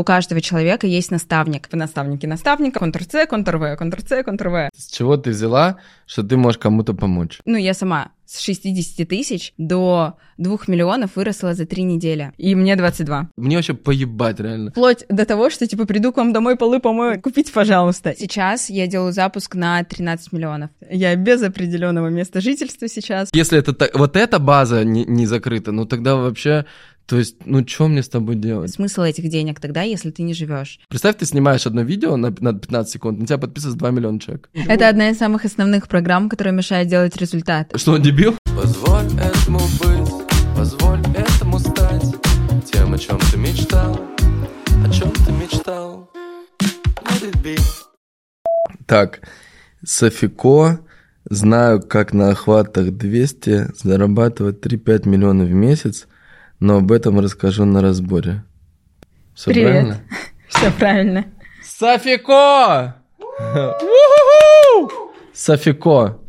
у каждого человека есть наставник. В наставнике наставника, Ctrl-C, Ctrl-V, Ctrl-C, Ctrl-V. С чего ты взяла, что ты можешь кому-то помочь? Ну, я сама с 60 тысяч до 2 миллионов выросла за 3 недели. И мне 22. Мне вообще поебать, реально. Вплоть до того, что, типа, приду к вам домой полы помою, купите, пожалуйста. Сейчас я делаю запуск на 13 миллионов. Я без определенного места жительства сейчас. Если это так, вот эта база не, не закрыта, ну тогда вообще то есть, ну что мне с тобой делать? Смысл этих денег тогда, если ты не живешь? Представь, ты снимаешь одно видео на, на 15 секунд, на тебя подписывается 2 миллиона человек. Это одна из самых основных программ, которая мешает делать результат. Что, он дебил? Позволь этому быть, позволь этому стать Тем, о чем ты мечтал, о чем ты мечтал Let it be Так, Софико, знаю, как на охватах 200 зарабатывать 3-5 миллионов в месяц, но об этом расскажу на разборе. Все Привет. правильно? Все правильно. Софико! Софико.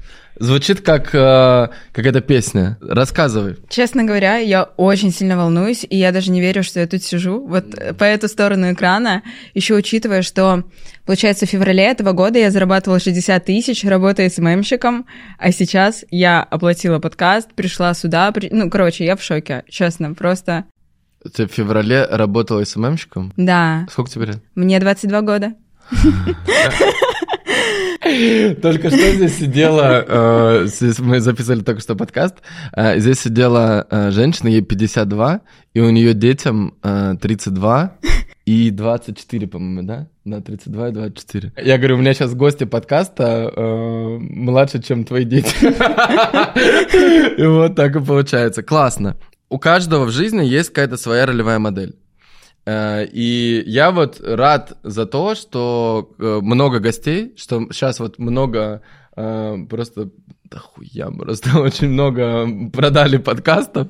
Звучит как э, какая-то песня. Рассказывай. Честно говоря, я очень сильно волнуюсь, и я даже не верю, что я тут сижу, вот по эту сторону экрана, еще учитывая, что, получается, в феврале этого года я зарабатывала 60 тысяч, работая СММщиком, а сейчас я оплатила подкаст, пришла сюда, при- ну, короче, я в шоке, честно, просто, Ты в феврале работала СММщиком? да, Сколько тебе лет? мне 22 года. Только что здесь сидела, э, мы записали только что подкаст, э, здесь сидела э, женщина, ей 52, и у нее детям э, 32 и 24, по-моему, да? Да, 32 и 24. Я говорю, у меня сейчас гости подкаста младше, чем твои дети. И вот так и получается. Классно. У каждого в жизни есть какая-то своя ролевая модель. Э, И я вот рад за то, что э, много гостей, что сейчас вот много э, просто да хуя, просто очень много продали подкастов.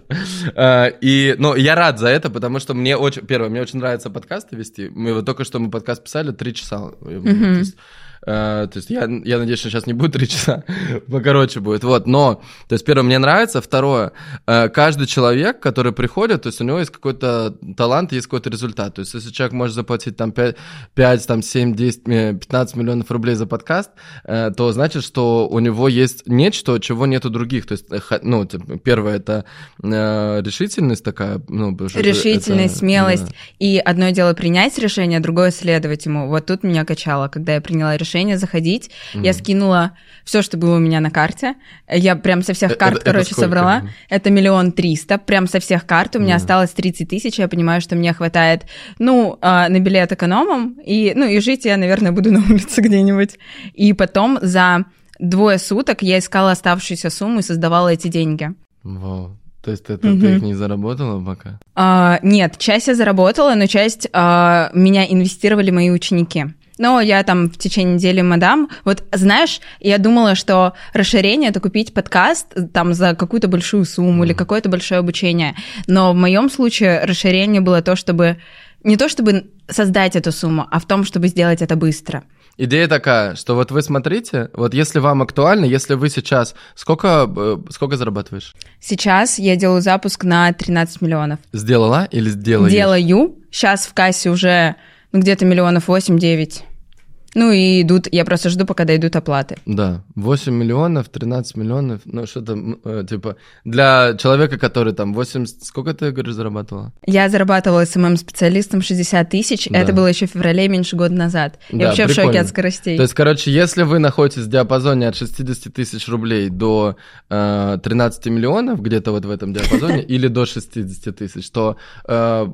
И, ну, я рад за это, потому что мне очень, первое, мне очень нравится подкасты вести. Мы вот только что мы подкаст писали три часа. Есть, э, то есть я, я надеюсь, что сейчас не будет три часа, покороче будет. Вот, но, то есть, первое, мне нравится. Второе, э, каждый человек, который приходит, то есть у него есть какой-то талант, есть какой-то результат. То есть если человек может заплатить там 5, 5 там 7, 10, э, 15 миллионов рублей за подкаст, э, то значит, что у него есть нечто, чего нет у других. То есть, ну, типа, первое, это э, решительность такая, ну, Решительность, это- смелость. да. И одно дело принять решение, другое следовать ему. Вот тут меня качало, когда я приняла решение заходить. Я скинула все, что было у меня на карте. Я прям со всех Э, карт, это- это короче, сколько? собрала. Это миллион триста. Прям со всех карт. У меня осталось 30 тысяч. Я понимаю, что мне хватает, ну, а, на билет экономом. И, ну, и жить я, наверное, буду на улице где-нибудь. И потом за двое суток я искала оставшуюся сумму и создавала эти деньги. Вау. То есть это ты их не заработала пока? А, нет, часть я заработала, но часть а, меня инвестировали мои ученики. Но я там в течение недели мадам. Вот знаешь, я думала, что расширение это купить подкаст э, там за какую-то большую сумму или какое-то большое обучение. Но в моем случае расширение было то, чтобы не то чтобы создать эту сумму, а в том, чтобы сделать это быстро. Идея такая, что вот вы смотрите, вот если вам актуально, если вы сейчас... Сколько, э, сколько зарабатываешь? Сейчас я делаю запуск на 13 миллионов. Сделала или сделаешь? Делаю. Сейчас в кассе уже ну, где-то миллионов 8-9. Ну и идут, я просто жду, пока дойдут оплаты. Да, 8 миллионов, 13 миллионов, ну что-то, э, типа, для человека, который там 80... Сколько ты, говоришь, зарабатывала? Я зарабатывала СММ-специалистом 60 тысяч. Да. Это было еще в феврале, меньше года назад. Да, я вообще в шоке прикольно. от скоростей. То есть, короче, если вы находитесь в диапазоне от 60 тысяч рублей до э, 13 миллионов, где-то вот в этом диапазоне, или до 60 тысяч, то э,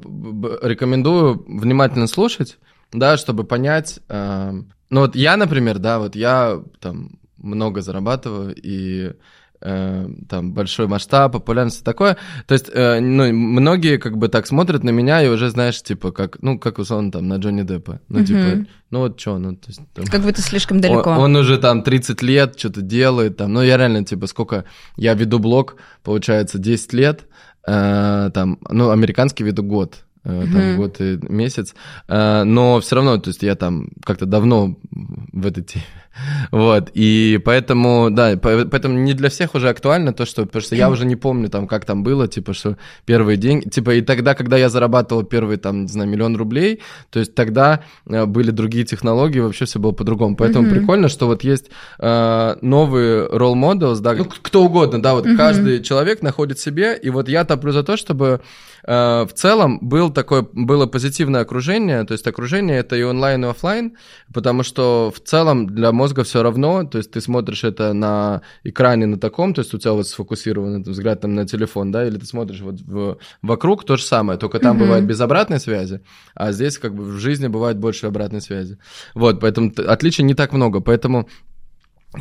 рекомендую внимательно слушать, да, чтобы понять. э, ну вот я, например, да, вот я там много зарабатываю и э, там большой масштаб, популярность и такое. То есть, э, ну, многие как бы так смотрят на меня и уже, знаешь, типа, как, ну, как условно там на Джонни Деппа. Ну, типа, ну вот что, ну, то есть... там- Как будто слишком далеко. он, он уже там 30 лет что-то делает, там, ну, я реально, типа, сколько, я веду блог, получается, 10 лет, э, там, ну, американский веду год, там Мгм. год и месяц, Э, но все равно, то есть я там как-то давно в этой теме, вот, и поэтому, да, по- поэтому не для всех уже актуально то, что, потому что я уже не помню там, как там было, типа, что первые деньги, типа, и тогда, когда я зарабатывал первый, там, не знаю, миллион рублей, то есть тогда э, были другие технологии, вообще все было по-другому, поэтому Мгм. прикольно, что вот есть э, новые role models, да, ну, кто угодно, да, вот Мгм. каждый человек находит себе, и вот я топлю за то, чтобы в целом был такое, было позитивное окружение, то есть окружение это и онлайн, и оффлайн, потому что в целом для мозга все равно, то есть ты смотришь это на экране на таком, то есть у тебя вот сфокусирован этот взгляд там на телефон, да, или ты смотришь вот в- вокруг то же самое, только там Мгм. бывает без обратной связи, а здесь как бы в жизни бывает больше обратной связи. Вот, поэтому отличий не так много, поэтому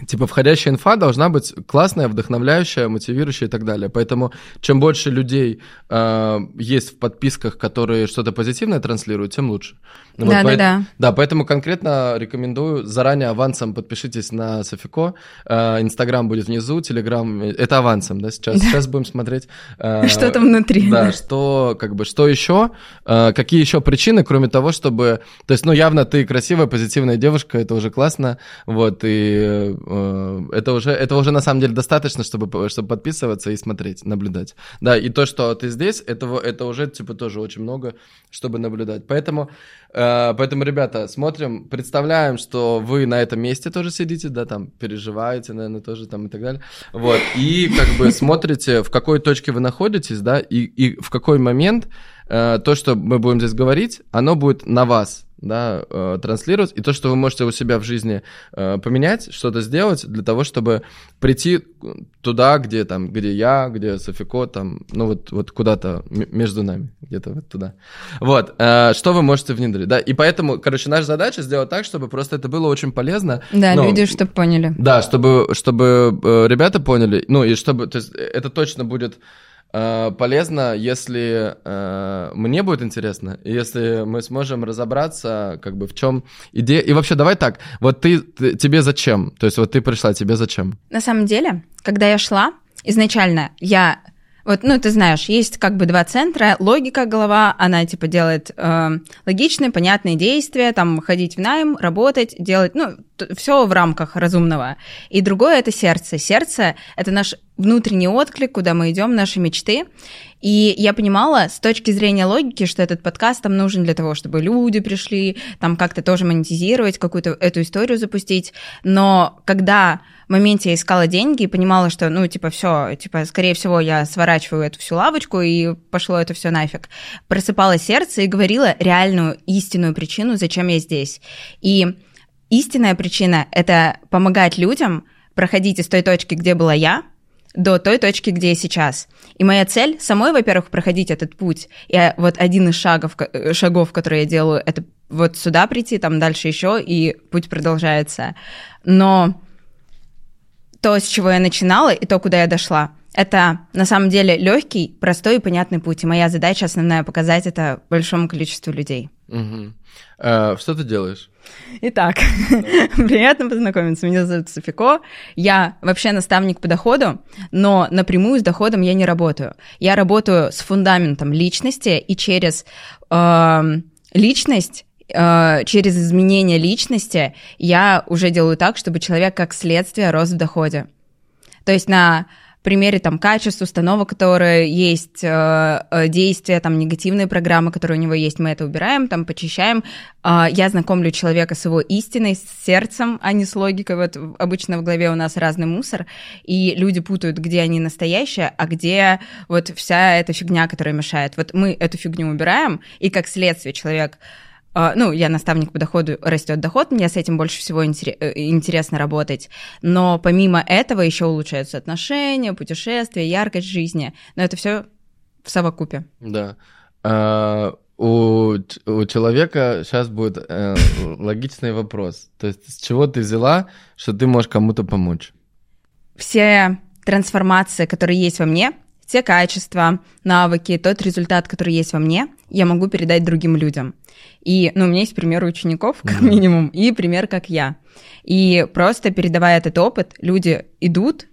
Типа входящая инфа должна быть классная, вдохновляющая, мотивирующая и так далее. Поэтому чем больше людей э, есть в подписках, которые что-то позитивное транслируют, тем лучше. Ну вот Да, да, поэт- да. Да, поэтому конкретно рекомендую заранее авансом подпишитесь на Софико. Э, Инстаграм будет внизу, Телеграм... Это авансом, да, сейчас? Сейчас будем смотреть. э, Что там внутри? Да, что, как бы, что еще, э, какие еще причины, кроме того, чтобы, то есть, ну, явно ты красивая, позитивная девушка, это уже классно, вот, и э, это уже, это уже на самом деле достаточно, чтобы, чтобы подписываться и смотреть, наблюдать. Да, и то, что ты здесь, этого, это уже, типа, тоже очень много, чтобы наблюдать. Поэтому, э, поэтому, ребята, смотрим, представляем, что вы на этом месте тоже сидите, да, там, переживаете, наверное, тоже там и так далее, вот, и как бы смотрите, в какой точке вы находитесь, да, и, и в какой момент э, то, что мы будем здесь говорить, оно будет на вас, да, э, транслировать, и то, что вы можете у себя в жизни э, поменять, что-то сделать для того, чтобы прийти туда, где там, где я, где Софико, там, ну вот, вот куда-то между нами, где-то вот туда. Вот, э, что вы можете внедрить, да, и поэтому, короче, наша задача сделать так, чтобы просто это было очень полезно. Да, Ну, люди, чтобы поняли. да, чтобы, чтобы э, ребята поняли, ну и чтобы, то есть э, это точно будет полезно, если э, мне будет интересно, если мы сможем разобраться, как бы в чем идея. И вообще, давай так, вот ты, ты- тебе зачем? То есть вот ты пришла, тебе зачем? На самом деле, когда я шла, изначально я вот, ну, ты знаешь, есть как бы два центра. Логика голова, она типа делает э, логичные, понятные действия, там ходить в найм, работать, делать, ну, все в рамках разумного. И другое это сердце. Сердце это наш внутренний отклик, куда мы идем, наши мечты. И я понимала с точки зрения логики, что этот подкаст там нужен для того, чтобы люди пришли, там как-то тоже монетизировать, какую-то эту историю запустить. Но когда моменте я искала деньги и понимала, что, ну, типа, все, типа, скорее всего, я сворачиваю эту всю лавочку и пошло это все нафиг. Просыпала сердце и говорила реальную, истинную причину, зачем я здесь. И истинная причина — это помогать людям проходить из той точки, где была я, до той точки, где я сейчас. И моя цель самой, во-первых, проходить этот путь. И вот один из шагов, шагов, которые я делаю, это вот сюда прийти, там дальше еще, и путь продолжается. Но то, с чего я начинала, и то, куда я дошла, это на самом деле легкий, простой и понятный путь. И моя задача основная показать это большому количеству людей. Угу. А, что ты делаешь? Итак, приятно познакомиться. Меня зовут Софико. Я вообще наставник по доходу, но напрямую с доходом я не работаю. Я работаю с фундаментом личности и через э, личность через изменение личности я уже делаю так, чтобы человек как следствие рос в доходе. То есть на примере там качеств, установок, которые есть, э, действия, там негативные программы, которые у него есть, мы это убираем, там почищаем. Э, я знакомлю человека с его истиной, с сердцем, а не с логикой. Вот обычно в голове у нас разный мусор, и люди путают, где они настоящие, а где вот вся эта фигня, которая мешает. Вот мы эту фигню убираем, и как следствие человек ну, я наставник по доходу, растет доход, мне с этим больше всего интересно работать. Но помимо этого еще улучшаются отношения, путешествия, яркость жизни. Но это все в совокупе. Да. А, у, у человека сейчас будет э, логичный вопрос. То есть с чего ты взяла, что ты можешь кому-то помочь? Все трансформации, которые есть во мне, те качества, навыки, тот результат, который есть во мне, я могу передать другим людям. И, ну, у меня есть пример учеников, как mm-hmm. минимум, и пример, как я. И просто передавая этот опыт, люди идут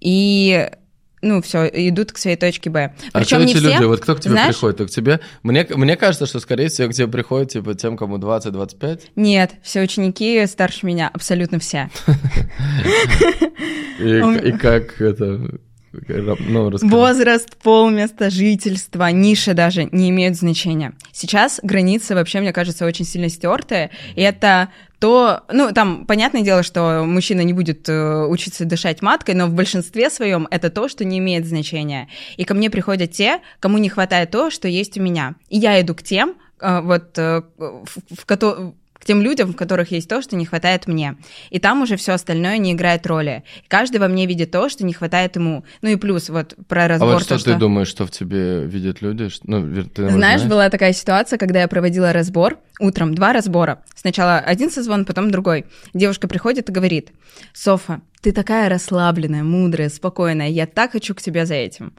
и ну, все, идут к своей точке Б. А Причем не эти все, люди? Вот кто к тебе знаешь- приходит? К тебе? Мне, мне кажется, что, скорее всего, к тебе приходят, типа, тем, кому 20-25. Нет, все ученики старше меня, абсолютно все. И как это... Ну, расскажи. Возраст, пол, место жительства, ниша даже не имеют значения. Сейчас границы вообще, мне кажется, очень сильно стертые, и это то, ну, там, понятное дело, что мужчина не будет э, учиться дышать маткой, но в большинстве своем это то, что не имеет значения. И ко мне приходят те, кому не хватает то, что есть у меня. И я иду к тем, э, вот, э, в, в кото- к тем людям, в которых есть то, что не хватает мне. И там уже все остальное не играет роли. Каждый во мне видит то, что не хватает ему. Ну и плюс вот про А разбор. вот что то, ты думаешь, что в тебе видят люди? Что- Ну, ты, наверное, Знаешь, была такая ситуация, когда я проводила разбор, утром два разбора. Сначала один созвон, потом другой. Девушка приходит и говорит, Софа, ты такая расслабленная, мудрая, спокойная, я так хочу к тебе за этим.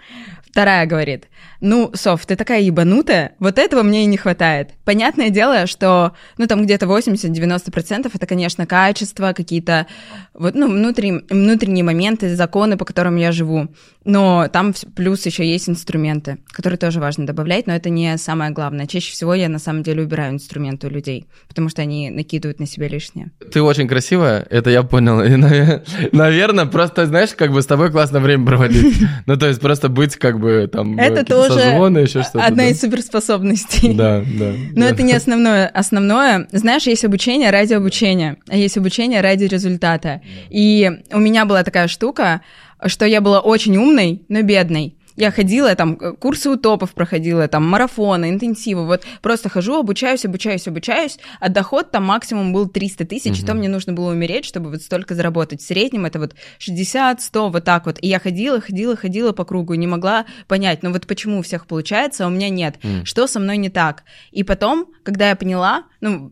Вторая говорит, ну, Соф, ты такая ебанутая, вот этого мне и не хватает. Понятное дело, что, ну, там где-то 80-90% это, конечно, качество, какие-то, вот, ну, внутренние, внутренние моменты, законы, по которым я живу. Но там плюс еще есть инструменты, которые тоже важно добавлять, но это не самое главное. Чаще всего я на самом деле убираю инструменты у людей, потому что они накидывают на себя лишнее. Ты очень красивая, это я понял. И, наве- наверное, просто, знаешь, как бы с тобой классно время проводить. Ну, то есть просто быть как бы там... Это какие-то тоже созвоны, еще что-то. одна да. из суперспособностей. Да, да. Но да. это не основное. Основное, знаешь, есть обучение ради обучения, а есть обучение ради результата. И у меня была такая штука, что я была очень умной, но бедной. Я ходила, там, э, курсы у топов проходила, там, марафоны, интенсивы, вот просто хожу, обучаюсь, обучаюсь, обучаюсь, а доход там максимум был 300 тысяч, и то мне нужно было умереть, чтобы вот столько заработать. В среднем это вот 60, 100, вот так вот. И я ходила, ходила, ходила по кругу, не могла понять, ну вот почему у всех получается, а у меня нет, М. что со мной не так. И потом, когда я поняла, ну,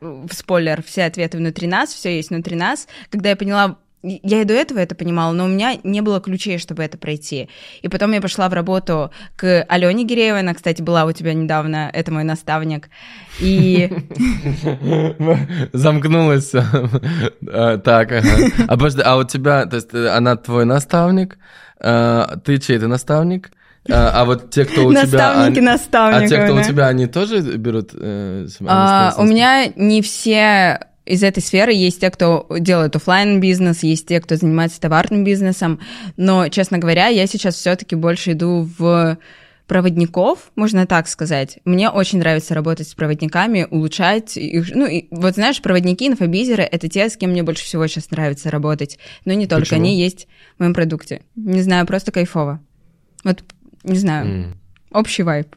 в спойлер, все ответы внутри нас, все есть внутри нас, когда я поняла, я и до этого это понимала, но у меня не было ключей, чтобы это пройти. И потом я пошла в работу к Алене Гиреевой, она, кстати, была у тебя недавно, это мой наставник. И Замкнулась. А, Так. А подожди, а у тебя, то есть э, она твой наставник, а, ты чей-то наставник? А а вот те, кто у тебя... наставники А те, кто у тебя, они тоже берут... э, у меня не все из этой сферы есть те, кто делает оффлайн бизнес, есть те, кто занимается товарным бизнесом, но, честно говоря, я сейчас все-таки больше иду в проводников, можно так сказать. Мне очень нравится работать с проводниками, улучшать их. Ну, и, вот знаешь, проводники, инфобизеры — это те, с кем мне больше всего сейчас нравится работать. Но не только, Почему? они есть в моем продукте. Не знаю, просто кайфово. Вот, не знаю, М. общий вайб.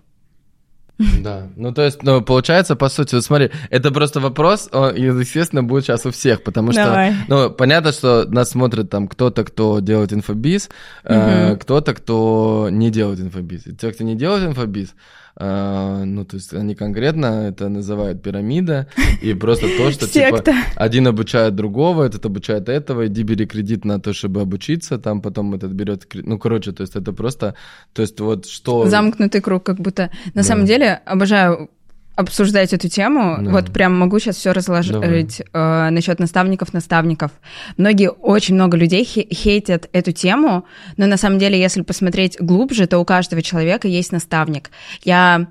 Да, ну то есть, ну, получается, по сути, вот смотри, это просто вопрос, он, естественно, будет сейчас у всех, потому что, Давай. ну, понятно, что нас смотрит там кто-то, кто делает инфобиз, э, Мгм. кто-то, кто не делает инфобиз. И те, кто не делает инфобиз, э, ну, то есть они конкретно это называют пирамида, и просто то, что, типа, один обучает другого, этот обучает этого, иди бери кредит на то, чтобы обучиться, там потом этот берет ну, короче, то есть это просто, то есть вот что... Замкнутый круг, как будто. На Да. самом деле, обожаю обсуждать эту тему. Да. Вот прям могу сейчас все разложить э, насчет наставников, наставников. Многие, очень много людей хе- хейтят эту тему, но на самом деле, если посмотреть глубже, то у каждого человека есть наставник. Я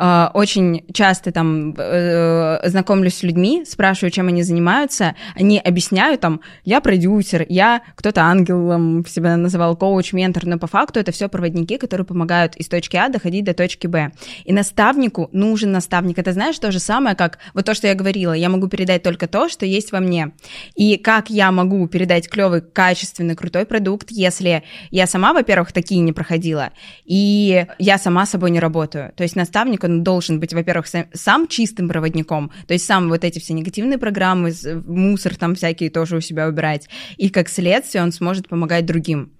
очень часто там э, знакомлюсь с людьми, спрашиваю, чем они занимаются, они объясняют там, я продюсер, я кто-то ангелом себя называл, коуч, ментор, но по факту это все проводники, которые помогают из точки А доходить до точки Б. И наставнику нужен наставник. Это знаешь то же самое, как вот то, что я говорила, я могу передать только то, что есть во мне. И как я могу передать клевый, качественный, крутой продукт, если я сама, во-первых, такие не проходила, и я сама собой не работаю. То есть наставник, должен быть, во-первых, сам, сам чистым проводником, то есть сам вот эти все негативные программы, мусор там всякие тоже у себя убирать, и как следствие он сможет помогать другим.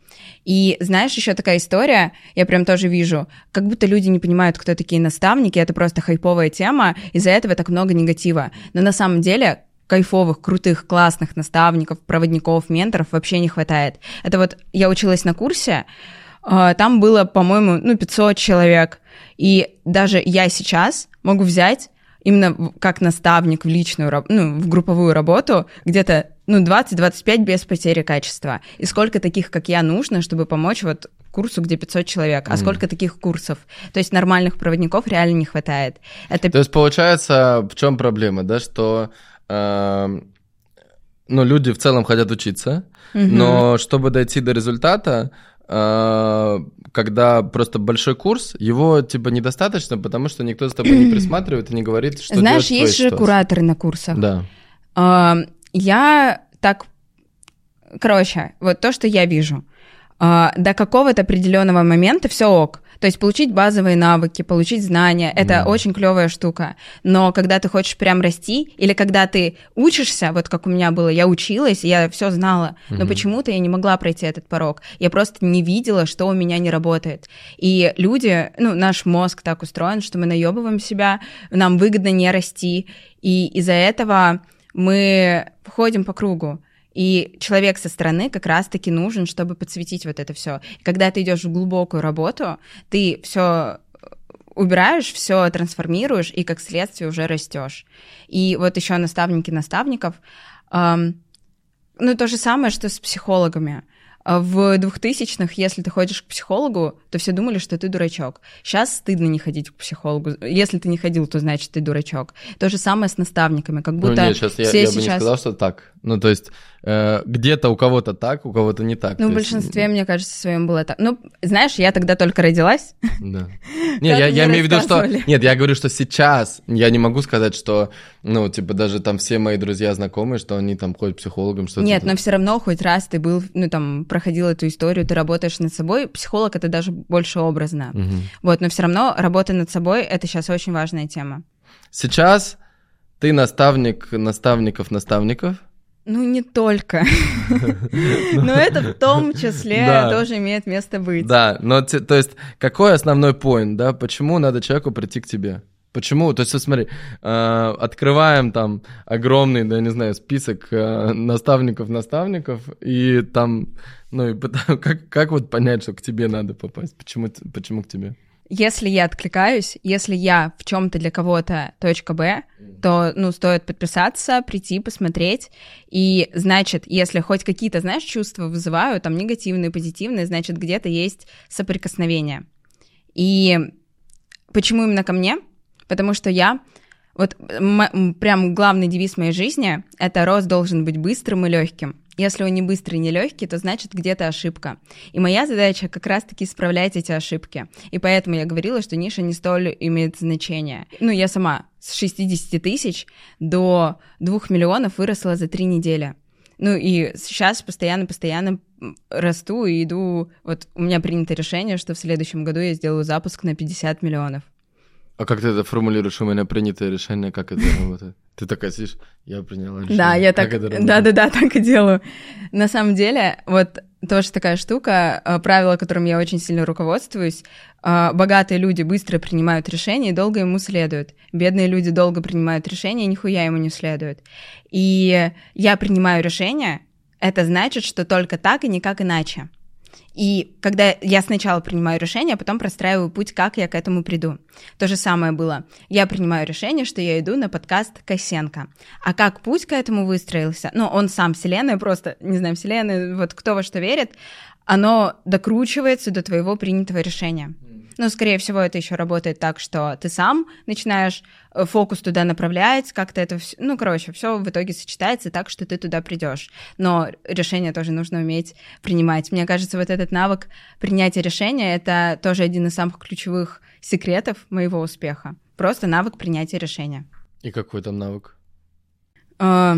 И знаешь, еще такая история, я прям тоже вижу, как будто люди не понимают, кто такие наставники, это просто хайповая тема, из-за этого так много негатива. Но на самом деле кайфовых, крутых, классных наставников, проводников, менторов вообще не хватает. Это вот я училась на курсе, э, там было, по-моему, ну, 500 человек, и даже я сейчас могу взять именно как наставник в личную, ну, в групповую работу где-то ну, 20-25 без потери качества. И сколько таких, как я, нужно, чтобы помочь вот курсу, где 500 человек, а Мгм. сколько таких курсов? То есть нормальных проводников реально не хватает. Это То есть получается, в чем проблема, да, что эм, ну, люди в целом хотят учиться, Мгм. но чтобы дойти до результата, э, когда просто большой курс, его типа недостаточно, потому что никто за тобой не присматривает и не говорит, что Знаешь, делать есть же кураторы на курсах. Да. А, Я так... Короче, вот то, что я вижу. А, До какого-то определенного момента все ок. То есть получить базовые навыки, получить знания, это Да. очень клевая штука. Но когда ты хочешь прям расти, или когда ты учишься, вот как у меня было, я училась, я все знала, но Мгм. почему-то я не могла пройти этот порог. Я просто не видела, что у меня не работает. И люди, ну, наш мозг так устроен, что мы наебываем себя, нам выгодно не расти, и из-за этого мы ходим по кругу. И человек со стороны как раз-таки нужен, чтобы подсветить вот это все. Когда ты идешь в глубокую работу, ты все убираешь, все трансформируешь, и как следствие уже растешь. И вот еще наставники наставников. ам, ну, то же самое, что с психологами. В 2000-х, если ты ходишь к психологу, то все думали, что ты дурачок. Сейчас стыдно не ходить к психологу. Если ты не ходил, то значит ты дурачок. То же самое с наставниками, как будто ну, нет, сейчас я, все я бы сейчас... не сказал, что так. Ну, то есть, э, где-то у кого-то так, у кого-то не так. Ну, в есть, большинстве, мне кажется, своем было так. Ну, знаешь, я тогда только родилась. Да. Не, я, я имею в виду, что... Нет, я говорю, что сейчас я не могу сказать, что, ну, типа, даже там все мои друзья знакомые, что они там ходят к психологам, что Нет, но все равно хоть раз ты был, ну, там, проходил эту историю, ты работаешь над собой. Психолог — это даже больше образно. Вот, но все равно работа над собой — это сейчас очень важная тема. Сейчас ты наставник наставников-наставников. Ну, не только. Но это в том числе тоже имеет место быть. Да, но, то есть, какой основной поинт, да, почему надо человеку прийти к тебе? Почему? То есть, смотри, э, открываем там огромный, да, не знаю, список э, наставников-наставников, и там, ну, и как, как вот понять, что к тебе надо попасть? Почему, почему к тебе? Если я откликаюсь, если я в чем-то для кого-то точка Б, то, ну, стоит подписаться, прийти, посмотреть. И, значит, если хоть какие-то, знаешь, чувства вызываю, там, негативные, позитивные, значит, где-то есть соприкосновение. И почему именно ко мне? Потому что я... Вот прям главный девиз моей жизни — это рост должен быть быстрым и легким. Если он не быстрый, не легкий, то значит где-то ошибка. И моя задача как раз-таки исправлять эти ошибки. И поэтому я говорила, что ниша не столь имеет значение. Ну, я сама с 60 тысяч до 2 миллионов выросла за три недели. Ну и сейчас постоянно-постоянно расту и иду... Вот у меня принято решение, что в следующем году я сделаю запуск на 50 миллионов. А как ты это формулируешь? У меня принятое решение, как это работает? Ты такая сидишь, я приняла решение. Да, я так, да-да-да, так и делаю. На самом деле, вот тоже такая штука, э, правило, которым я очень сильно руководствуюсь. э, Богатые люди быстро принимают решения и долго ему следуют. Бедные люди долго принимают решения и нихуя ему не следуют. И я принимаю решение, это значит, что только так и никак иначе. И когда я сначала принимаю решение, а потом простраиваю путь, как я к этому приду. То же самое было. Я принимаю решение, что я иду на подкаст Косенко. А как путь к этому выстроился? Ну, он сам, Вселенная, просто, не знаю, Вселенная, вот кто во что верит, оно докручивается до твоего принятого решения. Но, скорее всего, это еще работает так, что ты сам начинаешь э, фокус туда направлять, как-то это все, ну, короче, все в итоге сочетается так, что ты туда придешь. Но решение тоже нужно уметь принимать. Мне кажется, вот этот навык принятия решения это тоже один из самых ключевых секретов моего успеха. Просто навык принятия решения. И какой там навык? Э,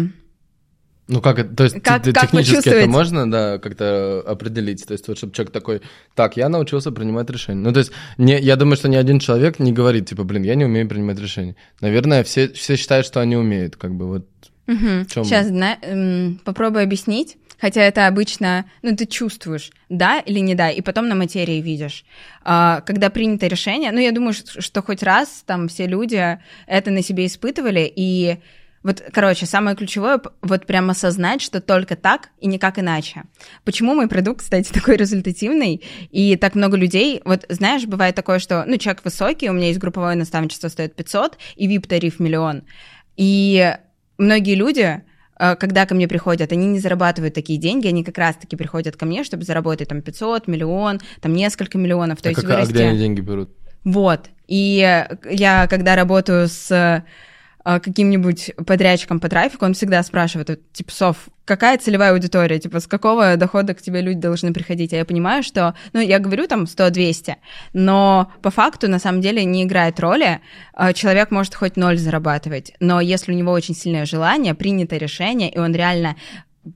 Ну как это, то есть Как- те- как технически это можно, да, как-то определить, то есть вот чтобы человек такой, так, я научился принимать решения. Ну то есть не, я думаю, что ни один человек не говорит, типа, блин, я не умею принимать решения. Наверное, все, все считают, что они умеют, как бы вот. В чём? Сейчас м, попробую объяснить. Хотя это обычно, ну, ты чувствуешь, да или не да, и потом на материи видишь. А, когда принято решение, ну, я думаю, что хоть раз там все люди это на себе испытывали, и вот, короче, самое ключевое, вот прям осознать, что только так и никак иначе. Почему мой продукт, кстати, такой результативный, и так много людей, вот, знаешь, бывает такое, что, ну, человек высокий, у меня есть групповое наставничество стоит 500, и VIP-тариф миллион, и многие люди э, когда ко мне приходят, они не зарабатывают такие деньги, они как раз-таки приходят ко мне, чтобы заработать там 500, миллион, там несколько миллионов, то а, есть как- а вырасти. где они деньги берут? Вот. И я, когда работаю с каким-нибудь подрядчиком по трафику, он всегда спрашивает, типа, Сов, какая целевая аудитория, типа, с какого дохода к тебе люди должны приходить? А я понимаю, что, ну, я говорю там 100-200, но по факту, на самом деле, не играет роли. Э, Человек может хоть ноль зарабатывать, но если у него очень сильное желание, принято решение, и он реально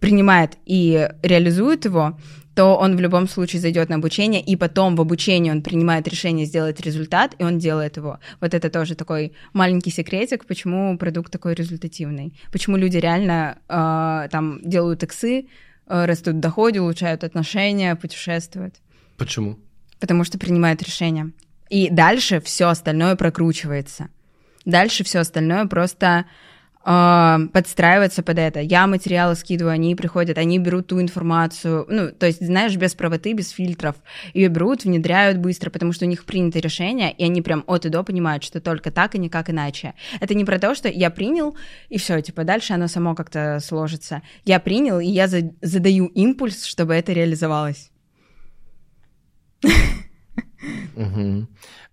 принимает и реализует его, то он в любом случае зайдет на обучение, и потом в обучении он принимает решение сделать результат, и он делает его. Вот это тоже такой маленький секретик, почему продукт такой результативный. Почему люди реально э, там делают иксы, э, растут в доходе, улучшают отношения, путешествуют. Почему? Потому что принимают решения. И дальше все остальное прокручивается. Дальше все остальное просто э, подстраивается под это. Я материалы скидываю, они приходят, они берут ту информацию, ну, то есть, знаешь, без правоты, без фильтров. Ее берут, внедряют быстро, потому что у них принято решение, и они прям от и до понимают, что только так и никак иначе. Это не про то, что я принял, и все, типа, дальше оно само как-то сложится. Я принял, и я за- задаю импульс, чтобы это реализовалось.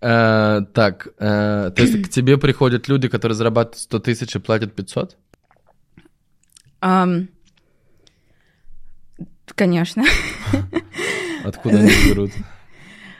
Э, Так, э, то есть к тебе приходят люди, которые зарабатывают 100 тысяч и платят 500? Ам, Конечно. Откуда они берут?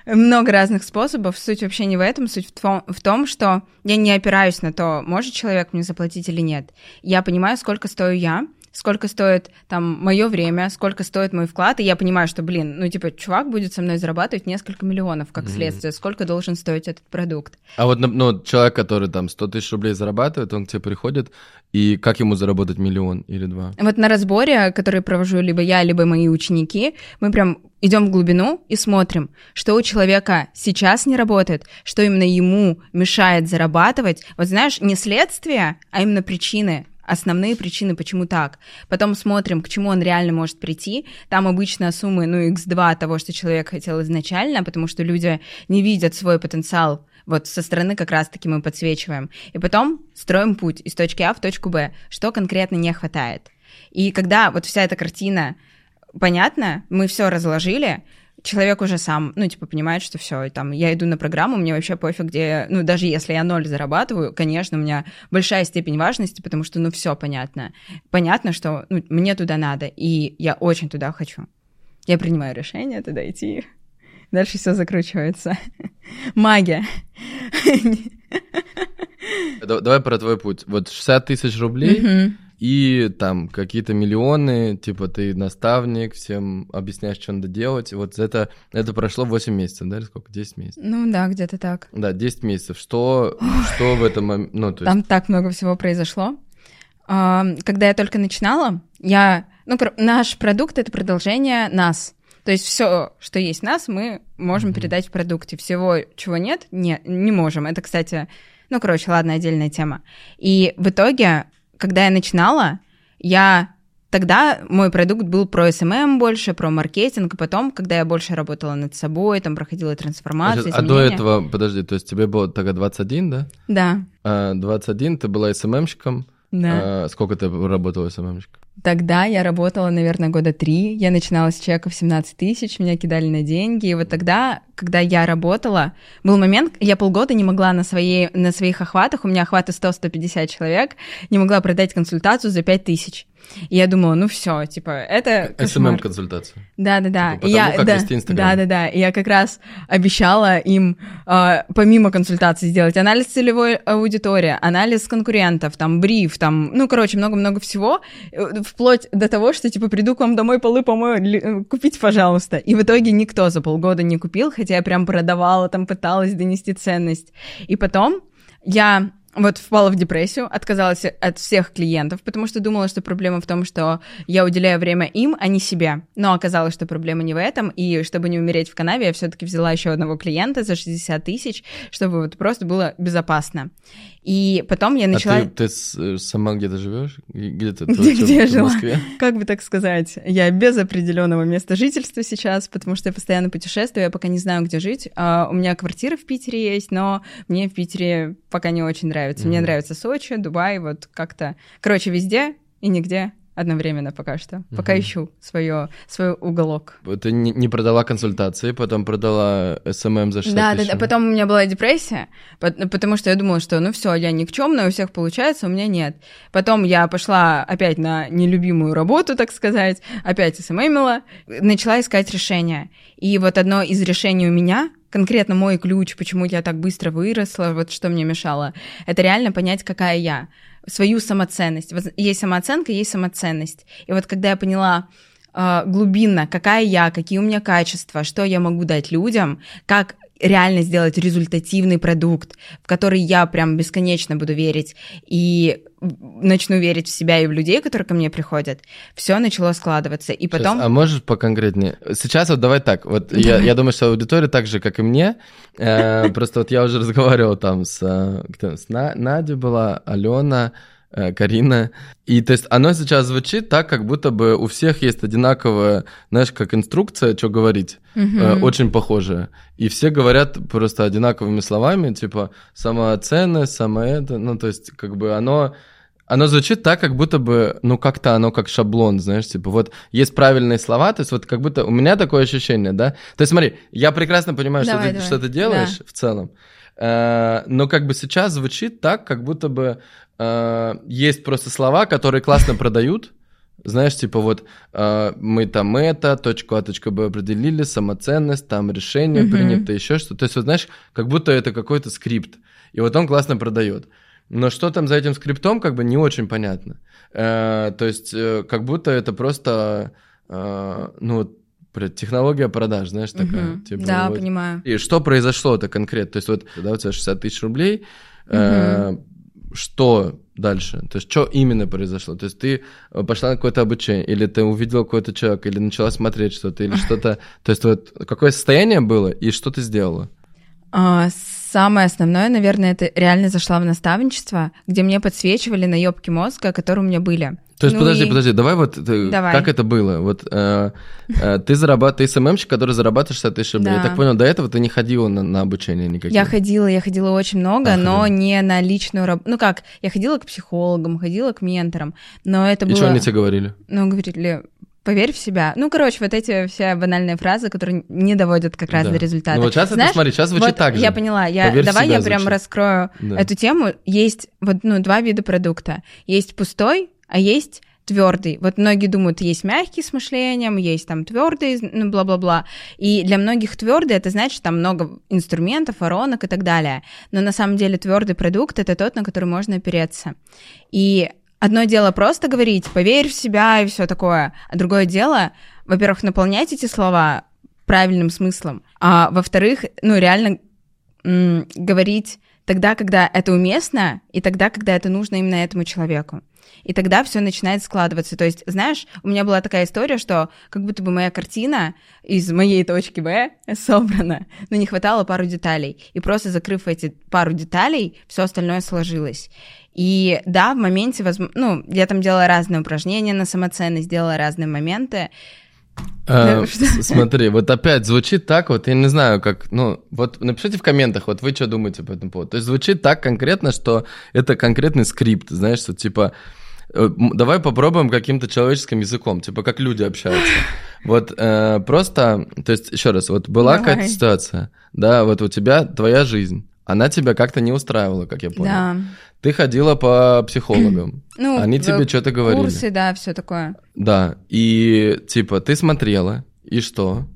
Много разных способов. Суть вообще не в этом. Суть в том, в том, что я не опираюсь на то, может человек мне заплатить или нет. Я понимаю, сколько стою я, сколько стоит там мое время, сколько стоит мой вклад, и я понимаю, что, блин, ну, типа, чувак будет со мной зарабатывать несколько миллионов, как Мгм. следствие, сколько должен стоить этот продукт. А вот, ну, человек, который там 100 тысяч рублей зарабатывает, он к тебе приходит, и как ему заработать миллион или два? Вот на разборе, который провожу либо я, либо мои ученики, мы прям идем в глубину и смотрим, что у человека сейчас не работает, что именно ему мешает зарабатывать. Вот знаешь, не следствие, а именно причины, основные причины, почему так. Потом смотрим, к чему он реально может прийти. Там обычно суммы, ну, x2 того, что человек хотел изначально, потому что люди не видят свой потенциал. Вот со стороны как раз-таки мы подсвечиваем. И потом строим путь из точки А в точку Б, что конкретно не хватает. И когда вот вся эта картина понятна, мы все разложили, человек уже сам, ну, типа, понимает, что все, там, я иду на программу, мне вообще пофиг, где, ну, даже если я ноль зарабатываю, конечно, у меня большая степень важности, потому что, ну, все понятно. Понятно, что ну, мне туда надо, и я очень туда хочу. Я принимаю решение туда идти. Дальше все закручивается. Магия. Да- Давай про твой путь. Вот 60 тысяч рублей. И там какие-то миллионы, типа ты наставник, всем объясняешь, что надо делать. Вот это, это прошло 8 месяцев, да, или сколько? 10 месяцев? Ну да, где-то так. Да, 10 месяцев. Что, что в этом, мом- ну, есть... Там так много всего произошло. А, Когда я только начинала, я... Ну, наш продукт — это продолжение нас. То есть все, что есть в нас, мы можем Мгм. передать в продукте. Всего, чего нет, не, не можем. Это, кстати, ну, короче, ладно, отдельная тема. И в итоге, когда я начинала, я... Тогда мой продукт был про SMM больше, про маркетинг, и потом, когда я больше работала над собой, там проходила трансформацию, а до этого, подожди, то есть тебе было тогда 21, да? Да, А, 21, ты была СММщиком. да. А, сколько ты работала СММщиком? Тогда я работала, наверное, года три. Я начинала с чека в 17 тысяч, меня кидали на деньги. И вот тогда, когда я работала, был момент, я полгода не могла на, своей, на своих охватах, у меня охваты 100-150 человек, не могла продать консультацию за 5 тысяч. И я думала, ну все, типа, это кошмар. СММ-консультация. Да, да, да. Типа, я, как да, вести Инстаграм. да, да, да. И я как раз обещала им а, помимо консультаций сделать анализ целевой аудитории, анализ конкурентов, там бриф, там, ну, короче, много-много всего, э, вплоть до того, что типа приду к вам домой полы помою, э, купите, пожалуйста. И в итоге никто за полгода не купил, хотя я прям продавала, там пыталась донести ценность. И потом я вот впала в депрессию, отказалась от всех клиентов, потому что думала, что проблема в том, что я уделяю время им, а не себе. Но оказалось, что проблема не в этом, и чтобы не умереть в канаве, я все-таки взяла еще одного клиента за 60 тысяч, чтобы вот просто было безопасно. И потом я начала... А ты, ты э, сама где-то живешь? Где ты? Где- Ты где в жила? Москве? Как бы так сказать, я без определенного места жительства сейчас, потому что я постоянно путешествую, я пока не знаю, где жить. А, у меня квартира в Питере есть, но мне в Питере пока не очень нравится. Мне Мгм. нравится Сочи, Дубай, вот как-то. Короче, везде и нигде одновременно пока что. Пока Мгм. ищу свое, свой уголок. Ты не, не продала консультации, потом продала SMM за 60 Да, да, тысяч. да. Потом у меня была депрессия, пот- потому что я думала, что ну все, я никчемная, у всех получается, у меня нет. Потом я пошла опять на нелюбимую работу, так сказать, опять СММила, начала искать решения. И вот одно из решений у меня, конкретно мой ключ, почему я так быстро выросла, вот что мне мешало, это реально понять, какая я, свою самоценность. Есть самооценка, есть самоценность. И вот когда я поняла э, глубинно, какая я, какие у меня качества, что я могу дать людям, как реально сделать результативный продукт, в который я прям бесконечно буду верить и начну верить в себя и в людей, которые ко мне приходят, все начало складываться. И Сейчас, потом... а можешь поконкретнее? Сейчас вот давай так. Вот я, я думаю, что аудитория так же, как и мне. Э, просто вот я уже разговаривал там с, э, кто, с На- Надей была, Алена, Карина. И то есть оно сейчас звучит так, как будто бы у всех есть одинаковая, знаешь, как инструкция, что говорить. Э, очень похожая. И все говорят просто одинаковыми словами, типа самооценность, само это. Ну, то есть, как бы оно. Оно звучит так, как будто бы, ну, как-то оно как шаблон, знаешь, типа, вот есть правильные слова, то есть вот как будто у меня такое ощущение, да? То есть смотри, я прекрасно понимаю, Давай, что, ты, давай. что ты делаешь в целом, э, но как бы сейчас звучит так, как будто бы э, есть просто слова, которые классно продают, знаешь, типа вот э, мы там это, точку А, точку Б определили, самоценность, там решение Мгм. принято, еще что-то. То есть вот знаешь, как будто это какой-то скрипт, и вот он классно продает. Но что там за этим скриптом, как бы не очень понятно. Э, то есть э, как будто это просто, э, ну, технология продаж, знаешь, такая. Мгм. типа, да, вот. понимаю. И что произошло-то конкретно? То есть вот, да, у тебя 60 тысяч рублей, э, что дальше? То есть что именно произошло? То есть ты э, пошла на какое-то обучение, или ты увидела какой-то человек, или начала смотреть что-то, или что-то... То есть вот какое состояние было, и что ты сделала? А, самое основное, наверное, это реально зашла в наставничество, где мне подсвечивали наебки мозга, которые у меня были. То есть, Ну подожди, и- подожди, давай вот, э, Давай. как это было? Вот э, э, ты зарабатываешь, ты СММщик, который зарабатывает 60 тысяч рублей. Я Да. так понял, до этого ты не ходила на, на обучение никакие. Я ходила, я ходила очень много, но Охренеть. не на личную работу. Ну как, я ходила к психологам, ходила к менторам, но это И было... что они тебе говорили? Ну, говорили, поверь в себя. Ну, короче, вот эти все банальные фразы, которые не доводят как раз Да. до результата. Ну вот сейчас это, Знаешь, смотри, сейчас звучит вот так же. Я поняла. Я, Поверь давай я прям раскрою Да. эту тему. Есть вот ну два вида продукта. Есть пустой, а есть твердый. Вот многие думают, есть мягкий с мышлением, есть там твердый, ну бла-бла-бла. И для многих твердый это значит там много инструментов, воронок и так далее. Но на самом деле твердый продукт это тот, на который можно опереться. И одно дело просто говорить, поверь в себя и все такое, а другое дело, во-первых, наполнять эти слова правильным смыслом, а во-вторых, ну реально говорить тогда, когда это уместно, и тогда, когда это нужно именно этому человеку. И тогда все начинает складываться. То есть, знаешь, у меня была такая история, что как будто бы моя картина из моей точки Б собрана, но не хватало пару деталей. И просто закрыв эти пару деталей, все остальное сложилось. И да, в моменте, возм- ну, я там делала разные упражнения на самоценность, делала разные моменты. С- Смотри, вот опять звучит так, вот я не знаю, как, ну, вот напишите в комментах, вот вы что думаете по этому поводу. То есть звучит так конкретно, что это конкретный скрипт, знаешь, что типа э, давай попробуем каким-то человеческим языком, типа как люди общаются. Вот э, просто, то есть еще раз, вот была какая-то ситуация, да, вот у тебя твоя жизнь, она тебя как-то не устраивала, как я понял. Да. Ты ходила по психологам, Ну, они тебе что-то говорили. Курсы, да, все такое. Да, и типа ты смотрела, и что?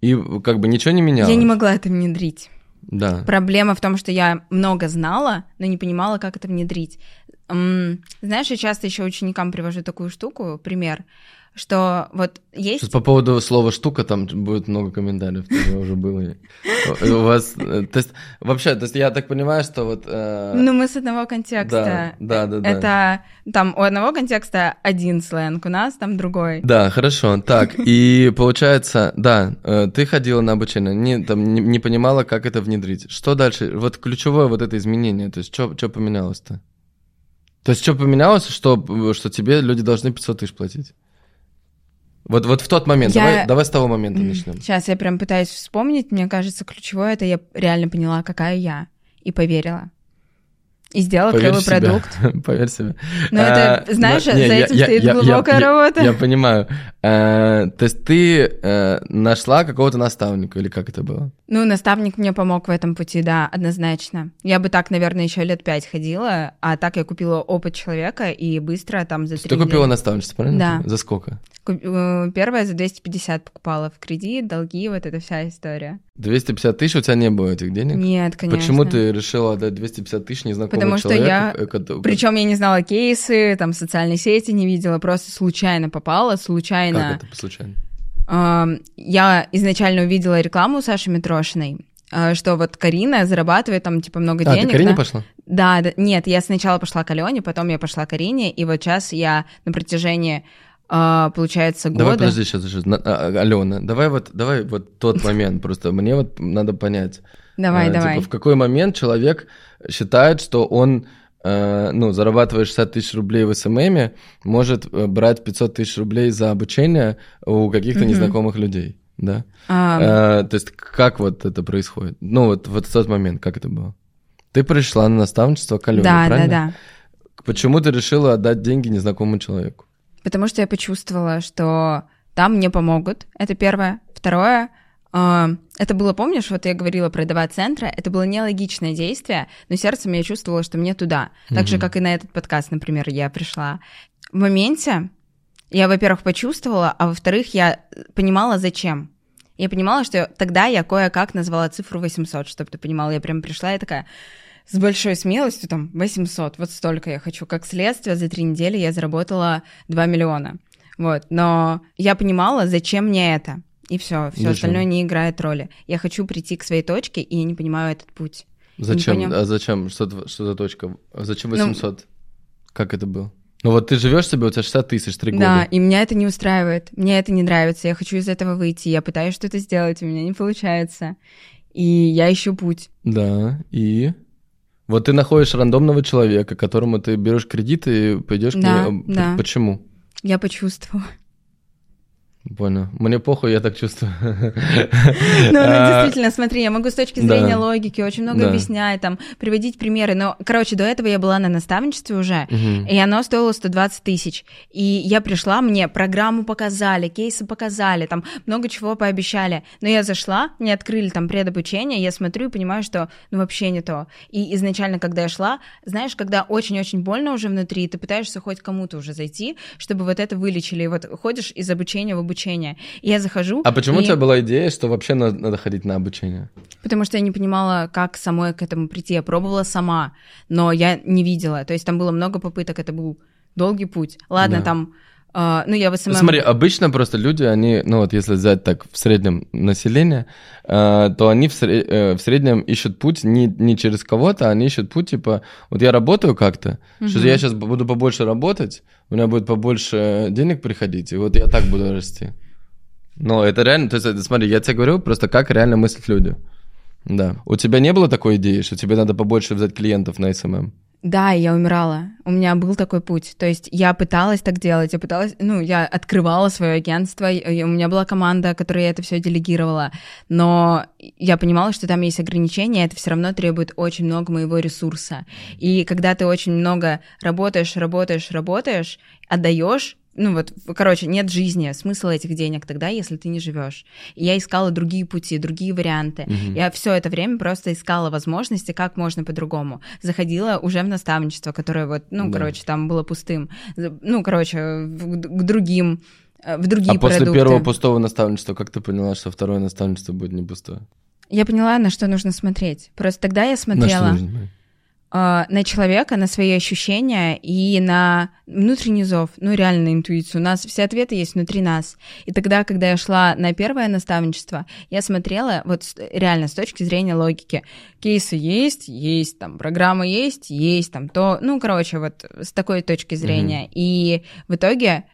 И как бы ничего не менялось. Я не могла это внедрить. Да. Проблема в том, что я много знала, но не понимала, как это внедрить. Знаешь, я часто еще ученикам привожу такую штуку, пример, что вот есть... Сейчас по поводу слова штука там будет много комментариев, тоже уже было. У вас, э, то есть вообще, то есть я так понимаю, что вот. э, Ну, мы с одного контекста. Да, да, да, да. Это там у одного контекста один сленг, у нас там другой. Да, хорошо. Так, и получается, да, э, ты ходила на обучение, не, там, не, не понимала, как это внедрить. Что дальше? Вот ключевое вот это изменение, то есть что поменялось-то? То есть что поменялось, что, что тебе люди должны 500 тысяч платить? Вот, вот в тот момент, Я- давай, давай с того момента начнем. Сейчас я прям пытаюсь вспомнить. Мне кажется, ключевое это я реально поняла, какая я, и поверила. И сделала Поверь клевый себя. продукт. Поверь себе. Но это, А, знаешь, но- за не, я- этим я- стоит я- я- глубокая я- работа. Я понимаю. Э, То есть ты э, нашла какого-то наставника, или как это было? Ну, наставник мне помог в этом пути, да, однозначно. Я бы так, наверное, еще лет пять ходила, а так я купила опыт человека и быстро там за Ты купила наставничество, правильно? Да. За сколько? Куп- э, Первое за 250 покупала в кредит, долги, вот эта вся история. 250 тысяч, у тебя не было этих денег? Нет, конечно. Почему ты решила отдать 250 тысяч незнакомому Потому что человеку? я- э, кото- Причем я не знала кейсы, там социальные сети не видела, просто случайно попала, случайно. Как это случайно? Я изначально увидела рекламу Саши Митрошиной, э, что вот Карина зарабатывает там типа много А, денег. ты к Карине да? пошла? Да, да, нет, я сначала пошла к Алене, потом я пошла к Карине, и вот сейчас я на протяжении, э, получается, года... Давай, подожди, сейчас, сейчас. А, Алена, давай вот, давай вот тот момент, просто мне вот надо понять. Давай, Э, давай. Типа, в какой момент человек считает, что он, э, ну, зарабатывая 60 тысяч рублей в СММе, может э, брать 500 тысяч рублей за обучение у каких-то незнакомых людей, да? А, Э, то есть как вот это происходит? Ну, вот, вот в тот момент, как это было? Ты пришла на наставничество к Алене, да, да, правильно? да. Почему ты решила отдать деньги незнакомому человеку? Потому что я почувствовала, что там мне помогут. Это первое. Второе, э, это было, помнишь, вот я говорила про два центра, это было нелогичное действие, но сердцем я чувствовала, что мне туда. Так же, как и на этот подкаст, например, я пришла. В моменте я, во-первых, почувствовала, а во-вторых, я понимала, зачем. Я понимала, что тогда я кое-как назвала цифру 800, чтобы ты понимала. Я прям пришла и такая с большой смелостью, там, 800, вот столько я хочу. Как следствие, за три недели я заработала 2 миллиона. Вот, но я понимала, зачем мне это. И все, все остальное не играет роли. Я хочу прийти к своей точке, и я не понимаю этот путь. Зачем? А зачем? Что, что за точка? А зачем Ну, 800? Как это было? Ну вот ты живешь себе, у тебя 60 тысяч, три Да, года. и меня это не устраивает. Мне это не нравится. Я хочу из этого выйти. Я пытаюсь что-то сделать, у меня не получается. И я ищу путь. Да, и... Вот ты находишь рандомного человека, которому ты берешь кредит и пойдешь к Да, ней. да. Почему? Я почувствовала. Понял. Мне похуй, я так чувствую. Ну, ну, А, действительно, смотри, я могу с точки зрения логики очень много объяснять, там, приводить примеры. Но, короче, до этого я была на наставничестве уже, и оно стоило 120 тысяч. И я пришла, мне программу показали, кейсы показали, там много чего пообещали. Но я зашла, мне открыли там предобучение, я смотрю и понимаю, что ну вообще не то. И изначально, когда я шла, знаешь, когда очень-очень больно уже внутри, ты пытаешься хоть кому-то уже зайти, чтобы вот это вылечили. И вот ходишь из обучения в обучение. И я захожу. А почему и- у тебя была идея, что вообще на- надо ходить на обучение? Потому что я не понимала, как самой к этому прийти. Я пробовала сама, но я не видела. То есть там было много попыток, это был долгий путь. Ладно, Да. там, э, ну я в SMM... смотри, обычно просто люди, они, ну вот если взять так в среднем население, э, то они в, сре- э, в среднем ищут путь не, не через кого-то, они ищут путь, типа, вот я работаю как-то, что Мгм. я сейчас буду побольше работать, у меня будет побольше денег приходить, и вот я так буду расти. Но это реально, то есть, это, смотри, я тебе говорю просто, как реально мыслят люди. Да. У тебя не было такой идеи, что тебе надо побольше взять клиентов на SMM? Да, я умирала. У меня был такой путь. То есть я пыталась так делать, я пыталась, ну, я открывала свое агентство, и- у меня была команда, которая это все делегировала, но я понимала, что там есть ограничения, это все равно требует очень много моего ресурса. И когда ты очень много работаешь, работаешь, работаешь, отдаешь, ну вот, короче, нет жизни, смысла этих денег тогда, если ты не живешь. И я искала другие пути, другие варианты. Мгм. Я все это время просто искала возможности, как можно по-другому. Заходила уже в наставничество, которое вот, ну, Да. короче, там было пустым. Ну, короче, к другим, э, в другие а после продукты. первого пустого наставничества, как ты поняла, что второе наставничество будет не пустое? Я поняла, на что нужно смотреть. Просто тогда я На что смотрела нужно на человека, на свои ощущения и на внутренний зов, ну, реально на интуицию. У нас все ответы есть внутри нас. И тогда, когда я шла на первое наставничество, я смотрела вот реально с точки зрения логики. Кейсы есть, есть, там, программа есть, есть, там, то, ну, короче, вот с такой точки зрения. И в итоге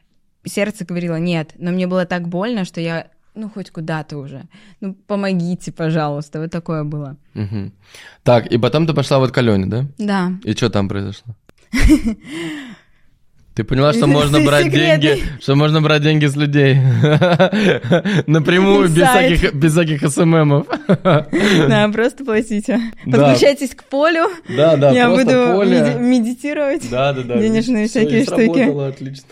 сердце говорило нет, но мне было так больно, что я, ну, хоть куда-то уже. Ну, помогите, пожалуйста. Вот такое было. Мгм. Так, и потом ты пошла вот к Алене, да? Да. И что там произошло? Ты поняла, что можно брать деньги, что можно брать деньги с людей напрямую без всяких без всяких СММов. Да, просто платите. Подключайтесь к полю. Да, да, Я буду медитировать. Да, да, да. денежные всякие штуки.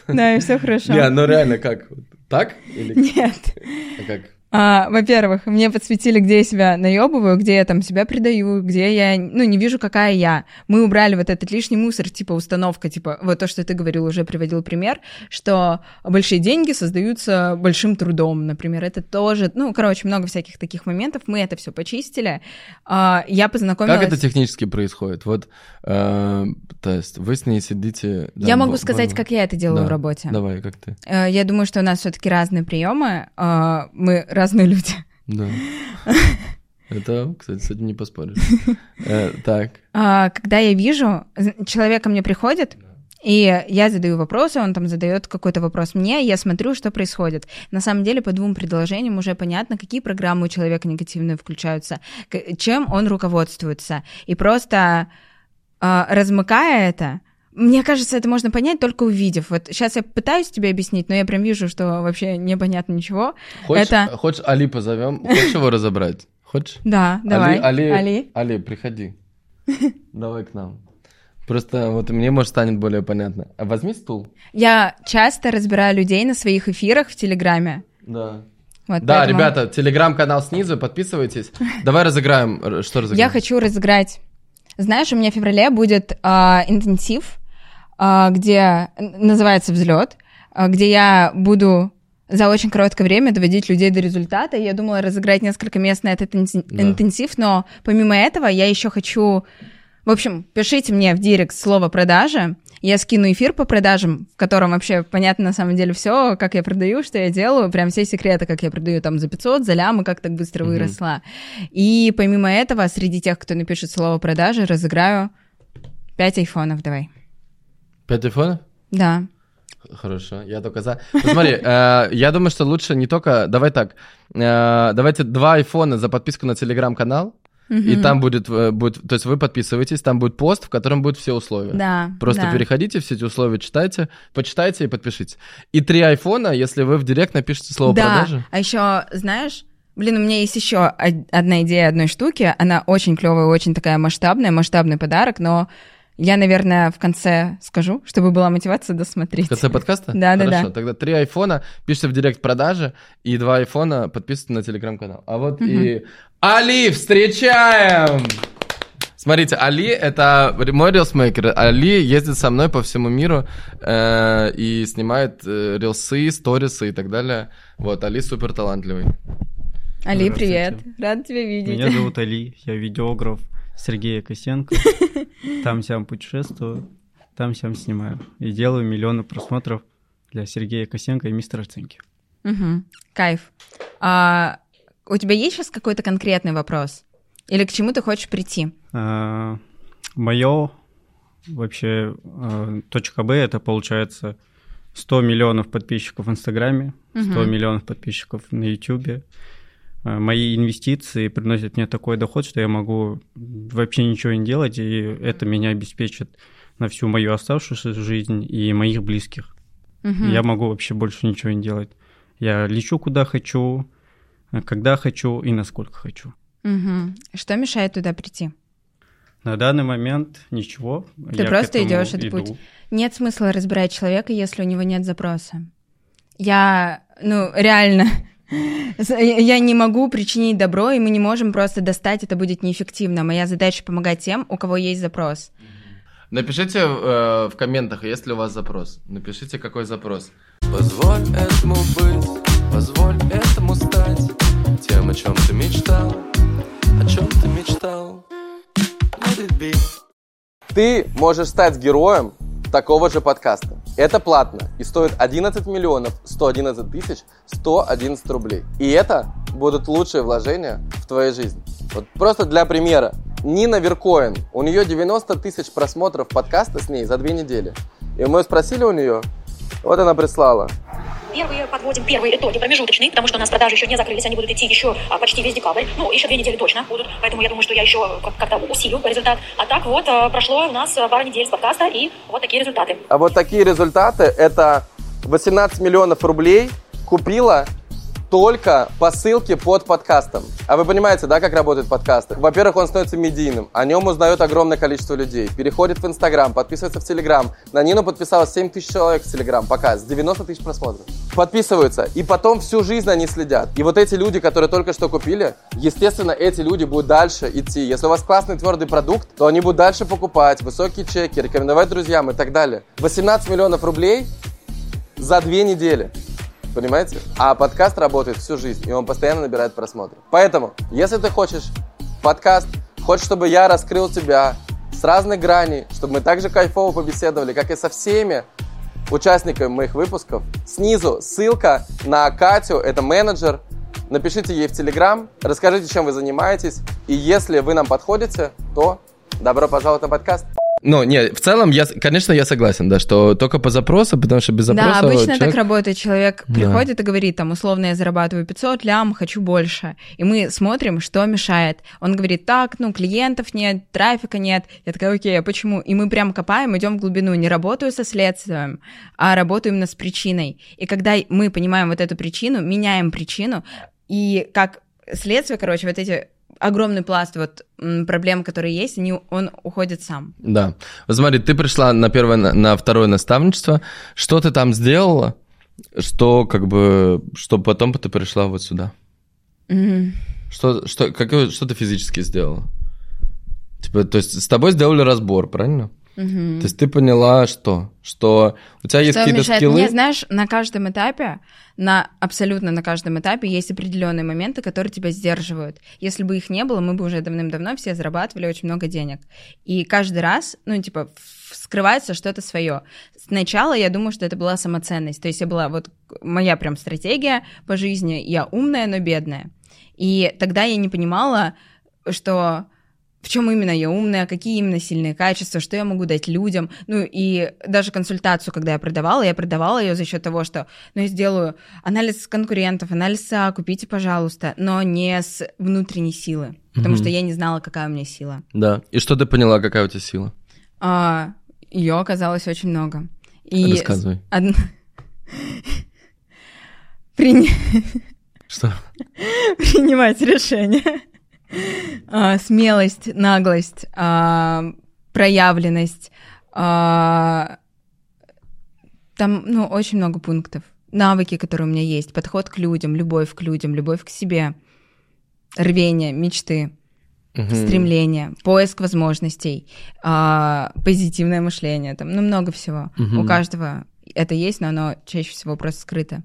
Да, и все хорошо. Не, ну реально как? Так или Нет. как? А, во-первых, мне подсветили, где я себя наебываю, где я там себя предаю, где я, ну, не вижу, какая я. Мы убрали вот этот лишний мусор, типа установка, типа вот то, что ты говорил, уже приводил пример, что большие деньги создаются большим трудом, например. Это тоже, ну, короче, много всяких таких моментов. Мы это все почистили. А, я познакомилась... Как это технически происходит? Вот, э, то есть вы с ней сидите... да, Я могу бо- сказать, бо- как я это делаю Да. в работе. Давай, как ты? Э, Я думаю, что у нас все-таки разные приемы. э, Мы разные люди. Да. Это, кстати, с этим не поспоришь. Э, Так. А, Когда я вижу, з- человек ко мне приходит, и я задаю вопросы, он там задает какой-то вопрос мне, я смотрю, что происходит. На самом деле, по двум предложениям уже понятно, какие программы у человека негативные включаются, чем он руководствуется. И просто а, размыкая это, мне кажется, это можно понять только увидев. Вот сейчас я пытаюсь тебе объяснить, но я прям вижу, что вообще непонятно ничего. Хочешь, Это- хочешь Али позовем? Хочешь его разобрать? Хочешь? Да, давай. Али, Али, Али. Али, приходи. Давай к нам. Просто вот мне, может, станет более понятно. А возьми стул. Я часто разбираю людей на своих эфирах в Телеграме. Да. Вот, Да, поэтому ребята, телеграм-канал снизу, подписывайтесь. Давай разыграем. Р- Что разыграем? Я хочу разыграть. Знаешь, у меня в феврале будет а, интенсив, где н- называется взлет, а, где я буду за очень короткое время доводить людей до результата. Я думала разыграть несколько мест на этот интен- Да. интенсив, но помимо этого я еще хочу... В общем, пишите мне в директ слово продажа. Я скину эфир по продажам, в котором вообще понятно на самом деле все, как я продаю, что я делаю, прям все секреты, как я продаю там за 500, за лямы, как так быстро Мгм. выросла. И помимо этого, среди тех, кто напишет слово продажи, разыграю 5 айфонов, давай. Пять айфонов? Да. Хорошо, я только за. Ну, Смотри, э, я думаю, что лучше не только... Давай так, э, давайте два айфона за подписку на телеграм-канал, и там будет, э, будет... То есть вы подписываетесь, там будет пост, в котором будут все условия. Да. Просто да. переходите, все эти условия читайте, почитайте и подпишитесь. И три айфона, если вы в директ напишите слово Да. продажи. А еще, знаешь, блин, у меня есть еще одна идея одной штуки. Она очень клевая, очень такая масштабная, масштабный подарок, но я, наверное, в конце скажу, чтобы была мотивация досмотреть. В конце подкаста? Да, да, Хорошо, да. тогда три айфона, пишите в директ продажи, и два айфона подписывайтесь на телеграм-канал. А вот и Али, встречаем! Смотрите, Али — это мой рилсмейкер. Али ездит со мной по всему миру э, и снимает э, рилсы, сторисы и так далее. Вот, Али супер талантливый. Али, привет. Рад тебя видеть. Меня зовут Али, я видеограф Сергея Косенко. Там сям путешествую, там сям снимаю. И делаю миллионы просмотров для Сергея Косенко и мистера Цинки. Мгм. Кайф. А, у тебя есть сейчас какой-то конкретный вопрос? Или к чему ты хочешь прийти? Мое вообще а, точка Б это получается 100 миллионов подписчиков в Инстаграме, 100 Мгм. миллионов подписчиков на Ютубе. А, Мои инвестиции приносят мне такой доход, что я могу вообще ничего не делать, и это меня обеспечит на всю мою оставшуюся жизнь и моих близких. Мгм. Я могу вообще больше ничего не делать. Я лечу куда хочу, а, когда хочу и насколько хочу. Мгм. Что мешает туда прийти? На данный момент ничего. Ты я просто идешь этот иду. путь. Нет смысла разбирать человека, если у него нет запроса. Я, ну, реально, я не могу причинить добро, и мы не можем просто достать, это будет неэффективно. Моя задача помогать тем, у кого есть запрос. Напишите э, в комментах, есть ли у вас запрос. Напишите, какой запрос. Позволь этому быть, позволь этому стать Тем, о чем ты мечтал, о чем ты мечтал Ты можешь стать героем такого же подкаста. Это платно и стоит 11 миллионов 111 тысяч 111 рублей. И это будут лучшие вложения в твоей жизни. Вот просто для примера. Нина Веркоин, у нее 90 тысяч просмотров подкаста с ней за две недели. И мы спросили у нее, вот она прислала. Первые подводим первые итоги промежуточные, потому что у нас продажи еще не закрылись, они будут идти еще а, почти весь декабрь. Ну, еще две недели точно будут, поэтому я думаю, что я еще как- как-то усилю результат. А так вот, а, прошло у нас а, пара недель с подкаста, и вот такие результаты. А вот такие результаты, это 18 миллионов рублей купила только по ссылке под подкастом. А вы понимаете, да, как работают подкасты? Во-первых, он становится медийным, о нем узнает огромное количество людей, переходит в Инстаграм, подписывается в Телеграм. На Нину подписалось 7 тысяч человек в Телеграм, пока, с 90 тысяч просмотров. Подписываются, и потом всю жизнь они следят. И вот эти люди, которые только что купили, естественно, эти люди будут дальше идти. Если у вас классный твердый продукт, то они будут дальше покупать, высокие чеки, рекомендовать друзьям и так далее. 18 миллионов рублей за две недели. Понимаете? А подкаст работает всю жизнь, и он постоянно набирает просмотры. Поэтому, если ты хочешь подкаст, хочешь, чтобы я раскрыл тебя с разных граней, чтобы мы также кайфово побеседовали, как и со всеми участниками моих выпусков, снизу ссылка на Катю, это менеджер. Напишите ей в Телеграм, расскажите, чем вы занимаетесь. И если вы нам подходите, то добро пожаловать на подкаст. Ну, не, в целом, я, конечно, я согласен, да, что только по запросу, потому что без запроса Да, обычно человек- так работает. Человек Да. приходит и говорит, там, условно, я зарабатываю 500 лям, хочу больше. И мы смотрим, что мешает. Он говорит, так, ну, клиентов нет, трафика нет. Я такая, окей, а почему? И мы прям копаем, идем в глубину. Не работаю со следствием, а работаю именно с причиной. И когда мы понимаем вот эту причину, меняем причину, и как следствие, короче, вот эти огромный пласт вот проблем, которые есть, они, он уходит сам. Да. Вот смотри, ты пришла на первое, на, второе наставничество. Что ты там сделала, что как бы, что потом ты пришла вот сюда? Мгм. Что, что, какое, что ты физически сделала? Типа, то есть с тобой сделали разбор, правильно? Мгм. То есть ты поняла, что? Что у тебя есть какие-то мешает? скиллы? Мне, знаешь, на каждом этапе, на абсолютно на каждом этапе есть определенные моменты, которые тебя сдерживают. Если бы их не было, мы бы уже давным-давно все зарабатывали очень много денег. И каждый раз, ну, типа, скрывается что-то свое. Сначала я думаю, что это была самоценность. То есть я была вот моя прям стратегия по жизни. Я умная, но бедная. И тогда я не понимала, что в чем именно я умная, какие именно сильные качества, что я могу дать людям. Ну и даже консультацию, когда я продавала, я продавала ее за счет того, что ну, я сделаю анализ конкурентов, анализ СА, купите, пожалуйста, но не с внутренней силы, потому Мгм. что я не знала, какая у меня сила. Да. И что ты поняла, какая у тебя сила? ее оказалось очень много. И Рассказывай. од- Прини- Что? принимать решения. А, смелость, наглость, а, проявленность. а, Там, ну, очень много пунктов. Навыки, которые у меня есть, подход к людям, любовь к людям, любовь к себе, рвение, мечты, Мгм. стремление, поиск возможностей, позитивное мышление, там, ну, много всего. Мгм. У каждого это есть, но оно чаще всего просто скрыто.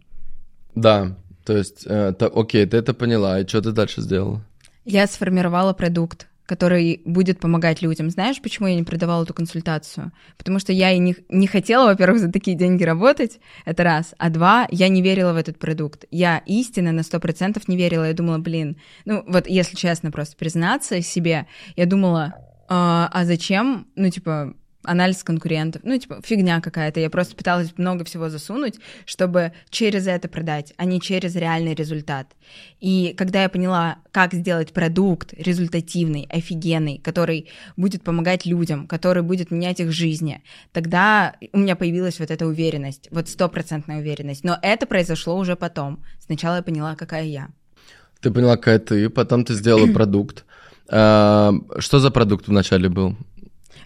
Да. То есть, э, то- окей, ты это поняла. И что ты дальше сделала? Я сформировала продукт, который будет помогать людям. Знаешь, почему я не продавала эту консультацию? Потому что я и не, не хотела, во-первых, за такие деньги работать, это раз. А два, я не верила в этот продукт. Я истинно на 100% не верила. Я думала, блин, ну вот если честно просто признаться себе, я думала, а, а зачем, ну типа, анализ конкурентов, ну, типа, фигня какая-то. Я просто пыталась много всего засунуть, чтобы через это продать, а не через реальный результат. И когда я поняла, как сделать продукт результативный, офигенный, который будет помогать людям, который будет менять их жизни, тогда у меня появилась вот эта уверенность, вот стопроцентная уверенность. Но это произошло уже потом. Сначала я поняла, какая я. Ты поняла, какая ты, потом ты сделала продукт. А, Что за продукт вначале был?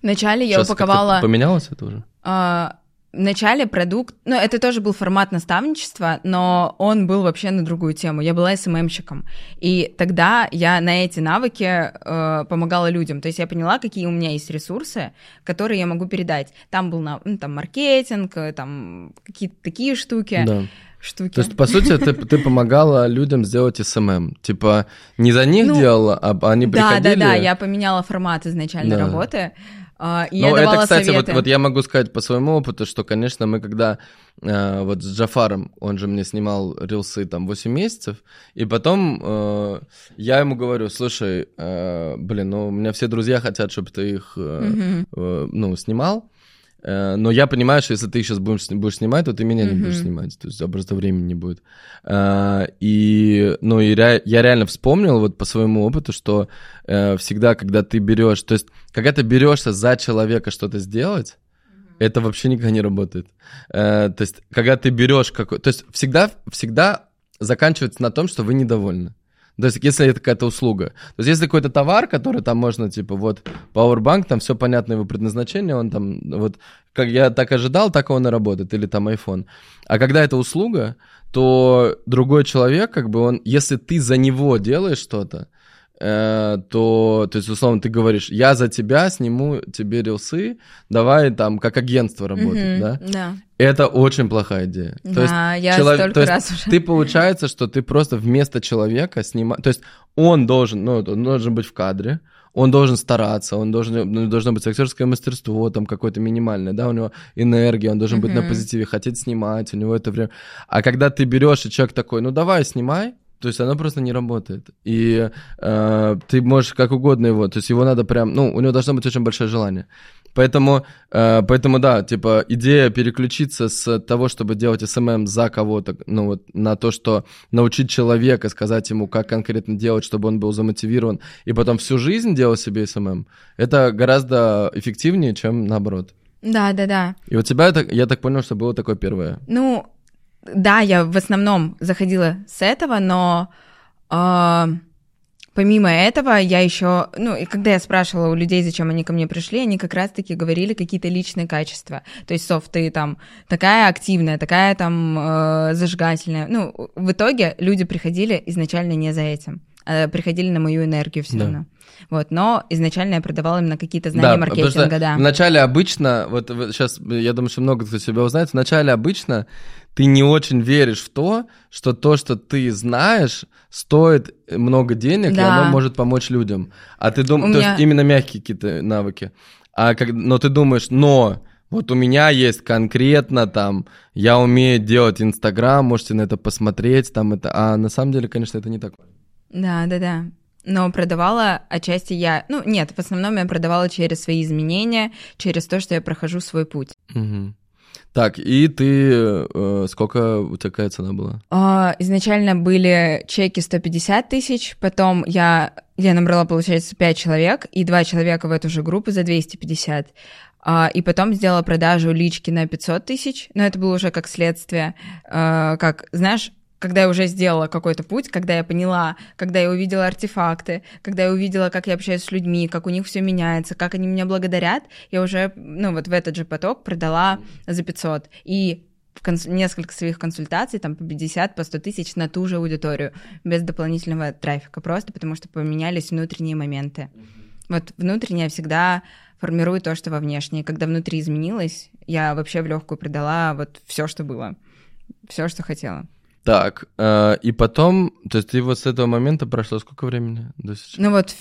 Вначале я как-то упаковала... Поменялось это уже? А, Вначале продукт, ну, это тоже был формат наставничества, но он был вообще на другую тему. Я была СММщиком, и тогда я на эти навыки э, помогала людям. То есть я поняла, какие у меня есть ресурсы, которые я могу передать. Там был ну, там маркетинг, э, там какие-то такие штуки. Да. штуки. То есть, по сути, ты, ты помогала людям сделать SMM. Типа, не за них Ну, делала, а они да, приходили... да, да, я поменяла формат изначальной Да. работы. А, и Ну, я это, кстати, вот, советы. вот я могу сказать по своему опыту, что, конечно, мы когда э, вот с Джафаром, он же мне снимал рилсы там 8 месяцев, и потом э, я ему говорю, слушай, э, блин, ну, у меня все друзья хотят, чтобы ты их, э, Мгм. э, ну, снимал, Но я понимаю, что если ты сейчас будешь, будешь снимать, то ты меня не будешь снимать. То есть просто времени не будет. Э, И, ну, и ре- я реально вспомнил вот по своему опыту, что э, всегда, когда ты берешь, то есть, когда ты берешься за человека что-то сделать, это вообще никогда не работает. Э, То есть, когда ты берешь какой... То есть, всегда, всегда заканчивается на том, что вы недовольны. То есть, если это какая-то услуга. То есть, если какой-то товар, который там можно, типа, вот, Powerbank, там все понятно его предназначение, он там, вот, как я так ожидал, так он и работает, или там iPhone. А когда это услуга, то другой человек, как бы он, если ты за него делаешь что-то, то, то есть, условно, ты говоришь, я за тебя сниму тебе рилсы, давай там как агентство работать, Мгм, да? Да. Это очень плохая идея. То есть, Да, я челов- столько то есть раз уже. ты получается, что ты просто вместо человека снимаешь... То есть он должен, ну, он должен быть в кадре, он должен стараться, он должен, ну, должно быть актерское мастерство там какое-то минимальное, да, у него энергия, он должен быть на позитиве, хотеть снимать, у него это время. А когда ты берешь, и человек такой, ну давай, снимай, то есть оно просто не работает. И э, ты можешь как угодно его, то есть его надо прям, ну, у него должно быть очень большое желание. Поэтому, э, поэтому да, типа идея переключиться с того, чтобы делать SMM за кого-то, ну вот на то, что научить человека, сказать ему, как конкретно делать, чтобы он был замотивирован, и потом всю жизнь делал себе SMM, это гораздо эффективнее, чем наоборот. Да, да, да. И у тебя, это, я так понял, что было такое первое. Ну, да, я в основном заходила с этого, но а, помимо этого я еще, ну, и когда я спрашивала у людей, зачем они ко мне пришли, они как раз-таки говорили какие-то личные качества. То есть, Соф, ты там такая активная, такая там э, зажигательная. Ну, в итоге люди приходили изначально не за этим, а приходили на мою энергию все Да. равно. Вот, но изначально я продавала именно какие-то знания что маркетинга, да. Вначале обычно, вот сейчас, я думаю, что много кто себя узнает, вначале обычно ты не очень веришь в то, что то, что ты знаешь, стоит много денег, и Да. оно может помочь людям. А ты думаешь, то меня- есть именно мягкие какие-то навыки. А как, но ты думаешь, но вот у меня есть конкретно там, я умею делать Инстаграм, можете на это посмотреть, там это, а на самом деле, конечно, это не так. Да, да, да. Но продавала отчасти я... Ну, нет, в основном я продавала через свои изменения, через то, что я прохожу свой путь. Мгм. Так, и ты, э, сколько какая цена была? А, изначально были чеки 150 тысяч, потом я, я набрала, получается, 5 человек, и 2 человека в эту же группу за 250. А, и потом сделала продажу лички на 500 тысяч, но это было уже как следствие, а, как, знаешь, когда я уже сделала какой-то путь, когда я поняла, когда я увидела артефакты, когда я увидела, как я общаюсь с людьми, как у них все меняется, как они меня благодарят, я уже, ну, вот в этот же поток продала за 500. И конс- несколько своих консультаций, там по 50, по 100 тысяч на ту же аудиторию, без дополнительного трафика, просто потому что поменялись внутренние моменты. Вот внутреннее всегда формирует то, что во внешнее. Когда внутри изменилось, я вообще в легкую продала вот все, что было, все, что хотела. Так, э, и потом, то есть ты вот с этого момента прошло сколько времени до сейчас? Ну вот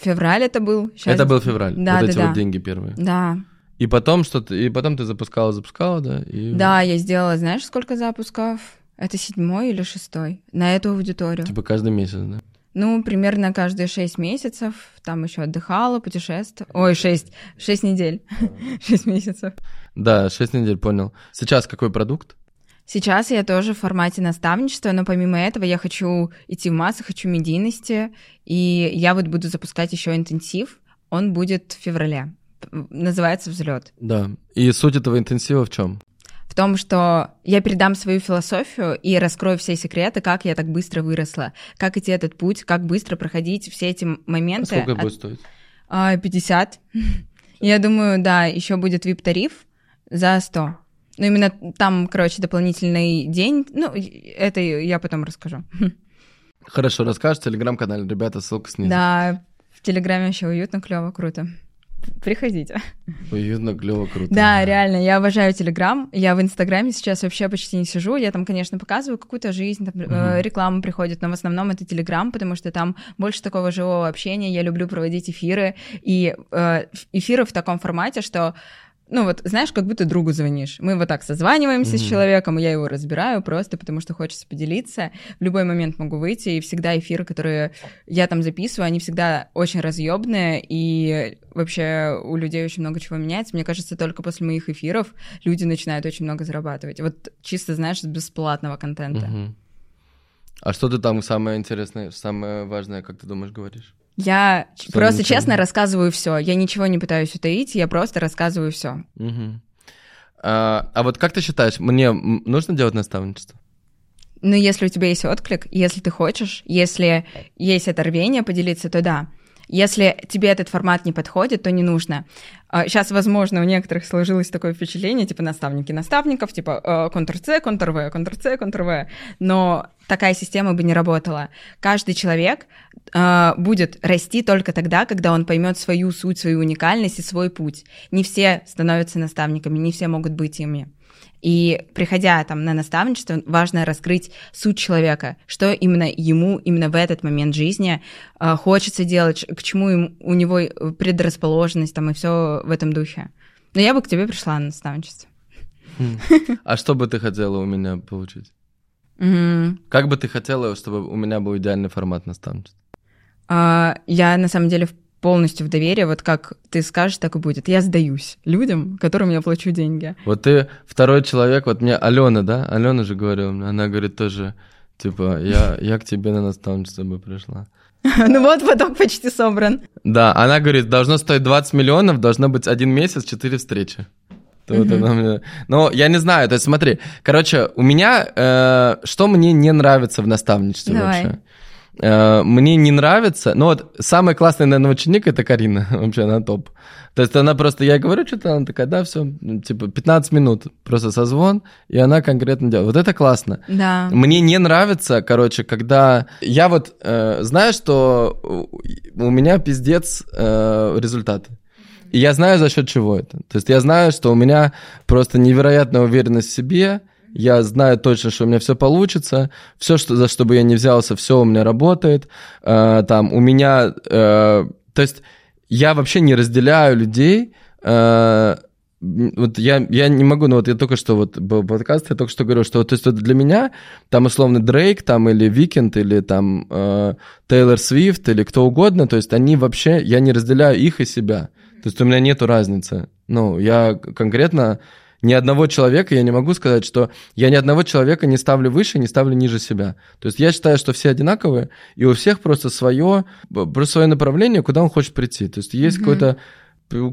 февраль это был. щас- Это был февраль, Да, вот да, эти да. вот деньги первые. Да, И потом что ты, и потом ты запускала, запускала, да? И... да, я сделала, знаешь, сколько запусков? Это седьмой или шестой на эту аудиторию. Типа каждый месяц, да? Ну, примерно каждые шесть месяцев. Там еще отдыхала, путешествовала. Ой, шесть. Шесть недель. Шесть месяцев. Да, 6 недель, понял. Сейчас какой продукт? Сейчас я тоже в формате наставничества, но помимо этого я хочу идти в массы, хочу медийности, и я вот буду запускать еще интенсив. Он будет в феврале. Называется взлет. Да. И суть этого интенсива в чем? В том, что я передам свою философию и раскрою все секреты, как я так быстро выросла, как идти этот путь, как быстро проходить все эти моменты. Сколько от- будет стоить? А, 50. Я думаю, да, еще будет VIP-тариф за 100. Ну, именно там, короче, дополнительный день. Ну, это я потом расскажу. Хорошо, расскажешь в телеграм-канале, ребята, ссылка снизу. Да, в Телеграме вообще уютно, клево, круто. Приходите. Уютно, клево, круто. Да, реально, я обожаю Телеграм. Я в Инстаграме сейчас вообще почти не сижу. Я там, конечно, показываю какую-то жизнь, там, э, реклама приходит, но в основном это Телеграм, потому что там больше такого живого общения. Я люблю проводить эфиры. И э, эфиры в таком формате, что ну вот, знаешь, как будто другу звонишь. Мы вот так созваниваемся с Мгм. человеком, я его разбираю просто, потому что хочется поделиться. В любой момент могу выйти, и всегда эфиры, которые я там записываю, они всегда очень разъебные, и вообще у людей очень много чего меняется. Мне кажется, только после моих эфиров люди начинают очень много зарабатывать. Вот чисто, знаешь, с бесплатного контента. Мгм. А что ты там самое интересное, самое важное, как ты думаешь, говоришь? Я Что просто ничего честно рассказываю все. Я ничего не пытаюсь утаить, я просто рассказываю все. Мгм. А, а вот как ты считаешь, мне нужно делать наставничество? Но если у тебя есть отклик, если ты хочешь, если есть это рвение поделиться, то да. Если тебе этот формат не подходит, то не нужно. Сейчас, возможно, у некоторых сложилось такое впечатление, типа наставники наставников, типа э, Ctrl-C, Ctrl-V, Ctrl-C, Ctrl-V. Но такая система бы не работала. Каждый человек э, будет расти только тогда, когда он поймет свою суть, свою уникальность и свой путь. Не все становятся наставниками, не все могут быть ими. И приходя там на наставничество, важно раскрыть суть человека, что именно ему именно в этот момент жизни э, хочется делать, к чему им- у него предрасположенность там и все в этом духе. Но я бы к тебе пришла на наставничество. А что бы ты хотела у меня получить? Как бы ты хотела, чтобы у меня был идеальный формат наставничества? А, я на самом деле в- полностью в доверии, вот как ты скажешь, так и будет. Я сдаюсь людям, которым я плачу деньги. Вот ты второй человек, вот мне Алена, да? Алена же говорила, мне, она говорит тоже, типа, я, я к тебе на наставничество бы пришла. Ну вот, поток почти собран. Да, она говорит, должно стоить 20 миллионов, должно быть один месяц, четыре встречи. То вот она мне- Но я не знаю, то есть смотри, короче, у меня, э, что мне не нравится в наставничестве Давай. вообще? Э, мне не нравится, ну вот самый классный, наверное, ученик это Карина, вообще она топ. То есть она просто, я говорю что-то, она такая, да, все, типа 15 минут, просто созвон, и она конкретно делает. Вот это классно. Да. Мне не нравится, короче, когда я вот э, знаю, что у у меня пиздец э, результаты. И я знаю, за счет чего это. То есть я знаю, что у меня просто невероятная уверенность в себе. Я знаю точно, что у меня все получится. Все, что, за что бы я не взялся, все у меня работает. Э, там у меня... э, то есть я вообще не разделяю людей. э, вот я, я не могу, ну вот я только что вот был подкаст, я только что говорил, что то есть вот для меня там условно Дрейк, там или Weeknd, или там э, Тейлор Свифт, или кто угодно, то есть они вообще, я не разделяю их и себя. То есть у меня нету разницы. Ну, я конкретно ни одного человека, я не могу сказать, что я ни одного человека не ставлю выше, не ставлю ниже себя. То есть я считаю, что все одинаковые, и у всех просто свое, просто свое направление, куда он хочет прийти. То есть есть Мгм. какой-то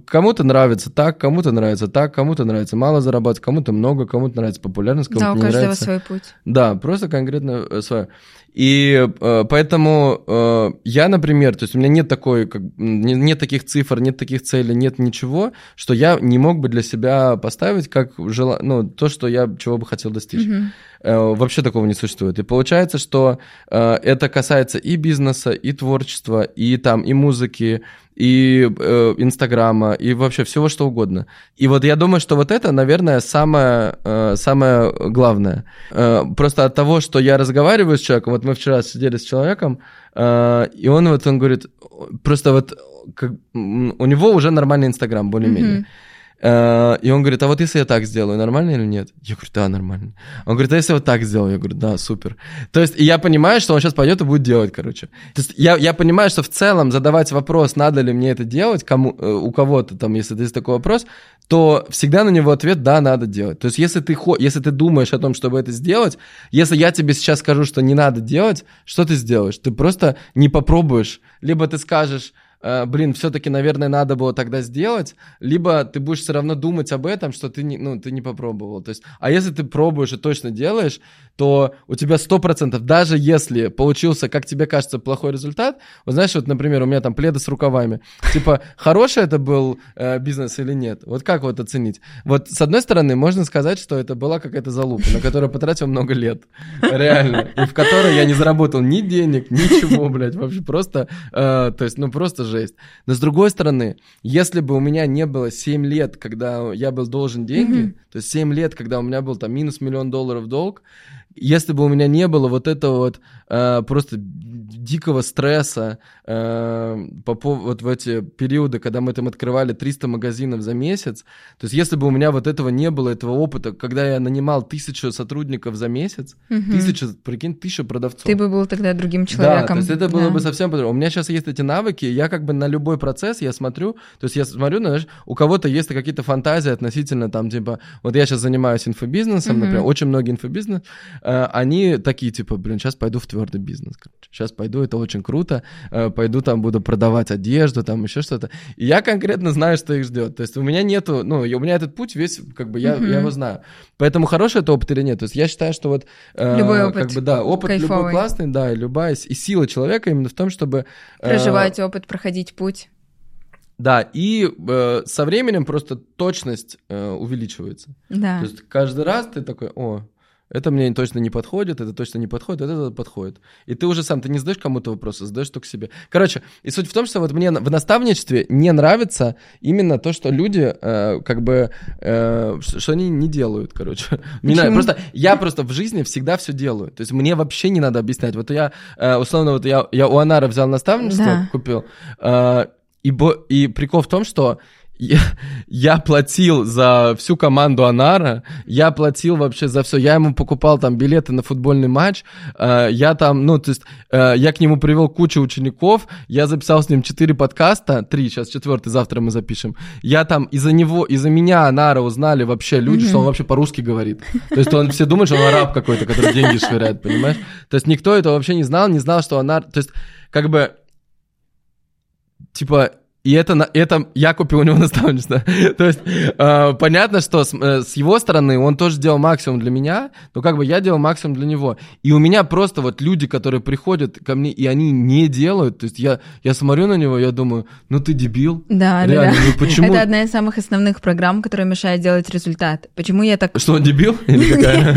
Кому-то нравится так, кому-то нравится так, кому-то нравится мало зарабатывать, кому-то много, кому-то нравится популярность, кому-то Да, у не каждого нравится. свой путь. Да, просто конкретно э, свое. И э, поэтому э, я, например, то есть у меня нет такой, как, не- нет таких цифр, нет таких целей, нет ничего, что я не мог бы для себя поставить как жела... ну, то, что я чего бы хотел достичь. Мгм. Э, Вообще такого не существует. И получается, что э, это касается и бизнеса, и творчества, и там, и музыки, и э, Инстаграма, и вообще всего что угодно. И вот я думаю, что вот это, наверное, самое, э, самое главное. Э, Просто от того, что я разговариваю с человеком, вот мы вчера сидели с человеком, э, и он вот, он говорит, просто вот как, у него уже нормальный Инстаграм, более-менее. Мгм. Э, И он говорит, а вот если я так сделаю, нормально или нет? Я говорю, да, нормально. Он говорит, а если я вот так сделаю? Я говорю, да, супер. То есть я понимаю, что он сейчас пойдет и будет делать, короче. То есть я, я понимаю, что в целом задавать вопрос, надо ли мне это делать, кому, э, у кого-то там, если есть такой вопрос, то всегда на него ответ «да, надо делать». То есть если ты, если ты думаешь о том, чтобы это сделать, если я тебе сейчас скажу, что не надо делать, что ты сделаешь? Ты просто не попробуешь. Либо ты скажешь, «Э, блин, все-таки, наверное, надо было тогда сделать, либо ты будешь все равно думать об этом, что ты не, ну, ты не попробовал. То есть, а если ты пробуешь и точно делаешь, то у тебя 100%, даже если получился, как тебе кажется, плохой результат, вот знаешь, вот, например, у меня там пледы с рукавами, типа, хороший это был э, бизнес или нет? Вот как вот оценить? Вот, с одной стороны, можно сказать, что это была какая-то залупа, на которую потратил много лет, реально, и в которой я не заработал ни денег, ничего, блядь, вообще просто, э, то есть, ну, просто жесть. Но с другой стороны, если бы у меня не было 7 лет, когда я был должен деньги, Мгм. то есть 7 лет, когда у меня был там минус миллион долларов долг, если бы у меня не было вот этого вот э, просто дикого стресса э, по пов- вот в эти периоды, когда мы там открывали 300 магазинов за месяц, то есть если бы у меня вот этого не было, этого опыта, когда я нанимал тысячу сотрудников за месяц, Мгм. тысяча, прикинь, тысяча продавцов. Ты бы был тогда другим Да, человеком. то есть это было Да. бы совсем по-другому. У меня сейчас есть эти навыки, я как бы на любой процесс я смотрю, то есть я смотрю, знаешь, у кого-то есть какие-то фантазии относительно там, типа, вот я сейчас занимаюсь инфобизнесом, Мгм. например, очень многие инфобизнес, э, они такие, типа, блин, сейчас пойду в твердый бизнес, сейчас пойду, это очень круто, э, пойду там буду продавать одежду, там еще что-то. И я конкретно знаю, что их ждет. То есть у меня нету, ну, у меня этот путь весь, как бы, я, Мгм. я его знаю. Поэтому хороший это опыт или нет? То есть я считаю, что вот... э, Любой опыт Как бы, да, опыт любой кайфовый. классный, да, и любая, и сила человека именно в том, чтобы... э, Проживать опыт, проходить путь. Да, и э, со временем просто точность э, увеличивается. Да. То есть каждый раз ты такой, о, это мне точно не подходит, это точно не подходит, это подходит. И ты уже сам, ты не задаешь кому-то вопросы, задаешь только себе. Короче, и суть в том, что вот мне в наставничестве не нравится именно то, что люди э, как бы, э, что, они не делают, короче. Не знаю, просто я просто в жизни всегда все делаю. То есть мне вообще не надо объяснять. Вот я, э, условно, вот я, я у Анара взял наставничество, Да. купил, э, и, бо- и прикол в том, что я, я платил за всю команду Анара, я платил вообще за все, я ему покупал там билеты на футбольный матч, э, я там, ну, то есть, э, я к нему привел кучу учеников, я записал с ним четыре подкаста, три, сейчас четвертый, завтра мы запишем, я там из-за него, из-за меня Анара узнали вообще люди, что он вообще по-русски говорит, то есть он все думают, что он араб какой-то, который деньги швыряет, понимаешь, то есть никто этого вообще не знал, не знал, что Анар, то есть, как бы, типа, и это, на- это я купил у него наставничество. То есть, э, понятно, что с, э, с его стороны он тоже делал максимум для меня, но как бы я делал максимум для него. И у меня просто вот люди, которые приходят ко мне, и они не делают, то есть я, я смотрю на него, я думаю, ну ты дебил. Да, да, Реально, да. ну почему? Это одна из самых основных программ, которая мешает делать результат. Почему я так... Что, он дебил? Или какая?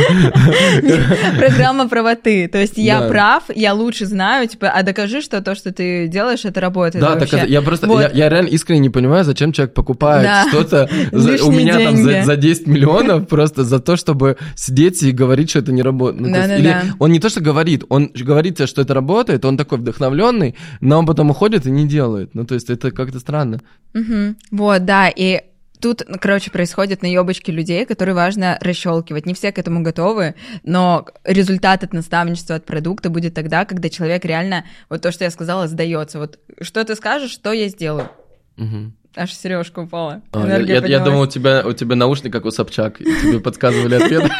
Программа правоты. То есть я Да. прав, я лучше знаю, типа, а докажи, что то, что ты делаешь, это работает Да, так я просто. Я, реально искренне не понимаю, зачем человек покупает Да. что-то за- у меня там деньги. за, за 10 миллионов просто за то, чтобы сидеть и говорить, что это не работает. Ну, есть, Да-да-да. или он не то, что говорит, он говорит тебе, что это работает, он такой вдохновленный, но он потом уходит и не делает. Ну, то есть это как-то странно. Мгм. Вот, да, и тут, короче, происходят наебочки людей, которые важно расщелкивать. Не все к этому готовы, но результат от наставничества, от продукта будет тогда, когда человек реально, вот то, что я сказала, сдается. Вот что ты скажешь, что я сделаю. Мгм. Аж сережка упала. А, я, я- я думал, у тебя, у тебя наушник, как у Собчак, и тебе подсказывали ответ.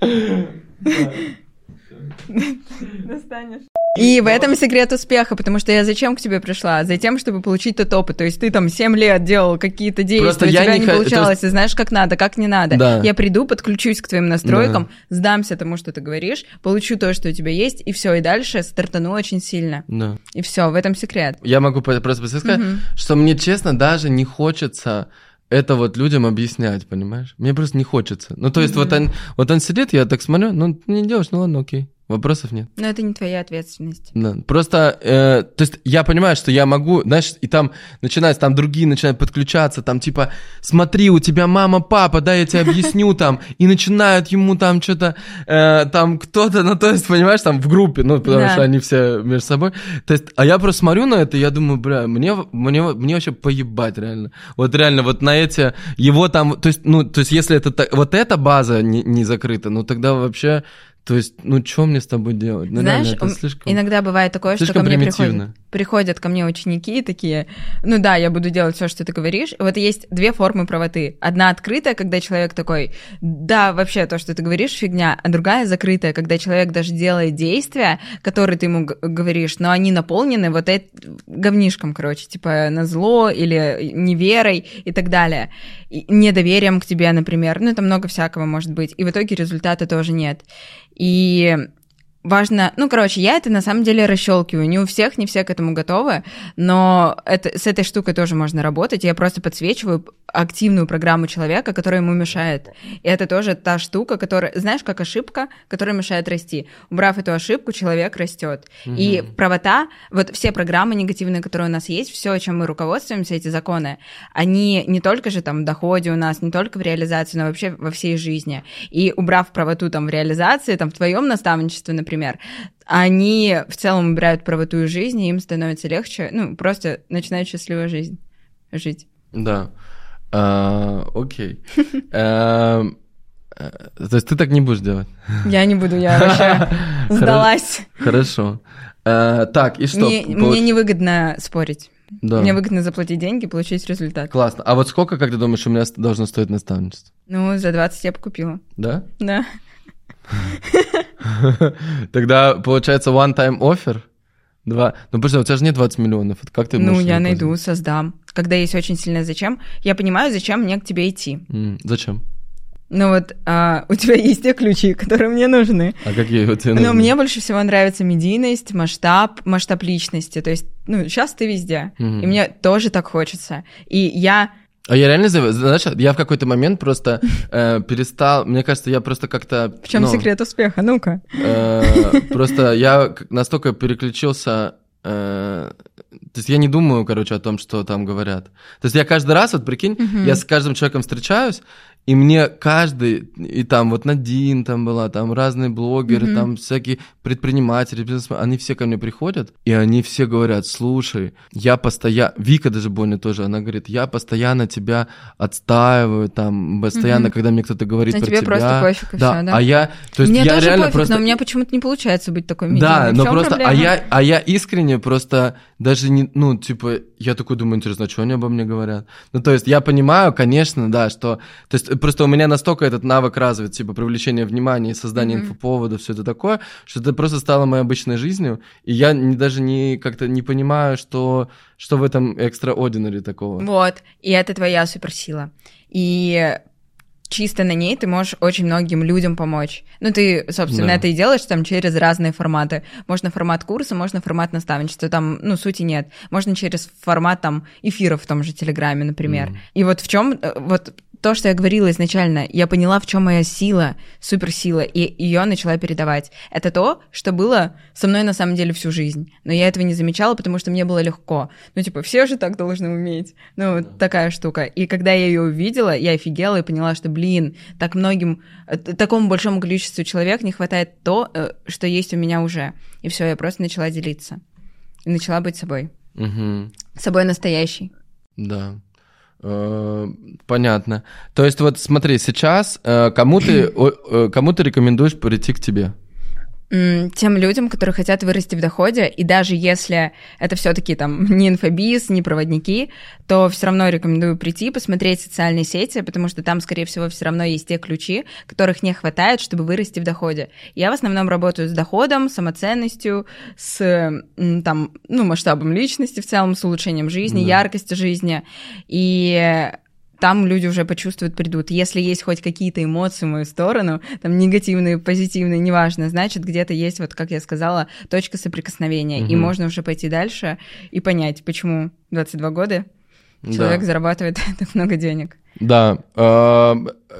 Достанешь. И в этом секрет успеха, потому что я зачем к тебе пришла? Затем, чтобы получить тот опыт. То есть ты там 7 лет делал какие-то действия, Просто у я тебя не не, получалось, есть- ты знаешь, как надо, как не надо. Да. Я приду, подключусь к твоим настройкам, сдамся тому, что ты говоришь, получу то, что у тебя есть, и все, и дальше стартану очень сильно. Да. И все, в этом секрет. Я могу просто сказать, Мгм. что мне, честно, даже не хочется это вот людям объяснять, понимаешь? Мне просто не хочется. Ну, то есть вот, он, вот он сидит, я так смотрю, ну, ты не делаешь, ну ладно, окей. Вопросов нет. Но это не твоя ответственность. Да. Просто, э, то есть я понимаю, что я могу, знаешь, и там начинают, там другие начинают подключаться, там типа, смотри, у тебя мама, папа, да, я тебе объясню там, и начинают ему там что-то, э, там кто-то, ну то есть, понимаешь, там в группе, ну потому Да. что они все между собой, то есть, а я просто смотрю на это, и я думаю, бля, мне, мне, мне вообще поебать реально, вот реально, вот на эти, его там, то есть, ну, то есть, если это, вот эта база не, не закрыта, ну тогда вообще, то есть, ну что мне с тобой делать? Ну, реально, Знаешь, это ум- слишком... иногда бывает такое, что ко слишком мне примитивно. Приходят, ко мне ученики такие, ну да, я буду делать все, что ты говоришь. Вот есть две формы правоты. Одна открытая, когда человек такой, да, вообще то, что ты говоришь, фигня, а другая закрытая, когда человек даже делает действия, которые ты ему говоришь, но они наполнены вот этим говнишком, короче, типа на зло или неверой и так далее. И недоверием к тебе, например. Ну, это много всякого может быть. И в итоге результата тоже нет. И важно, ну, короче, я это на самом деле расщелкиваю. Не у всех, не все к этому готовы, но это, с этой штукой тоже можно работать. Я просто подсвечиваю, активную программу человека, которая ему мешает. И это тоже та штука, которая, знаешь, как ошибка, которая мешает расти. Убрав эту ошибку, человек растет. И правота, вот все программы негативные, которые у нас есть, все, чем мы руководствуемся, эти законы, они не только же там в доходе у нас, не только в реализации, но вообще во всей жизни. И убрав правоту там в реализации, там в твоем наставничестве, например, они в целом убирают правоту из жизни, им становится легче, ну, просто начинают счастливую жизнь жить. Да. А, Окей. Эм, э, То есть ты так не будешь делать? Я не буду, я вообще сдалась. Хорошо. Э, Так, и что? Мне, невыгодно спорить. Да. Мне выгодно заплатить деньги, получить результат. Классно. А вот сколько, как ты думаешь, у меня должно стоить наставничество? Ну, за 20 я бы купила. Да? Да. Тогда получается one-time offer? Два. Ну, подожди, у тебя же нет 20 миллионов. Как ты ну, я найду, создам. Когда есть очень сильное зачем, я понимаю, зачем мне к тебе идти. М, Зачем? Ну вот а, у тебя есть те ключи, которые мне нужны. А какие вот тебе Но нужны? мне больше всего нравится медийность, масштаб, масштаб личности. То есть, ну, сейчас ты везде. Мгм. И мне тоже так хочется. И я А я реально, знаешь, я в какой-то момент просто э, перестал, мне кажется, я просто как-то... В чем ну, секрет успеха? Ну-ка. э, Просто я настолько переключился... э, То есть я не думаю, короче, о том, что там говорят. То есть я каждый раз, вот прикинь, я с каждым человеком встречаюсь, и мне каждый, и там вот Надин там была, там разные блогеры, там всякие предприниматели, бизнесмены, они все ко мне приходят, и они все говорят, слушай, я постоянно, Вика даже Боня тоже, она говорит, я постоянно тебя отстаиваю, там, постоянно, когда мне кто-то говорит А про тебе тебя. просто пофиг и да, всё, да? а я, то есть мне я тоже реально пофиг, просто... но у меня почему-то не получается быть такой медийной. Да, но просто, а я, а я искренне просто даже не, ну, типа, я такой думаю, интересно, а что они обо мне говорят? Ну, то есть я понимаю, конечно, да, что, то есть просто у меня настолько этот навык развит, типа, привлечение внимания и создание Мгм. инфоповода, все это такое, что это просто стало моей обычной жизнью, и я не, даже не, как-то не понимаю, что, что в этом extraordinary такого. Вот, и это твоя суперсила. И чисто на ней ты можешь очень многим людям помочь. Ну, ты, собственно, Да. это и делаешь там через разные форматы. Можно формат курса, можно формат наставничества, там, ну, сути нет. Можно через формат там эфиров в том же Телеграме, например. Мгм. И вот в чем, вот то, что я говорила изначально, я поняла, в чем моя сила, суперсила, и ее начала передавать. Это то, что было со мной на самом деле всю жизнь. Но я этого не замечала, потому что мне было легко. Ну, типа, все же так должны уметь. Ну, такая штука. И когда я ее увидела, я офигела и поняла, что, блин, так многим, э, такому большому количеству человек не хватает то, э, что есть у меня уже. И все, я просто начала делиться. И начала быть собой. Мгм. Собой настоящей. Да. Э, Понятно. То есть вот смотри, сейчас э, кому ты, э, кому ты рекомендуешь прийти к тебе? Тем людям, которые хотят вырасти в доходе, и даже если это все-таки там не инфобиз, не проводники, то все равно рекомендую прийти, посмотреть социальные сети, потому что там, скорее всего, все равно есть те ключи, которых не хватает, чтобы вырасти в доходе. Я в основном работаю с доходом, самоценностью, с там, ну, масштабом личности в целом, с улучшением жизни, Да. яркостью жизни. И там люди уже почувствуют, придут. Если есть хоть какие-то эмоции в мою сторону, там негативные, позитивные, неважно, значит, где-то есть, вот как я сказала, точка соприкосновения. И Мгм. можно уже пойти дальше и понять, почему 22 года человек Да. зарабатывает так много денег. Да. э,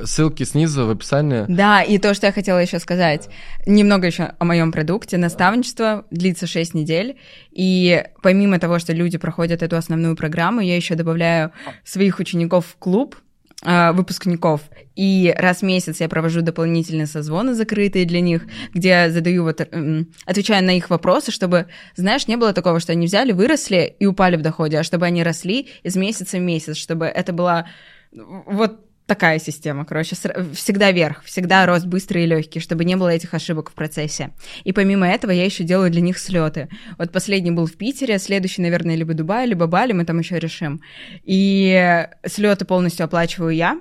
Ссылки снизу в описании. Да, и то, что я хотела еще сказать, немного еще о моем продукте. Наставничество длится 6 недель, и помимо того, что люди проходят эту основную программу, я еще добавляю своих учеников в клуб, а, выпускников. И раз в месяц я провожу дополнительные созвоны закрытые для них, где я задаю вот, м, отвечаю на их вопросы, чтобы, знаешь, не было такого, что они взяли, выросли и упали в доходе, а чтобы они росли из месяца в месяц, чтобы это была вот такая система, короче, всегда вверх, всегда рост быстрый и легкий, чтобы не было этих ошибок в процессе. И помимо этого я еще делаю для них слеты. Вот последний был в Питере, следующий, наверное, либо Дубай, либо Бали, мы там еще решим. И слеты полностью оплачиваю я.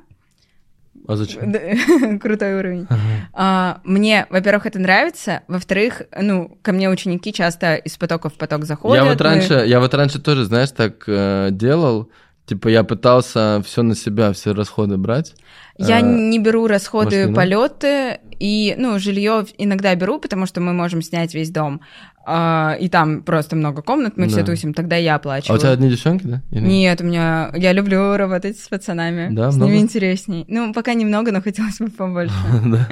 А зачем? Крутой уровень. А, Мне, во-первых, это нравится, во-вторых, ну, ко мне ученики часто из потока в поток заходят. Я вот раньше, я вот раньше тоже, знаешь, так э, делал. Типа я пытался все на себя, все расходы брать. Я Э, не беру расходы, может, не полеты и, ну, жилье иногда беру, потому что мы можем снять весь дом. А, и там просто много комнат, мы все Да. тусим, тогда я А оплачиваю. у тебя одни девчонки, да? Или- Нет, у меня... Я люблю работать с пацанами. Да, с много? ними интересней. Ну, пока немного, но хотелось бы побольше.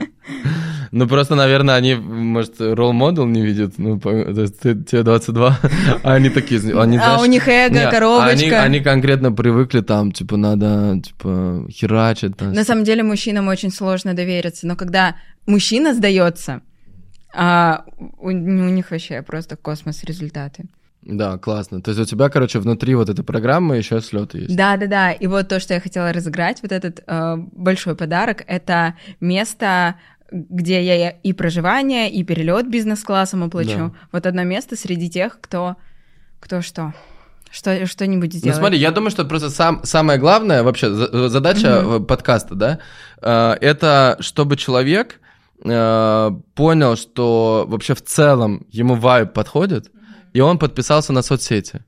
Ну, просто, наверное, они, может, ролл-модел не видят. Ну, по- то есть ты, тебе 22, а они такие... Они, А знаешь, у них эго, не, коробочка. Они, они конкретно привыкли там, типа, надо, типа, херачить. там. На самом деле мужчинам очень сложно довериться, но когда мужчина сдается, а у, у них вообще просто космос результаты. Да, классно. То есть у тебя, короче, внутри вот этой программы еще слеты есть. Да, да, да. И вот то, что я хотела разыграть, вот этот э, большой подарок, это место, где я и проживание, и перелет бизнес-классом оплачу. Да. Вот одно место среди тех, кто, кто что, что что-нибудь Ну сделает. смотри, я думаю, что просто сам, самое главное вообще за- задача э, подкаста, да, э, это чтобы человек э, понял, что вообще в целом ему вайб подходит, и он подписался на соцсети.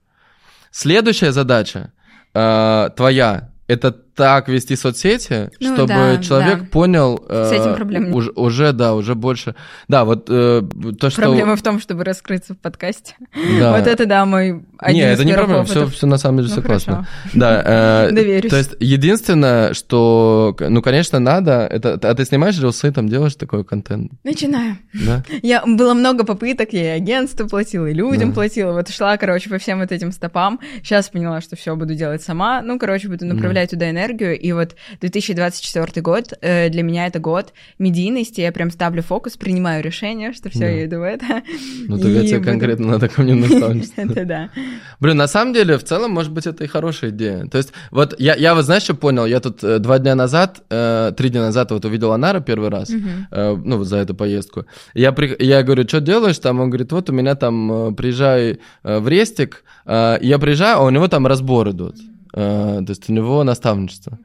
Следующая задача э, твоя это так вести соцсети, Ну чтобы да, человек да. понял э, С этим проблем нет. уже, уже, да, уже больше. Да, вот э, то, что. Проблема в том, чтобы раскрыться в подкасте. Да. Вот это, да, мой один Не, из это не проблема, все, все на самом деле Ну, все хорошо. классно. Да, э, Доверюсь. То есть единственное, что, ну, конечно, надо, это, а ты снимаешь рилсы, там делаешь такой контент, Начинаю. да? Я, было много попыток, я и агентству платила, и людям Да. платила. Вот шла, короче, по всем вот этим стопам. Сейчас поняла, что все буду делать сама. Ну, короче, буду направлять туда энергию. И вот 2024 год э, для меня это год медийности. Я прям ставлю фокус, принимаю решение, что все, Да. я иду в это. Ну, тогда тебе буду- конкретно надо ко мне наставничество. Это да. Блин, на самом деле, в целом, может быть, это и хорошая идея. То есть, вот я, я вот знаешь, что понял? Я тут э, два дня назад, э, три дня назад вот увидел Анара первый раз, э, ну, вот за эту поездку. Я, при- я говорю, что делаешь там? Он говорит, вот у меня там, приезжай в Рестик, я приезжаю, а у него там разбор идут. Э, то есть у него наставничество.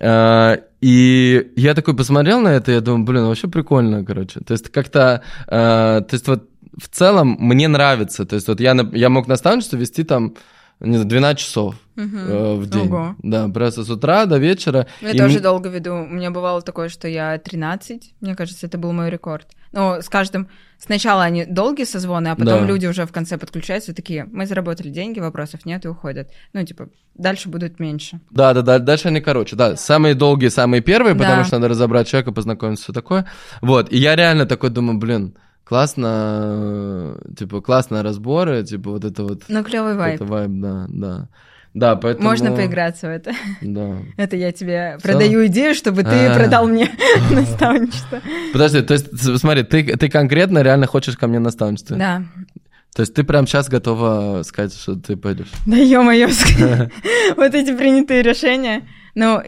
Э, И я такой посмотрел на это, я думаю, блин, вообще прикольно, короче. То есть как-то, э, то есть вот в целом мне нравится. То есть вот я, я мог наставничество вести там, не знаю, 12 часов э, в день. Ого. Да, просто с утра до вечера. Я И тоже мне- долго веду. У меня бывало такое, что я 13, мне кажется, это был мой рекорд. Но с каждым... Сначала они долгие созвоны, а потом Да. люди уже в конце подключаются и такие, мы заработали деньги, вопросов нет, и уходят. Ну, типа, дальше будут меньше. Да, да, да, дальше они короче. Да, самые долгие, самые первые, потому Да. что надо разобрать человека, познакомиться, все такое. Вот, и я реально такой думаю, блин, классно, э, типа, классные разборы, типа, вот это вот... Но клевый вайб. Это вайб, да, да. Да, поэтому... Можно поиграться в это. Да. Это я тебе продаю идею, чтобы ты А. продал мне наставничество. Подожди, то есть, смотри, ты, ты конкретно реально хочешь ко мне наставничество? Да. То есть ты прямо сейчас готова сказать, что ты пойдешь? Да ё-моё, вот эти принятые решения. Ну,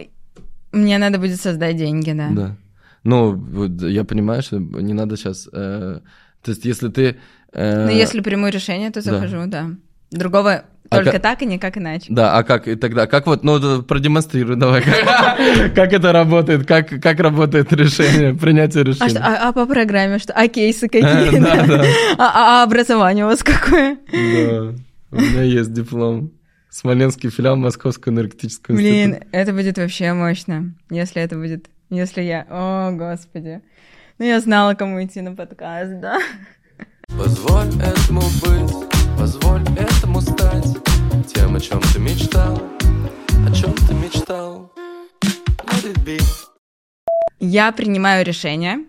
мне надо будет создать деньги, да. Да. Ну, я понимаю, что не надо сейчас... то есть если ты... э, Ну, если приму решение, то захожу, да. Другого только ка- так и никак иначе. Да, а как и тогда? Как вот, ну, продемонстрируй давай, как, это работает, как, как работает решение, принятие А, решения. что, а, а по программе что? А кейсы какие? Да, да. А, а- а образование у вас какое? Да, у меня есть диплом. Смоленский филиал Московского энергетического Блин, института. это будет вообще мощно, если это будет, если я... О, господи. Ну, я знала, кому идти на подкаст, да? Позволь этому быть, позволь этому стать Тем, о чем ты мечтал, о чем ты мечтал Let it be Я принимаю решение,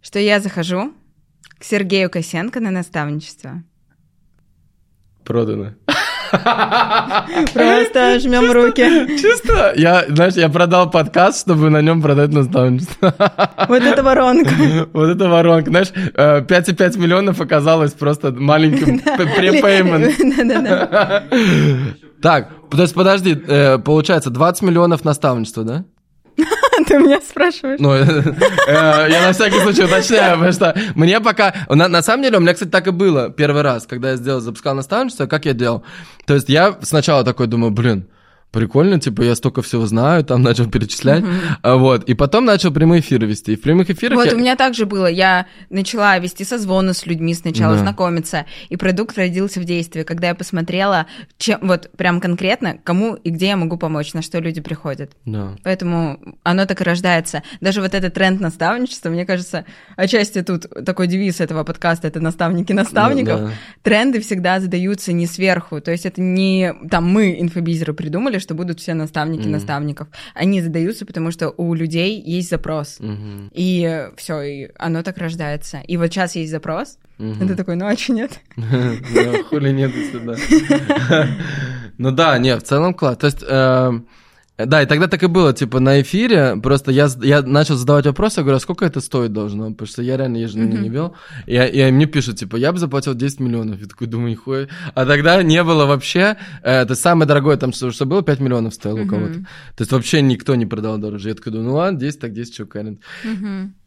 что я захожу к Сергею Косенко на наставничество. Продано. Просто жмем руки. Чисто, я, знаешь, я продал подкаст, чтобы на нем продать наставничество. Вот это воронка. Вот это воронка. Знаешь, э, 5,5 миллионов оказалось просто маленьким препеймент. Да-да-да. Так, то есть подожди, э, получается 20 миллионов наставничества, да? Ты меня спрашиваешь? Ну, э, я на всякий случай уточняю, потому что мне пока... На, самом деле, у меня, кстати, так и было первый раз, когда я сделал, запускал наставничество, как я делал. То есть я сначала такой думаю, блин, прикольно, типа, я столько всего знаю, там начал перечислять, а, вот, и потом начал прямые эфиры вести, и в прямых эфирах Вот я- у меня также было. Я начала вести созвоны с людьми сначала, Да. знакомиться, и продукт родился в действии, когда я посмотрела, чем, вот прям конкретно, кому и где я могу помочь, на что люди приходят. Да. Поэтому оно так и рождается. Даже вот этот тренд наставничества, мне кажется, отчасти тут такой девиз этого подкаста, это наставники наставников. Ну, да. Тренды всегда задаются не сверху, то есть это не там мы, инфобизеры, придумали, что будут все наставники Мгм. наставников. Они задаются, потому что у людей есть запрос. Мгм. И все, и оно так рождается. И вот сейчас есть запрос, Мгм. и ты такой, ну а чё нет? Хули нет сюда. Ну да, не, в целом класс. То есть, эм, да, и тогда так и было, типа, на эфире, просто я, я начал задавать вопросы, я говорю, а сколько это стоить должно? Потому что я реально ежедневно не вел. И, и мне пишут, типа, я бы заплатил 10 миллионов. Я такой думаю, нихуя. А тогда не было вообще, это самое дорогое, там, что, что было, 5 миллионов стоило у кого-то. То есть вообще никто не продал дороже. Я такой думаю, ну ладно, 10 так 10, что карен.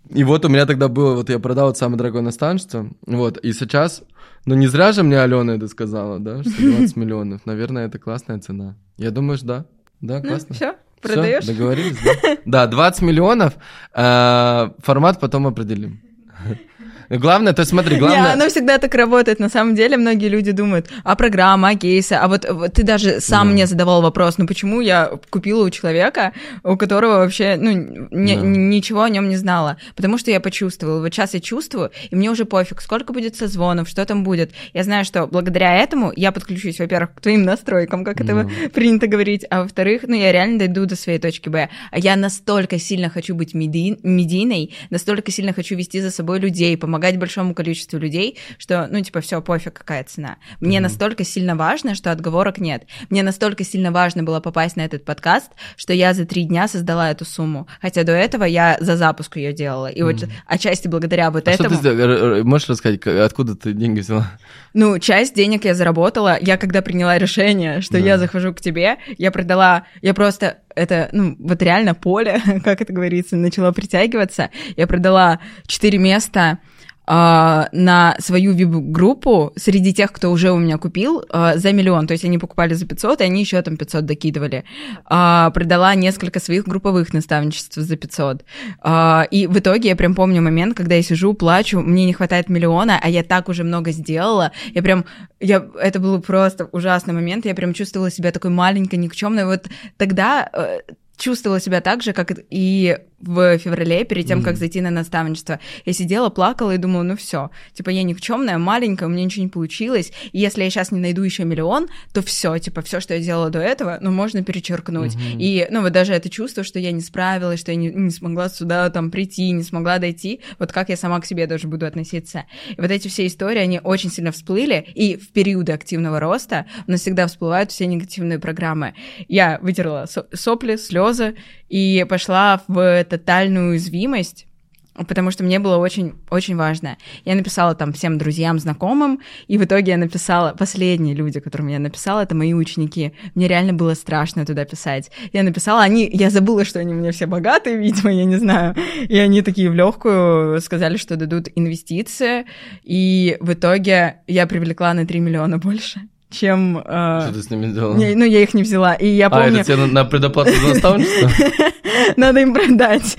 И вот у меня тогда было, вот я продал вот самое дорогое наставничество, вот, и сейчас, ну не зря же мне Алена это сказала, да, что 20 миллионов, наверное, это классная цена. Я думаю, что да, да, Ну, классно. все, продаешь? договорились, да? Да, 20 миллионов, э, формат потом определим. Главное, то смотри, Не, главное... оно всегда так работает. На самом деле многие люди думают, а программа, а кейсы, а вот, вот ты даже сам Да. мне задавал вопрос, ну почему я купила у человека, у которого вообще, ну, не- Да. ничего о нем не знала, потому что я почувствовала. Вот сейчас я чувствую, и мне уже пофиг, сколько будет созвонов, что там будет. Я знаю, что благодаря этому я подключусь, во-первых, к твоим настройкам, как это Ну. принято говорить, а во-вторых, ну, я реально дойду до своей точки Б. А я настолько сильно хочу быть меди- медийной, настолько сильно хочу вести за собой людей, помогать большому количеству людей, что, ну, типа, все, пофиг, какая цена. Мне настолько сильно важно, что отговорок нет. Мне настолько сильно важно было попасть на этот подкаст, что я за три дня создала эту сумму. Хотя до этого я за запуск ее делала. И вот отчасти благодаря вот А что этому... ты? Р- р- Можешь рассказать, откуда ты деньги взяла? Ну, часть денег я заработала. Я когда приняла решение, что Да. я захожу к тебе, я продала, я просто это, ну, вот реально поле, как это говорится, начало притягиваться. Я продала четыре места на свою вип-группу среди тех, кто уже у меня купил, а, за миллион. То есть они покупали за 500, и они еще там 500 докидывали. А, продала несколько своих групповых наставничеств за 500. А, и в итоге я прям помню момент, когда я сижу, плачу, мне не хватает миллиона, а я так уже много сделала. Я прям, я, это был просто ужасный момент, я прям чувствовала себя такой маленькой, никчемной. Вот тогда э, чувствовала себя так же, как и в феврале, перед тем, как зайти на наставничество. Я сидела, плакала и думала, ну все, типа я никчемная, маленькая, у меня ничего не получилось. И если я сейчас не найду еще миллион, то все, типа все, что я делала до этого, ну можно перечеркнуть. И ну вот даже это чувство, что я не справилась, что я не, не смогла сюда там прийти, не смогла дойти, вот как я сама к себе даже буду относиться. И вот эти все истории, они очень сильно всплыли, и в периоды активного роста у нас всегда всплывают все негативные программы. Я вытерла со- сопли, слезы и пошла в тотальную уязвимость, потому что мне было очень, очень важно. Я написала там всем друзьям, знакомым, и в итоге я написала, последние люди, которым я написала, это мои ученики. Мне реально было страшно туда писать. Я написала, они, я забыла, что они меня все богатые, видимо, я не знаю. И они такие в легкую сказали, что дадут инвестиции, и в итоге я привлекла на 3 миллиона больше чем... э, Что ты с ними делала? не- ну, я их не взяла. И я А, помню... это тебе на- на предоплату за наставничество? Надо им продать.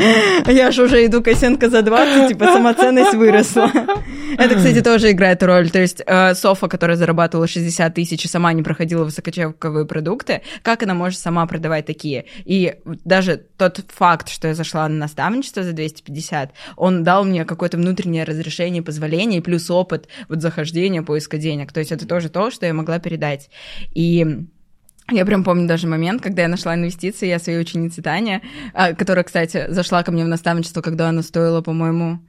Я же уже иду Косенко за 20, типа самоценность выросла. Это, кстати, тоже играет роль. То есть э, Софа, которая зарабатывала 60 тысяч и сама не проходила высокочековые продукты, как она может сама продавать такие? И даже тот факт, что я зашла на наставничество за 250, он дал мне какое-то внутреннее разрешение, позволение, и плюс опыт вот захождения, поиска денег. То есть это тоже то, что я могла передать. И я прям помню даже момент, когда я нашла инвестиции, я своей ученице Тане, а, которая, кстати, зашла ко мне в наставничество, когда она стоила, по-моему,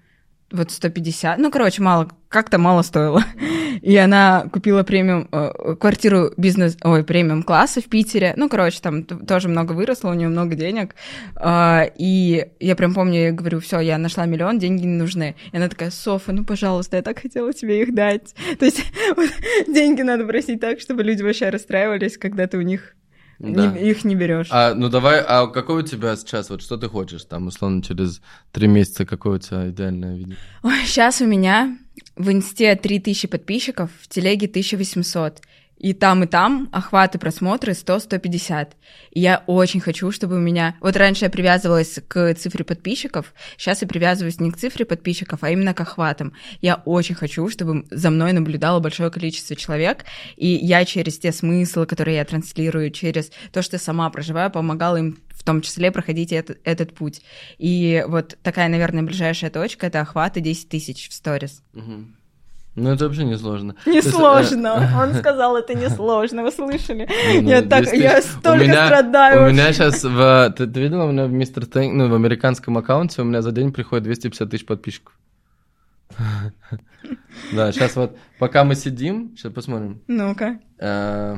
вот 150, ну, короче, мало, как-то мало стоило. И она купила премиум, э, квартиру бизнес, ой, премиум класса в Питере. Ну, короче, там тоже много выросло, у нее много денег. А, И я прям помню, я говорю, все, я нашла миллион, деньги не нужны. И она такая, Софа, ну, пожалуйста, я так хотела тебе их дать. То есть вот деньги надо просить так, чтобы люди вообще расстраивались, когда ты у них не- Да. их не берешь. А, ну давай, а какой у тебя сейчас, вот что ты хочешь, там, условно, через три месяца, какое у тебя идеальное видео? Ой, сейчас у меня в инсте 3000 подписчиков, в телеге 1800. И там, и там охваты просмотры 100-150. И я очень хочу, чтобы у меня... Вот раньше я привязывалась к цифре подписчиков, сейчас я привязываюсь не к цифре подписчиков, а именно к охватам. Я очень хочу, чтобы за мной наблюдало большое количество человек, и я через те смыслы, которые я транслирую, через то, что сама проживаю, помогала им в том числе проходить этот, этот путь. И вот такая, наверное, ближайшая точка — это охваты 10 тысяч в сторис. Мгм. Ну, это вообще не сложно. То есть, э. Он сказал, это несложно, вы слышали? Не, ну, Я так, 10 я столько меня, страдаю. У меня сейчас в... Ты, ты видела, у меня в Мистер Тэнк, ну, в американском аккаунте у меня за день приходит 250 тысяч подписчиков. Да, сейчас вот, пока мы сидим, сейчас посмотрим. Ну-ка. Э,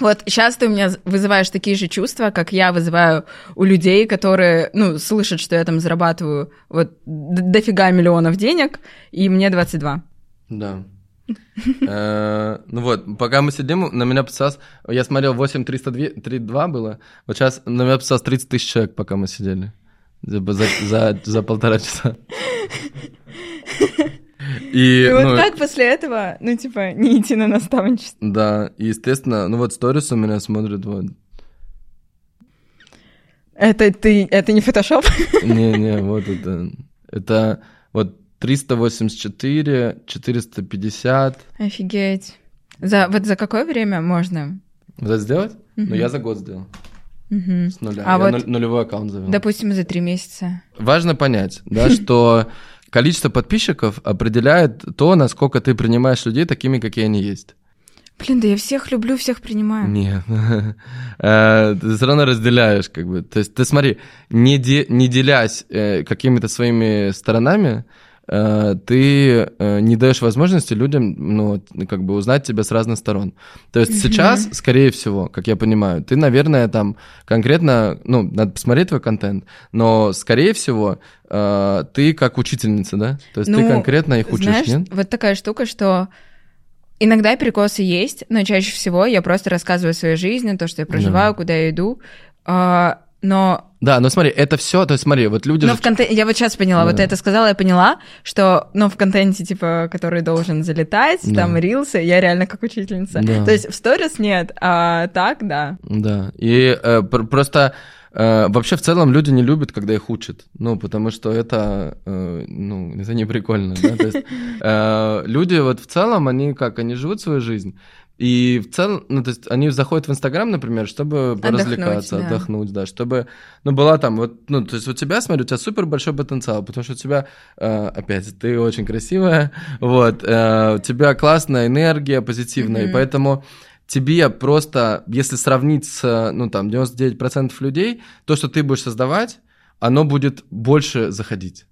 Вот сейчас ты у меня вызываешь такие же чувства, как я вызываю у людей, которые, ну, слышат, что я там зарабатываю вот дофига миллионов денег, и мне 22. Да. Э, Ну вот, пока мы сидим, на меня подписалось, я смотрел 8332 было, вот сейчас на меня подписалось 30 тысяч человек, пока мы сидели. За, полтора часа. И, И вот ну, как после этого, ну, типа, не идти на наставничество? да, и, естественно, ну вот сторис у меня смотрят вот. Это ты, это не фотошоп? Не-не, вот это. Это вот 384, 450. Офигеть. За, вот за какое время можно? Вот это сделать? Ну, Мгм. я за год сделал. Мгм. С нуля. А я вот- нулевой аккаунт завел. Допустим, за три месяца. Важно понять, да, что количество подписчиков определяет то, насколько ты принимаешь людей такими, какие они есть. Блин, да я всех люблю, всех принимаю. Нет. Э, Ты все равно разделяешь, как бы. То есть ты смотри, не, де- не делясь э, какими-то своими сторонами, ты э, не даешь возможности людям, ну, как бы узнать тебя с разных сторон. То есть сейчас, скорее всего, как я понимаю, ты, наверное, там конкретно, ну, надо посмотреть твой контент, но, скорее всего, э, ты как учительница, да? То есть ты Ну, конкретно их учишь, Знаешь, нет? вот такая штука, что иногда перекосы есть, но чаще всего я просто рассказываю о своей жизни, то, что я проживаю, куда я иду. Но Да, но смотри, это все, то есть смотри, вот люди но же в контенте, я вот сейчас поняла, вот Да. ты это сказала, я поняла, что, ну, в контенте, типа, который должен залетать, Да. там, рилсы, я реально как учительница. Да. То есть в сторис нет, а так, да. Да, и э, пр- просто э, вообще в целом люди не любят, когда их учат, ну, потому что это, э, ну, это не прикольно, да, то есть э, люди вот в целом, они как, они живут свою жизнь, и в целом, ну, то есть они заходят в Инстаграм, например, чтобы поразвлекаться, да. отдохнуть, да, чтобы, ну, была там, вот, ну, то есть у тебя, смотри, у тебя супер большой потенциал, потому что у тебя, э, опять, ты очень красивая, вот, э, у тебя классная энергия, позитивная, и Мгм. поэтому тебе просто, если сравнить с, ну, там, 99% людей, то, что ты будешь создавать, оно будет больше заходить.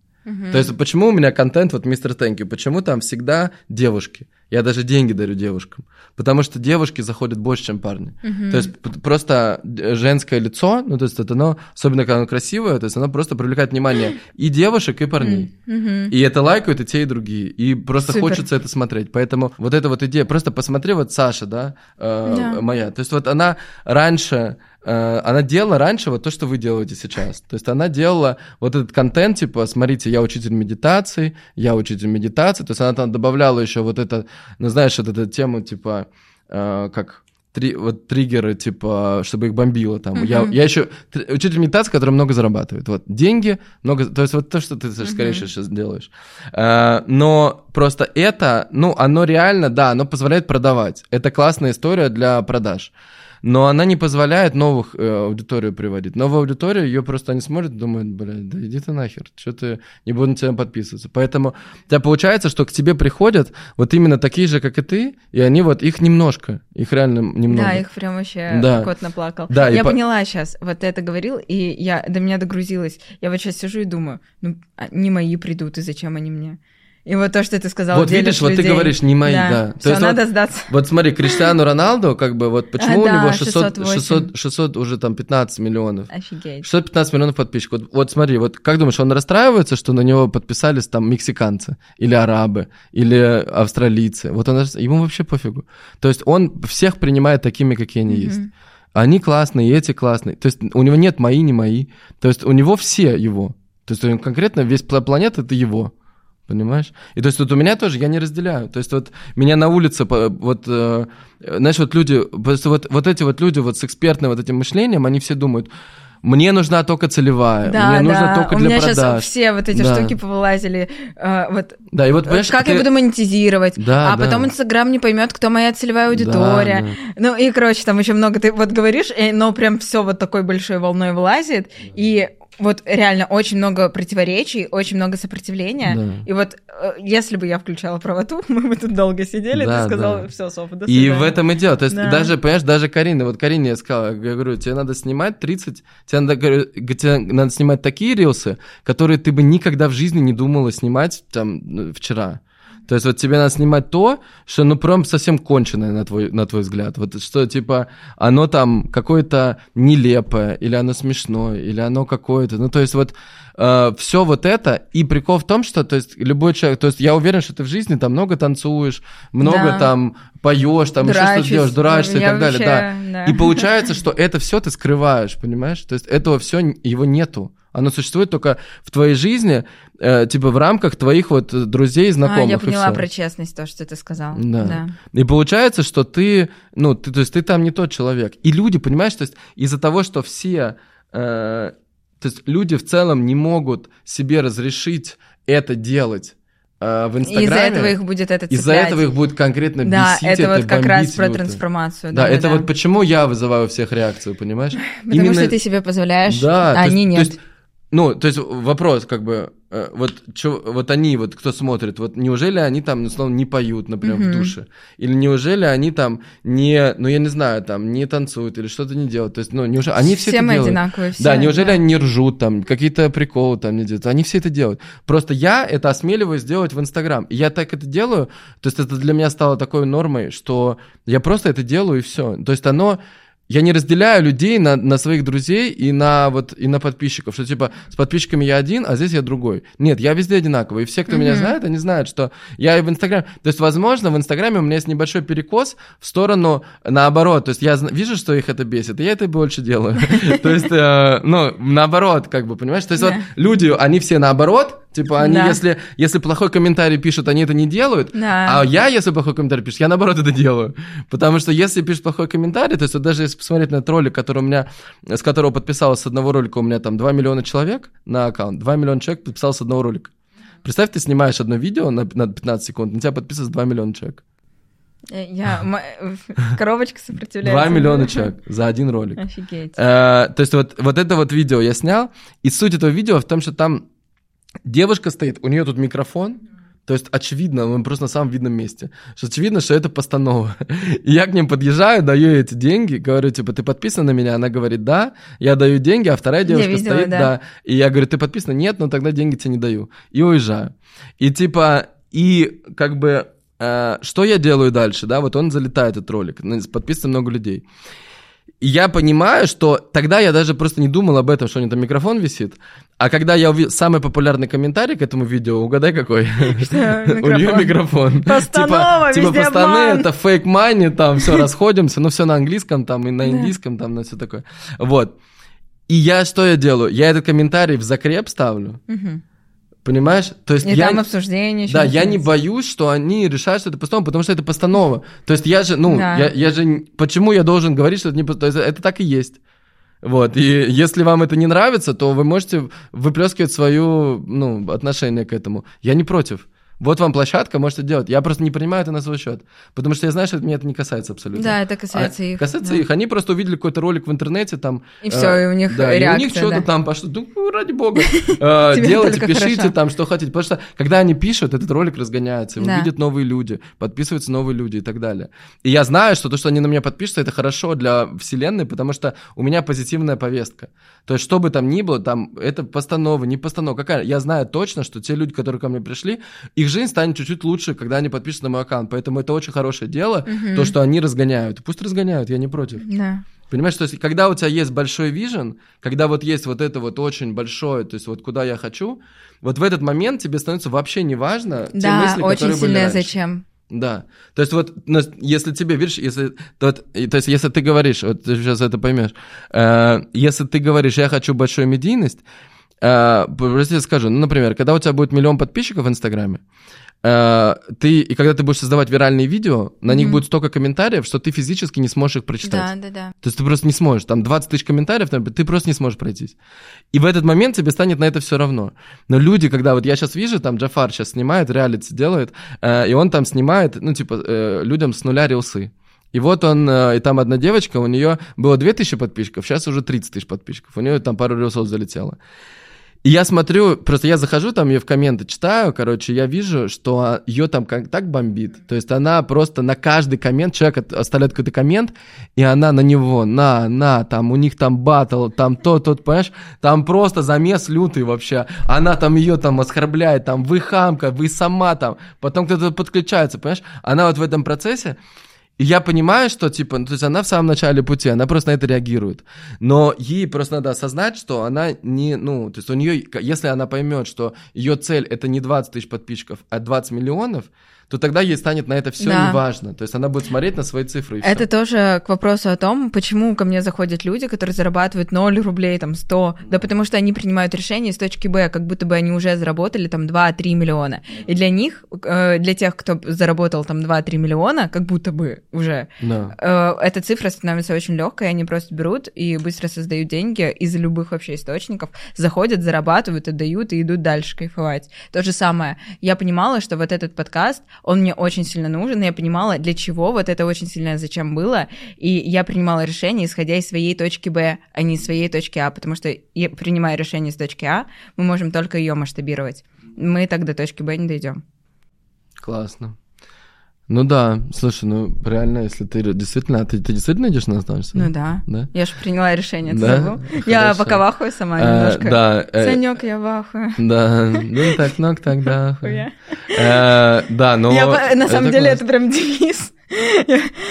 То есть почему у меня контент, вот мистер Тэнки, почему там всегда девушки? Я даже деньги дарю девушкам. Потому что девушки заходят больше, чем парни. То есть просто э, женское лицо, ну то есть это оно, особенно когда оно красивое, то есть оно просто привлекает внимание и девушек, и парней. Мгм. И это лайкают и те, и другие. И просто Супер. хочется это смотреть. Поэтому вот эта вот идея, просто посмотри, вот Саша, да, э, Да. моя. То есть вот она раньше, она делала раньше вот то, что вы делаете сейчас. То есть она делала вот этот контент, типа, смотрите, я учитель медитации, я учитель медитации. То есть она там добавляла еще вот это, ну знаешь, вот эту тему, типа, э, как три, вот триггеры, типа, чтобы их бомбило там. Я, Мгм. я еще тр- учитель медитации, который много зарабатывает. Вот деньги, много, то есть вот то, что ты, Саш, скорее Мгм. сейчас делаешь. Э, но просто это, ну, оно реально, да, оно позволяет продавать. Это классная история для продаж. Но она не позволяет новых э, аудиторию приводить. Новую аудиторию, ее просто они смотрят думают, блядь, да иди ты нахер, что ты, не буду на тебя подписываться. Поэтому у тебя получается, что к тебе приходят вот именно такие же, как и ты, и они вот, их немножко, их реально немного. Да, их прям вообще Да. кот наплакал. Да, я по- поняла сейчас, вот ты это говорил, и я до меня догрузилась. Я вот сейчас сижу и думаю, ну, а не мои придут, и зачем они мне? И вот то, что ты сказал, Вот видишь, вот ты говоришь, не мои, да. То Все, есть надо вот- сдаться. Вот смотри, Криштиану Роналду, как бы, вот почему А, у да, него 600, 608. 600, 600 уже там 15 миллионов? Офигеть. 615 миллионов подписчиков. Вот, вот смотри, вот как думаешь, он расстраивается, что на него подписались там мексиканцы, или арабы, или австралийцы? Вот он, ему вообще пофигу. То есть он всех принимает такими, какие они есть. Мгм. Они классные, и эти классные. То есть у него нет мои, не мои. То есть у него все его. То есть него конкретно весь пла- планета это его. Понимаешь? И то есть вот у меня тоже, я не разделяю. То есть вот меня на улице, вот, э, знаешь, вот люди, просто вот, вот эти вот люди вот с экспертным вот этим мышлением, они все думают, мне нужна только целевая, Да, мне нужно да. только У для меня продаж. сейчас все вот эти Да. штуки повылазили. э, вот Да, и вот, как ты- я буду монетизировать, Да, а да. потом Инстаграм не поймет, кто моя целевая аудитория. Да, Ну и, короче, там еще много ты вот говоришь, э, но прям все вот такой большой волной вылазит. И вот реально очень много противоречий, очень много сопротивления. Да. И вот э, если бы я включала правоту, мы бы тут долго сидели, Да, ты сказал, да. все, Софа, до И свидания». в этом и дело. То есть Да. даже, понимаешь, даже Карина, вот Карине я сказал, я говорю, тебе надо снимать 30, тебе надо, говорю, тебе надо снимать такие рилсы, которые ты бы никогда в жизни не думала снимать там ну, вчера. То есть вот тебе надо снимать то, что ну прям совсем конченое на твой, на твой взгляд. Вот что типа оно там какое-то нелепое, или оно смешное, или оно какое-то. Ну то есть вот все вот это. И прикол в том, что то есть любой человек, то есть я уверен, что ты в жизни там много танцуешь, много Да. там поешь, там еще Драчусь. что-то делаешь, дурачишься и так далее, вообще, да. да. И получается, что это все ты скрываешь, понимаешь? То есть этого все его нету. Оно существует только в твоей жизни, э, типа в рамках твоих вот друзей, А, знакомых. я и всё. поняла про честность, то, что ты сказал. Да. И получается, что ты, ну, ты, то есть ты там не тот человек. И люди, понимаешь, то есть из-за того, что все, э, то есть люди в целом не могут себе разрешить это делать э, в Инстаграме. из-за этого их будет это из-за цеплять. этого их будет конкретно Да, бесить, это вот как раз про трансформацию. Да, это да. вот почему я вызываю у всех реакцию, понимаешь? Потому Именно- что ты себе позволяешь, Да, а то есть- они то нет. есть, ну, то есть вопрос, как бы, вот, чё- вот они, вот кто смотрит, вот неужели они там, условно, не поют, например, Мгм. в душе? Или неужели они там не, ну, я не знаю, там, не танцуют или что-то не делают? То есть, ну, неужели, они все, все это мы делают. одинаковые. Все, Да, неужели да. они не ржут там, какие-то приколы там не делают? Они все это делают. Просто я это осмеливаюсь делать в Инстаграм. И я так это делаю, то есть это для меня стало такой нормой, что я просто это делаю и все. То есть оно... Я не разделяю людей на, на своих друзей и на вот и на подписчиков, что типа с подписчиками я один, а здесь я другой. Нет, я везде одинаковый. И все, кто меня Мгм. знает, они знают, что я и в Инстаграме. То есть, возможно, в Инстаграме у меня есть небольшой перекос в сторону наоборот. То есть я вижу, что их это бесит, и я это больше делаю. То есть, э, ну, наоборот, как бы, понимаешь? То есть вот люди, они все наоборот, Типа они, Да. если, если плохой комментарий пишут, они это не делают. Да. А я, если плохой комментарий пишет, я наоборот это делаю. Потому что если пишет плохой комментарий, то есть вот даже если посмотреть на этот ролик, который у меня, с которого подписалось с одного ролика, у меня там 2 миллиона человек на аккаунт, 2 миллиона человек подписалось с одного ролика. Представь, ты снимаешь одно видео на, на 15 секунд, на тебя подписывается 2 миллиона человек. Э, Я, коробочка сопротивляется. 2 миллиона человек за один ролик. Офигеть. Э, то есть вот, вот это вот видео я снял, и суть этого видео в том, что там девушка стоит, у нее тут микрофон, то есть очевидно, мы просто на самом видном месте, что очевидно, что это постанова. И я к ним подъезжаю, даю ей эти деньги, говорю, типа, ты подписана на меня? Она говорит, да. Я даю деньги, а вторая девушка видела, стоит, да. да. И я говорю, ты подписана? Нет, ну тогда деньги тебе не даю. И уезжаю. И типа, и как бы, э, что я делаю дальше, да, вот он залетает, этот ролик, подписано много людей. И я понимаю, что тогда я даже просто не думал об этом, что у него там микрофон висит. А когда я увидел самый популярный комментарий к этому видео, угадай какой? У нее микрофон. Постанова, Типа, пацаны, обман. это фейк мани, там все, расходимся, ну все на английском там и на индийском там, на все такое. Вот. И я что я делаю? Я этот комментарий в закреп ставлю. Понимаешь? То есть И я... там обсуждение Да, я не боюсь, что они решают, что это постанова, потому что это постанова. То есть я же, ну, Да. я, я же, почему я должен говорить, что это не постанова? Это так и есть. Вот, и если вам это не нравится, то вы можете выплескивать свое, ну, отношение к этому. Я не против. Вот вам площадка, можете делать. Я просто не принимаю это на свой счет. Потому что я знаю, что меня это не касается абсолютно. Да, это касается А, их. Касается да. их. Они просто увидели какой-то ролик в интернете, там... И все, и у них Да, и у реакция. них что-то да. там пошло. Ну, ради бога. Э, Делайте, пишите хорошо. там, что хотите. Потому что, когда они пишут, этот ролик разгоняется, его Да. видят новые люди, подписываются новые люди и так далее. И я знаю, что то, что они на меня подпишутся, это хорошо для вселенной, потому что у меня позитивная повестка. То есть, что бы там ни было, там, это постанова, не постанова. Какая? Я знаю точно, что те люди, которые ко мне пришли, их жизнь станет чуть-чуть лучше, когда они подпишутся на мой аккаунт. Поэтому это очень хорошее дело, Мгм. то, что они разгоняют. Пусть разгоняют, я не против. Да. Понимаешь, то есть, когда у тебя есть большой вижен, когда вот есть вот это вот очень большое, то есть вот куда я хочу, вот в этот момент тебе становится вообще не важно те Да, мысли, очень которые были раньше. зачем. Да. То есть вот, если тебе, видишь, если, то, то есть если ты говоришь, вот ты сейчас это поймешь, э, если ты говоришь, я хочу большую медийность, э, просто я скажу, ну, например, когда у тебя будет миллион подписчиков в Инстаграме, э, ты, и когда ты будешь создавать виральные видео, на них Мгм. будет столько комментариев, что ты физически не сможешь их прочитать. Да, да, да. То есть ты просто не сможешь. Там 20 тысяч комментариев, например, ты просто не сможешь пройтись. И в этот момент тебе станет на это все равно. Но люди, когда вот я сейчас вижу, там Джафар сейчас снимает, реалити делает, э, и он там снимает, ну, типа, э, людям с нуля рилсы. И вот он, э, и там одна девочка, у нее было 2000 подписчиков, сейчас уже 30 тысяч подписчиков. У нее там пару рилсов залетело. И я смотрю, просто я захожу там, ее в комменты читаю, короче, я вижу, что ее там как, так бомбит. То есть она просто на каждый коммент, человек оставляет какой-то коммент, и она на него, на, на, там, у них там батл, там то, тот, понимаешь, там просто замес лютый вообще. Она там ее там оскорбляет, там, вы хамка, вы сама там, потом кто-то подключается, понимаешь? Она вот в этом процессе, и я понимаю, что, типа, ну, то есть она в самом начале пути, она просто на это реагирует. Но ей просто надо осознать, что она не, ну, то есть у нее, если она поймет, что ее цель это не 20 тысяч подписчиков, а 20 миллионов, то тогда ей станет на это все Да. неважно. То есть она будет смотреть на свои цифры и всё. Это тоже к вопросу о том, почему ко мне заходят люди, которые зарабатывают 0 рублей, там, 100, да потому что они принимают решение с точки Б, как будто бы они уже заработали там 2-3 миллиона. И для них, э, для тех, кто заработал там 2-3 миллиона, как будто бы уже, Да. э, эта цифра становится очень легкой, они просто берут и быстро создают деньги из любых вообще источников, заходят, зарабатывают, отдают и идут дальше кайфовать. То же самое. Я понимала, что вот этот подкаст, он мне очень сильно нужен, и я понимала, для чего вот это очень сильно зачем было, и я принимала решение, исходя из своей точки Б, а не из своей точки А, потому что я, принимая решение с точки А, мы можем только ее масштабировать. Мы до точки Б не дойдем. Классно. Ну да, слушай, ну реально, если ты действительно, ты, ты действительно идешь на станцию? Ну да. Да? Я же приняла решение, ты Да? забыл? Я пока вахую сама Э, немножко. да, э, я вахую. да, ну так, ну тогда. Хуя. Э, Да, но... Я на самом деле это прям девиз.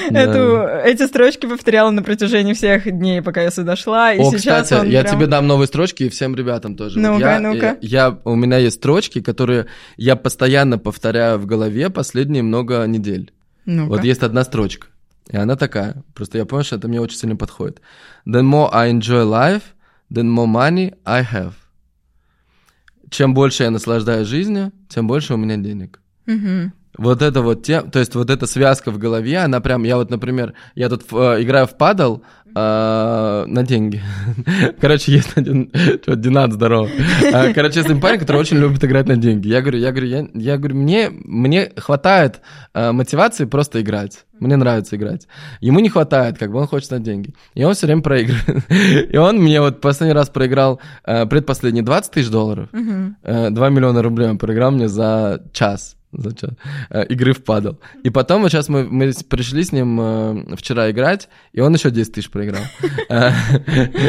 Да. Эту, эти строчки повторяла на протяжении всех дней, пока я сюда шла, и О, сейчас кстати, я прям- тебе дам новые строчки и всем ребятам тоже. Вот Ну-ка, я, ну-ка. Я, у меня есть строчки, которые я постоянно повторяю в голове последние много недель. Ну-ка. Вот есть одна строчка, и она такая. Просто я понял, что это мне очень сильно подходит. The more I enjoy life, the more money I have. Чем больше я наслаждаюсь жизнью, тем больше у меня денег. Мгм. Вот это вот те, то есть вот эта связка в голове, она прям, я вот, например, я тут э, играю в падал э, на деньги. Короче, есть один, что, Динат, здорово. Э, Короче, есть один парень, который очень любит играть на деньги. Я говорю, я говорю, я, я говорю, мне, мне хватает э, мотивации просто играть. Мне нравится играть. Ему не хватает, как бы он хочет на деньги. И он все время проигрывает. И он мне вот последний раз проиграл э, предпоследний 20 тысяч долларов. Э, 2 миллиона рублей он проиграл мне за час. Э, игры в. И потом вот сейчас мы, мы пришли с ним э, вчера играть, и он еще 10 тысяч проиграл. Э,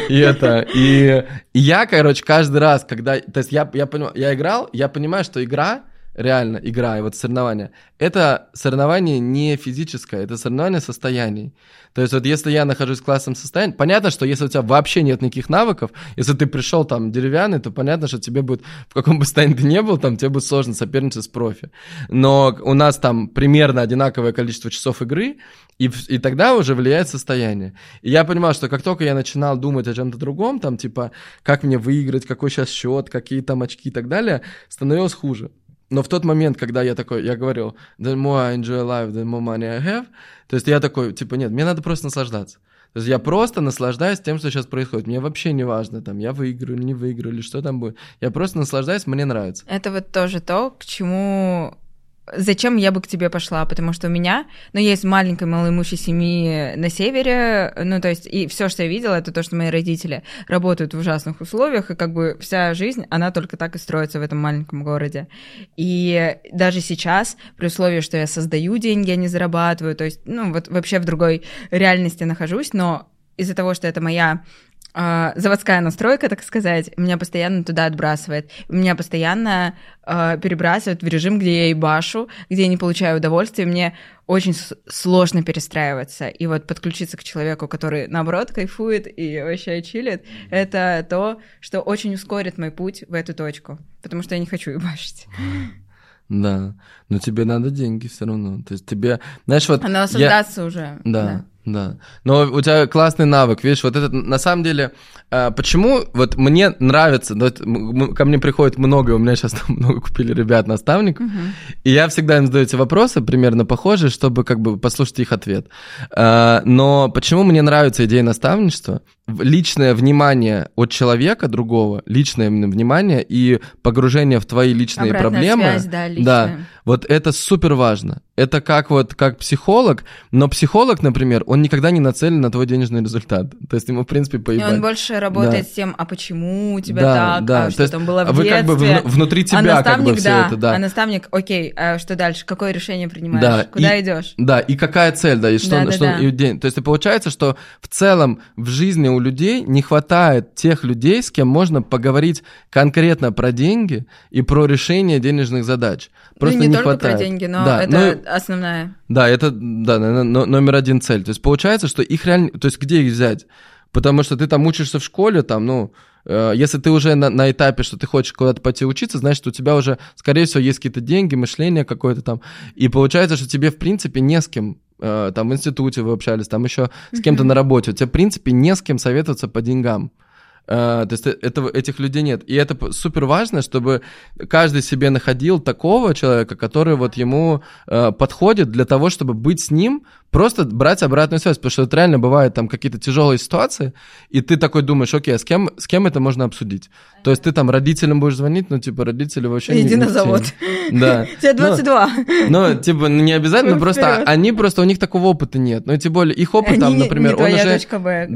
И это, и я, короче, каждый раз, когда, то есть я, понимаю, я играл, я понимаю, что игра, реально игра и вот соревнования, это соревнование не физическое, это соревнование состояний. То есть вот если я нахожусь в классном состоянии, понятно, что если у тебя вообще нет никаких навыков, если ты пришел там деревянный, то понятно, что тебе будет, в каком бы состоянии ты не был, там тебе будет сложно соперничать с профи. Но у нас там примерно одинаковое количество часов игры, и, и тогда уже влияет состояние. И я понимал, что как только я начинал думать о чем-то другом, там типа, как мне выиграть, какой сейчас счет, какие там очки и так далее, становилось хуже. Но в тот момент, когда я такой, я говорил, the more I enjoy life, the more money I have, то есть я такой, типа, нет, мне надо просто наслаждаться. То есть я просто наслаждаюсь тем, что сейчас происходит. Мне вообще не важно, там, я выиграю или не выиграю, или что там будет. Я просто наслаждаюсь, мне нравится. Это вот тоже то, к чему... Зачем я бы к тебе пошла? Потому что у меня, ну, я из маленькой малоимущей семьи на севере, ну, то есть, и все, что я видела, это то, что мои родители работают в ужасных условиях, и как бы вся жизнь, она только так и строится в этом маленьком городе. И даже сейчас, при условии, что я создаю деньги, а не зарабатываю, то есть, ну, вот вообще в другой реальности нахожусь, но из-за того, что это моя а, заводская настройка, так сказать, меня постоянно туда отбрасывает. Меня постоянно а, перебрасывает в режим, где я ебашу, где я не получаю удовольствия. Мне очень сложно перестраиваться. И вот подключиться к человеку, который, наоборот, кайфует и вообще чилит, это то, что очень ускорит мой путь в эту точку. Потому что я не хочу ебашить. Да, но тебе надо деньги все равно. То есть тебе, знаешь, вот... Она я- создаться уже. Да. Да. Но у тебя классный навык, видишь, вот это на самом деле, э, почему вот мне нравится, м- ко мне приходит много, у меня сейчас там много купили ребят наставников, и я всегда им задаю эти вопросы примерно похожие, чтобы как бы послушать их ответ. Э, Но почему мне нравится идея наставничества? Личное внимание от человека другого, личное именно внимание и погружение в твои личные Обратная проблемы. связь, да, личная. Вот это супер важно. Это как вот как психолог, но психолог, например, он никогда не нацелен на твой денежный результат. То есть ему, в принципе, И поебать. он больше работает Да. с тем, а почему у тебя Да, так, да. а То что есть там было в вы детстве. как бы вну- внутри а тебя как наставник, бы всё да, это, да. А наставник, окей, а что дальше? Какое решение принимаешь? Да, Куда и- идешь? Да, и какая цель, да, и что, Да, да, что да. и день. То есть и получается, что в целом в жизни у людей не хватает тех людей, с кем можно поговорить конкретно про деньги и про решение денежных задач. Просто ну, не, только хватает. про деньги, но Да, это ну, основная. Да, это, да, номер один цель. То есть получается, что их реально, то есть где их взять? Потому что ты там учишься в школе, там, ну, э, если ты уже на, на этапе, что ты хочешь куда-то пойти учиться, значит, у тебя уже, скорее всего, есть какие-то деньги, мышление какое-то там. И получается, что тебе, в принципе, не с кем там в институте вы общались, там еще с кем-то на работе, у тебя, в принципе, не с кем советоваться по деньгам. Э, то есть этого, этих людей нет. И это супер важно, чтобы каждый себе находил такого человека, который вот ему э, подходит для того, чтобы быть с ним, просто брать обратную связь. Потому что это реально бывает там какие-то тяжелые ситуации, и ты такой думаешь, окей, а с кем, с кем это можно обсудить? То есть ты там родителям будешь звонить, ну, типа, родители вообще не- Иди не на в завод. Да. Тебе Ну, 22. ну, типа, ну, не обязательно, Ну, просто они просто, у них такого опыта нет. Ну, тем более, их опыт там, например, он уже...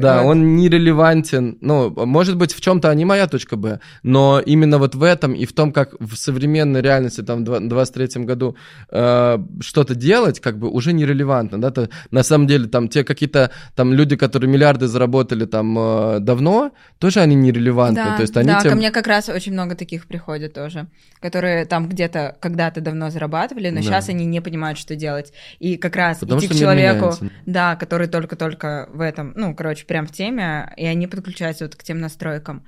Да, он нерелевантен. Ну, может быть, в чем-то они моя точка Б, но именно вот в этом и в том, как в современной реальности, там, в два- 23-м году э, что-то делать, как бы уже нерелевантно, да, на самом деле, там, те какие-то, там, люди, которые миллиарды заработали там э, давно, тоже они нерелевантны, Да, то есть они да, тебе- ко мне как раз очень много таких приходит тоже, которые там где-то когда-то давно зарабатывали, но Да. сейчас они не понимают, что делать. И как раз Потому идти к человеку, да, который только-только в этом, ну, короче, прям в теме, и они подключаются вот к тем настройкам.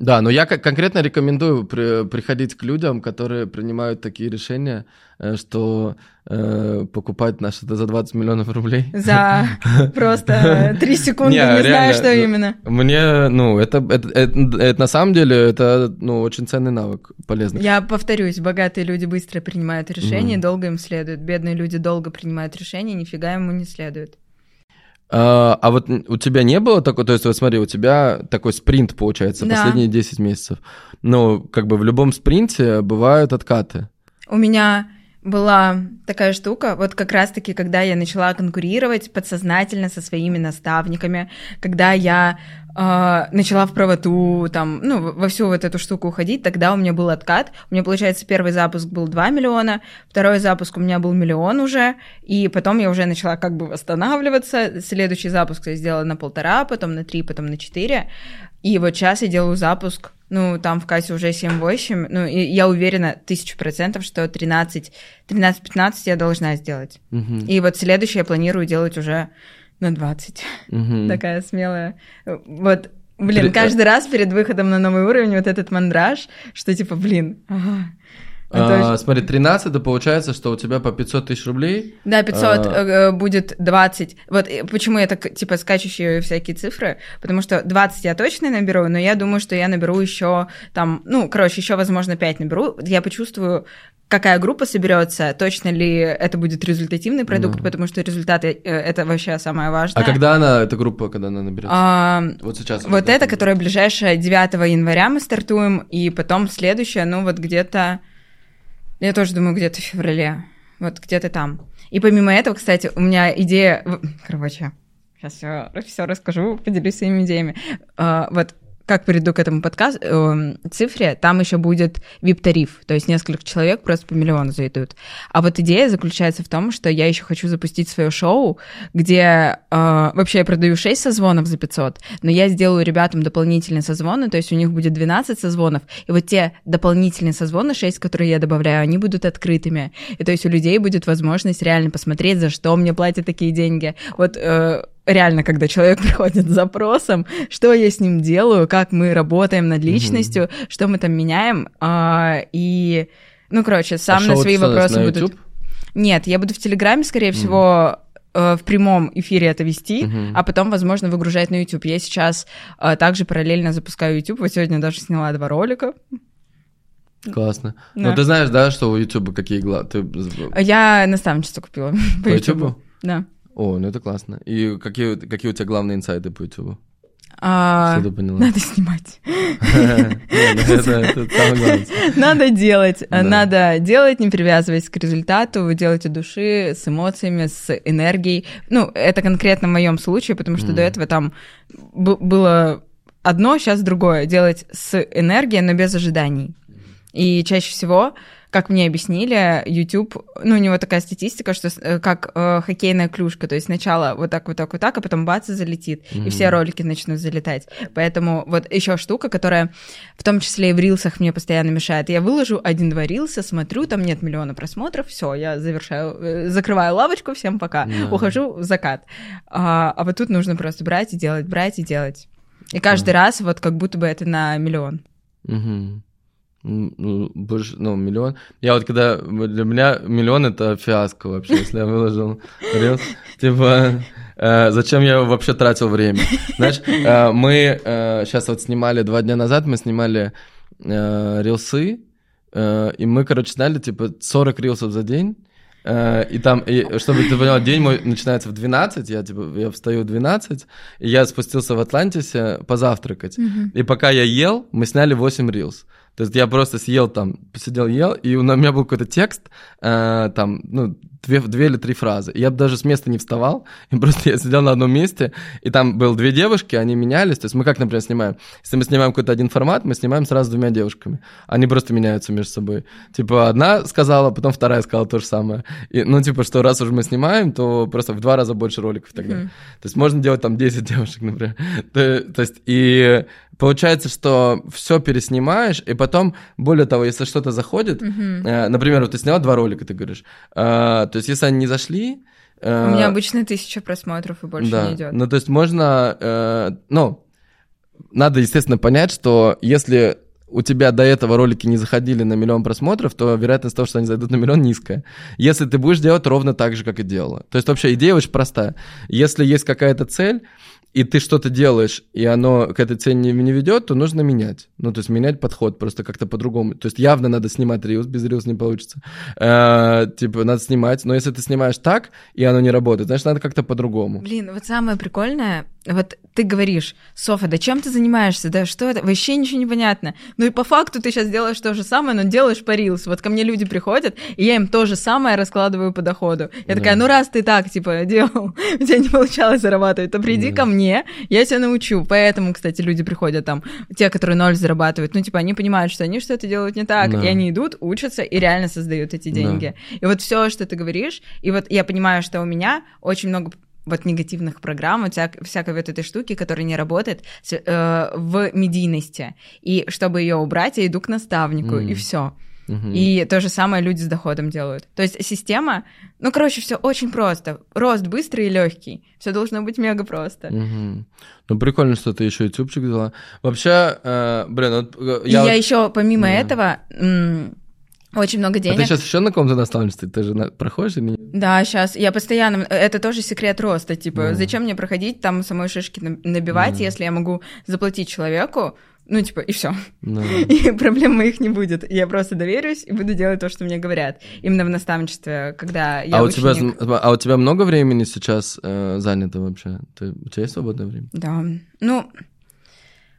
Да, но я конкретно рекомендую при- приходить к людям, которые принимают такие решения, э, что э, покупать наше это за 20 миллионов рублей. за просто три секунды, Не, не, знаю, реально, что ну, именно. Мне, ну, это, это, это- это на самом деле, это, ну, очень ценный навык, полезный. Я повторюсь, богатые люди быстро принимают решения, Мгм. долго им следует. Бедные люди долго принимают решения, нифига ему не следует. А, а вот у тебя не было такого, то есть, вот смотри, у тебя такой спринт, получается, Да. последние 10 месяцев. Ну, как бы в любом спринте бывают откаты. У меня была такая штука, вот как раз-таки, когда я начала конкурировать подсознательно со своими наставниками, когда я э, начала в правоту, там, ну, во всю вот эту штуку уходить, тогда у меня был откат. У меня, получается, первый запуск был 2 миллиона, второй запуск у меня был миллион уже, и потом я уже начала как бы восстанавливаться. Следующий запуск я сделала на полтора, потом на три, потом на четыре. И вот сейчас я делаю запуск, ну, там в кассе уже 7-8, ну, и я уверена тысячу процентов, что 13, 13-15 я должна сделать. Мгм. И вот следующий я планирую делать уже на 20. Мгм. Такая смелая. Вот, блин, При- каждый раз перед выходом на новый уровень вот этот мандраж, что типа, блин, ага. А, очень- смотри, 13 это получается, что у тебя по 500 тысяч рублей. Да, 500 А. э, будет 20. Вот э, почему я так, типа, скачущие всякие цифры, потому что 20 я точно наберу, но я думаю, что я наберу еще там, ну, короче, еще, возможно, 5 наберу. Я почувствую, какая группа соберется, точно ли это будет результативный продукт, Да. потому что результаты э, это вообще самое важное. А когда она, эта группа, когда она наберется? А, вот сейчас. вот это, которое ближайшее 9 января мы стартуем, и потом следующее, ну вот где-то, я тоже думаю, где-то в феврале, вот где-то там. И помимо этого, кстати, у меня идея, короче, сейчас все, расскажу, поделюсь своими идеями. А, вот как приду к этому подкасту, эм, цифре, там еще будет VIP-тариф, то есть несколько человек просто по миллиону зайдут. А вот идея заключается в том, что я еще хочу запустить свое шоу, где э, вообще я продаю 6 созвонов за 500, но я сделаю ребятам дополнительные созвоны, то есть у них будет 12 созвонов, и вот те дополнительные созвоны, 6, которые я добавляю, они будут открытыми. И то есть у людей будет возможность реально посмотреть, за что мне платят такие деньги. Вот э, реально, когда человек приходит с запросом, что я с ним делаю, как мы работаем над личностью, что мы там меняем, а, и, ну, короче, сам А на свои что, вопросы на будут... YouTube? Нет, я буду в Телеграме, скорее всего, э, в прямом эфире это вести, Мгм. а потом, возможно, выгружать на YouTube. Я сейчас э, также параллельно запускаю YouTube. Вот сегодня даже сняла два ролика. Классно. Да. Ну, ты знаешь, да, что у YouTube какие главы? Ты... Я наставничество купила по, По YouTube. YouTube? Да. О, ну это классно. И какие, какие у тебя главные инсайты по YouTube? А, Что ты поняла? надо снимать. Надо делать. Надо делать, не привязываясь к результату, делать от души, с эмоциями, с энергией. Ну, это конкретно в моем случае, потому что до этого там было одно, сейчас другое. Делать с энергией, но без ожиданий. И чаще всего, как мне объяснили, YouTube, ну, у него такая статистика, что э, как э, хоккейная клюшка, то есть сначала вот так, вот так, вот так, а потом бац, и залетит, и все ролики начнут залетать. Поэтому вот еще штука, которая в том числе и в рилсах мне постоянно мешает. Я выложу один-два рилса, смотрю, там нет миллиона просмотров, все, я завершаю, э, закрываю лавочку, всем пока, Да. ухожу в закат. А, а вот тут нужно просто брать и делать, брать и делать. И каждый раз вот как будто бы это на миллион. Мгм. Ну, больше, ну, миллион. Я вот когда, для меня миллион это фиаско вообще, если я выложил рилс. Типа, э, зачем я вообще тратил время? Знаешь, э, мы сейчас вот снимали, два дня назад мы снимали э, рилсы, э, и мы, короче, сняли, типа, 40 рилсов за день. Э, И там, и, чтобы ты понял, день мой начинается в 12, я типа, я встаю в 12, и я спустился в Атлантисе позавтракать. И пока я ел, мы сняли 8 рилс. То есть я просто съел там, посидел, ел, и у меня был какой-то текст, э, там, ну, две, две или три фразы. И Я даже с места не вставал, и просто я сидел на одном месте, и там было две девушки, они менялись. То есть мы как, например, снимаем? Если мы снимаем какой-то один формат, мы снимаем сразу с двумя девушками. Они просто меняются между собой. Типа одна сказала, потом вторая сказала то же самое. И, ну, типа, что раз уже мы снимаем, то просто в два раза больше роликов тогда. То есть можно делать там 10 девушек, например. То, то есть и получается, что все переснимаешь, и потом, более того, если что-то заходит, э, например, вот ты сняла два ролика, ты говоришь, э, то есть если они не зашли... э, У меня обычно тысяча просмотров и больше да, не идет. ну то есть можно, э, ну, надо, естественно, понять, что если у тебя до этого ролики не заходили на миллион просмотров, то вероятность того, что они зайдут на миллион, низкая. Если ты будешь делать ровно так же, как и делала. То есть вообще идея очень простая. Если есть какая-то цель, и ты что-то делаешь, и оно к этой цели не, ведет, то нужно менять. Ну, то есть менять подход просто как-то по-другому. То есть явно надо снимать рилс, без рилс не получится. Э, типа, надо снимать. Но если ты снимаешь так, и оно не работает, значит, надо как-то по-другому. Блин, вот самое прикольное, вот ты говоришь, Софа, да чем ты занимаешься, да что это, вообще ничего не понятно. Ну и по факту ты сейчас делаешь то же самое, но делаешь по рилс. Вот ко мне люди приходят, и я им то же самое раскладываю по доходу. Я такая, ну раз ты так, типа, делал, у тебя не получалось зарабатывать, то приди ко мне, я тебя научу. Поэтому, кстати, люди приходят там, те, которые ноль зарабатывают, ну типа они понимают, что они что-то делают не так, Да. и они идут, учатся и реально создают эти деньги. И вот все, что ты говоришь, и вот я понимаю, что у меня очень много вот негативных программ, вот всяк- всякой вот этой штуки, которая не работает э, в медийности. И чтобы ее убрать, я иду к наставнику, Мгм. и все. Мгм. И то же самое люди с доходом делают. То есть система, ну, короче, все очень просто. Рост быстрый и легкий. Все должно быть мега просто. Мгм. Ну, прикольно, что ты еще ютубчик взяла. Вообще, э, блин, вот, э, И я, я, вот- еще, помимо Да. этого, очень много А денег. ты сейчас еще на каком-то наставничестве? Ты же на- проходишь или нет? Да, сейчас я постоянно, это тоже секрет роста, типа, Да. зачем мне проходить там самой шишки на- набивать, Да. если я могу заплатить человеку, ну, типа, и все. Да. И проблем моих не будет. Я просто доверюсь и буду делать то, что мне говорят. Именно в наставничестве, когда я а, у тебя, а у тебя много времени сейчас э, занято вообще? Ты, у тебя есть свободное время? Да. Ну,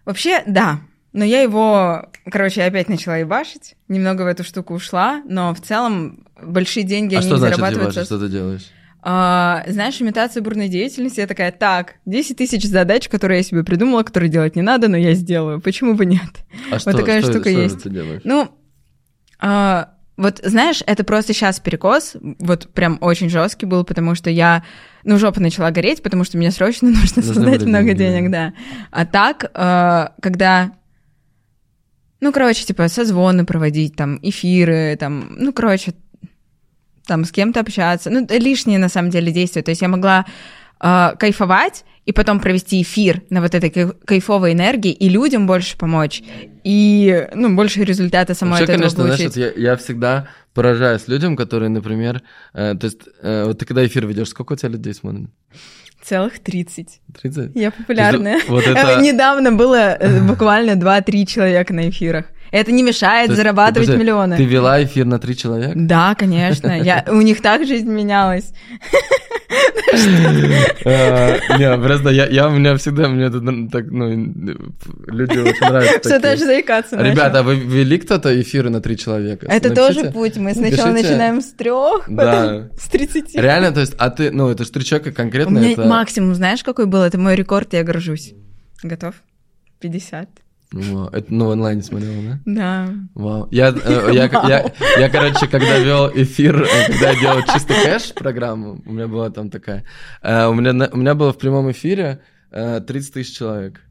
вообще, да. Но я его, короче, я опять начала ебашить, немного в эту штуку ушла, но в целом большие деньги, а они что не значит зарабатываются. ебашить? Что ты делаешь? А, знаешь, имитация бурной деятельности, я такая, так, 10 тысяч задач, которые я себе придумала, которые делать не надо, но я сделаю, почему бы нет? А что, такая что- штука что есть. ты делаешь? Ну, а, вот знаешь, это просто сейчас перекос, вот прям очень жесткий был, потому что я, ну, жопа начала гореть, потому что мне срочно нужно Нужны создать много деньги, денег, да. А так, а, когда, ну, короче, типа, созвоны проводить, там, эфиры, там, ну, короче, там, с кем-то общаться, ну, лишние, на самом деле, действия, то есть я могла э, кайфовать и потом провести эфир на вот этой кай- кайфовой энергии и людям больше помочь, и, ну, больше результата самой Вообще, этого конечно, знаешь, получить. вот я, я всегда поражаюсь людям, которые, например, э, то есть, э, вот ты когда эфир ведешь, сколько у тебя людей смотрит? Целых 30. 30? Я популярная. Вот это- Недавно было э, буквально 2-3 человека на эфирах. Это не мешает есть, зарабатывать подожди, миллионы. Ты вела эфир на три человека? Да, конечно. Я, у них так жизнь менялась. Э, Не, просто я, у меня всегда, мне ну, так, ну, люди очень нравятся такие. даже заикаться. Ребята, а вы вели кто-то эфиры на три человека? Это тоже путь. Мы сначала начинаем с трех, потом с 30. Реально, то есть, а ты, ну, это же три человека У конкретно, меня это... максимум, знаешь, какой был? Это мой рекорд, я горжусь. Готов? 50. Вау, это, ну, в онлайне смотрел, да? Да. Вау. Я, э, я, я, я, короче, когда вел эфир, э, когда я делал чисто кэш программу, у меня была там такая, э, у меня, у меня было в прямом эфире э, 30 тысяч человек.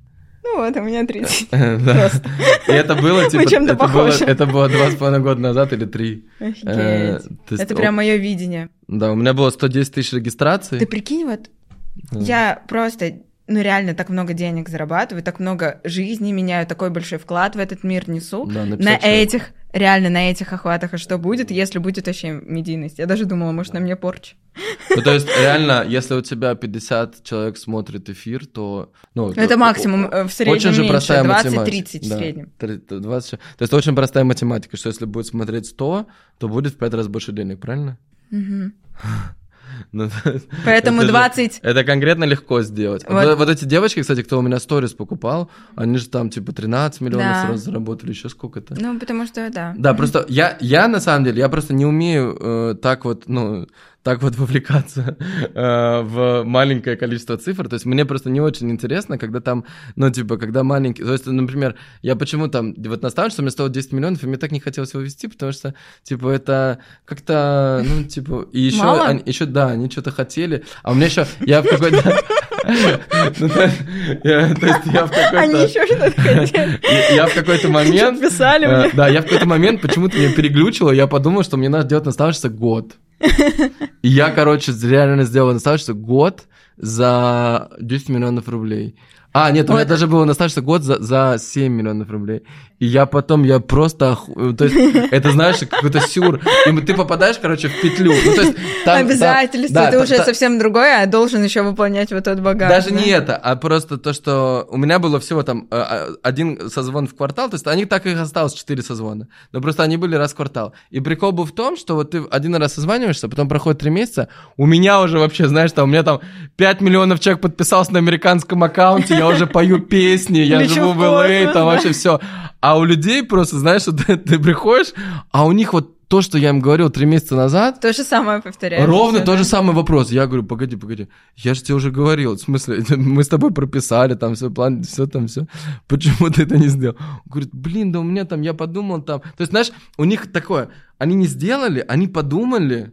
Ну вот, у меня 30. Да. И это было, типа, это было, это было два с половиной года назад или три. Офигеть. Это прям мое видение. Да, у меня было 110 тысяч регистраций. Ты прикинь, вот я просто, ну реально так много денег зарабатываю, так много жизни меняю, такой большой вклад в этот мир несу. Да, на 50 на человек. этих, реально на этих охватах, а что будет, если будет вообще медийность? Я даже думала, может, на мне порча. Ну, то есть, реально, если у тебя 50 человек смотрит эфир, то... Ну, Это то- максимум, э, в среднем Очень же меньше, простая 20-30 математика. в Да, среднем. три- 20. То есть, очень простая математика, что если будет смотреть 100, то будет в 5 раз больше денег, правильно? Мгм. Ну, Поэтому это же- 20... Это конкретно легко сделать. Вот. Вот. вот эти девочки, кстати, кто у меня сторис покупал, они же там типа 13 миллионов Да. сразу заработали, еще сколько-то. Ну, потому что, да. Да, просто я, я на самом деле, я просто не умею э, так вот, ну, так вот вовлекаться э, в маленькое количество цифр. То есть мне просто не очень интересно, когда там, ну, типа, когда маленький... То есть, например, я почему там вот наставлю, что мне стало 10 миллионов, и мне так не хотелось его вести, потому что, типа, это как-то, ну, типа... И еще, они, еще, да, они что-то хотели, а у меня еще... Я в какой-то... Ну, я- в Они какой-то... еще что-то хотели. Я- в какой-то момент... Писали э. Да, я в какой-то момент почему-то меня переглючило, я подумал, что мне надо делать наставничество год. И я, короче, реально сделал наставничество год за 10 миллионов рублей. А, нет, у меня даже было наставничество год за, за 7 миллионов рублей. И я потом, я просто... оху- То есть, это, знаешь, какой-то сюр. И ты попадаешь, короче, в петлю. Ну, то есть, там- Обязательства, да, ты та- уже та- совсем другое, а должен еще выполнять вот тот багаж. даже да? не это, а просто то, что у меня было всего там э, э, один созвон в квартал, то есть они так и осталось четыре созвона, но просто они были раз в квартал. И прикол был в том, что вот ты один раз созваниваешься, потом проходит три месяца, у меня уже вообще, знаешь, там у меня там 5 миллионов человек подписался на американском аккаунте, я уже пою песни, я живу в космос, там да. вообще все. А у людей просто, знаешь, вот ты, ты приходишь, а у них вот то, что я им говорил три месяца назад, То же самое повторяется. Ровно да. тот же самый вопрос. Я говорю, погоди, погоди, я же тебе уже говорил, в смысле, мы с тобой прописали там все, план, все там, все. Почему ты это не сделал? Он говорит, блин, да у меня там, я подумал там. То есть, знаешь, у них такое, они не сделали, они подумали.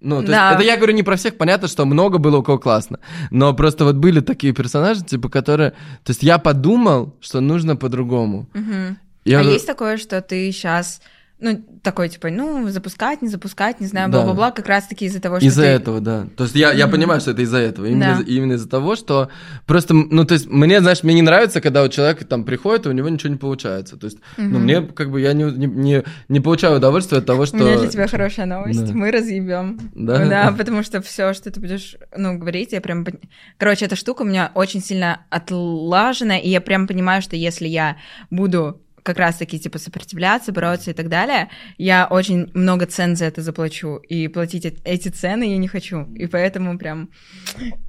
Ну, то есть, Да. это я говорю не про всех, понятно, что много было у кого классно. Но просто вот были такие персонажи, типа, которые... То есть я подумал, что нужно по-другому. Я а говорю, есть такое, что ты сейчас, ну, такой, типа, ну, запускать, не запускать, не знаю, Да. бла-бла-бла, как раз-таки из-за того, что Из-за ты... этого, да. То есть я, я понимаю, что это из-за этого. Именно, Да. из- именно из-за того, что просто, ну, то есть мне, знаешь, мне не нравится, когда у человека там приходит, и у него ничего не получается. То есть, ну, Мгм. мне как бы я не, не, не, не получаю удовольствия от того, что... У меня для тебя хорошая новость. Да. Мы разъебем. Да? Да, потому что все, что ты будешь, ну, говорить, я прям... Короче, эта штука у меня очень сильно отлажена, и я прям понимаю, что если я буду как раз-таки, типа, сопротивляться, бороться и так далее, я очень много цен за это заплачу, и платить эти цены я не хочу, и поэтому прям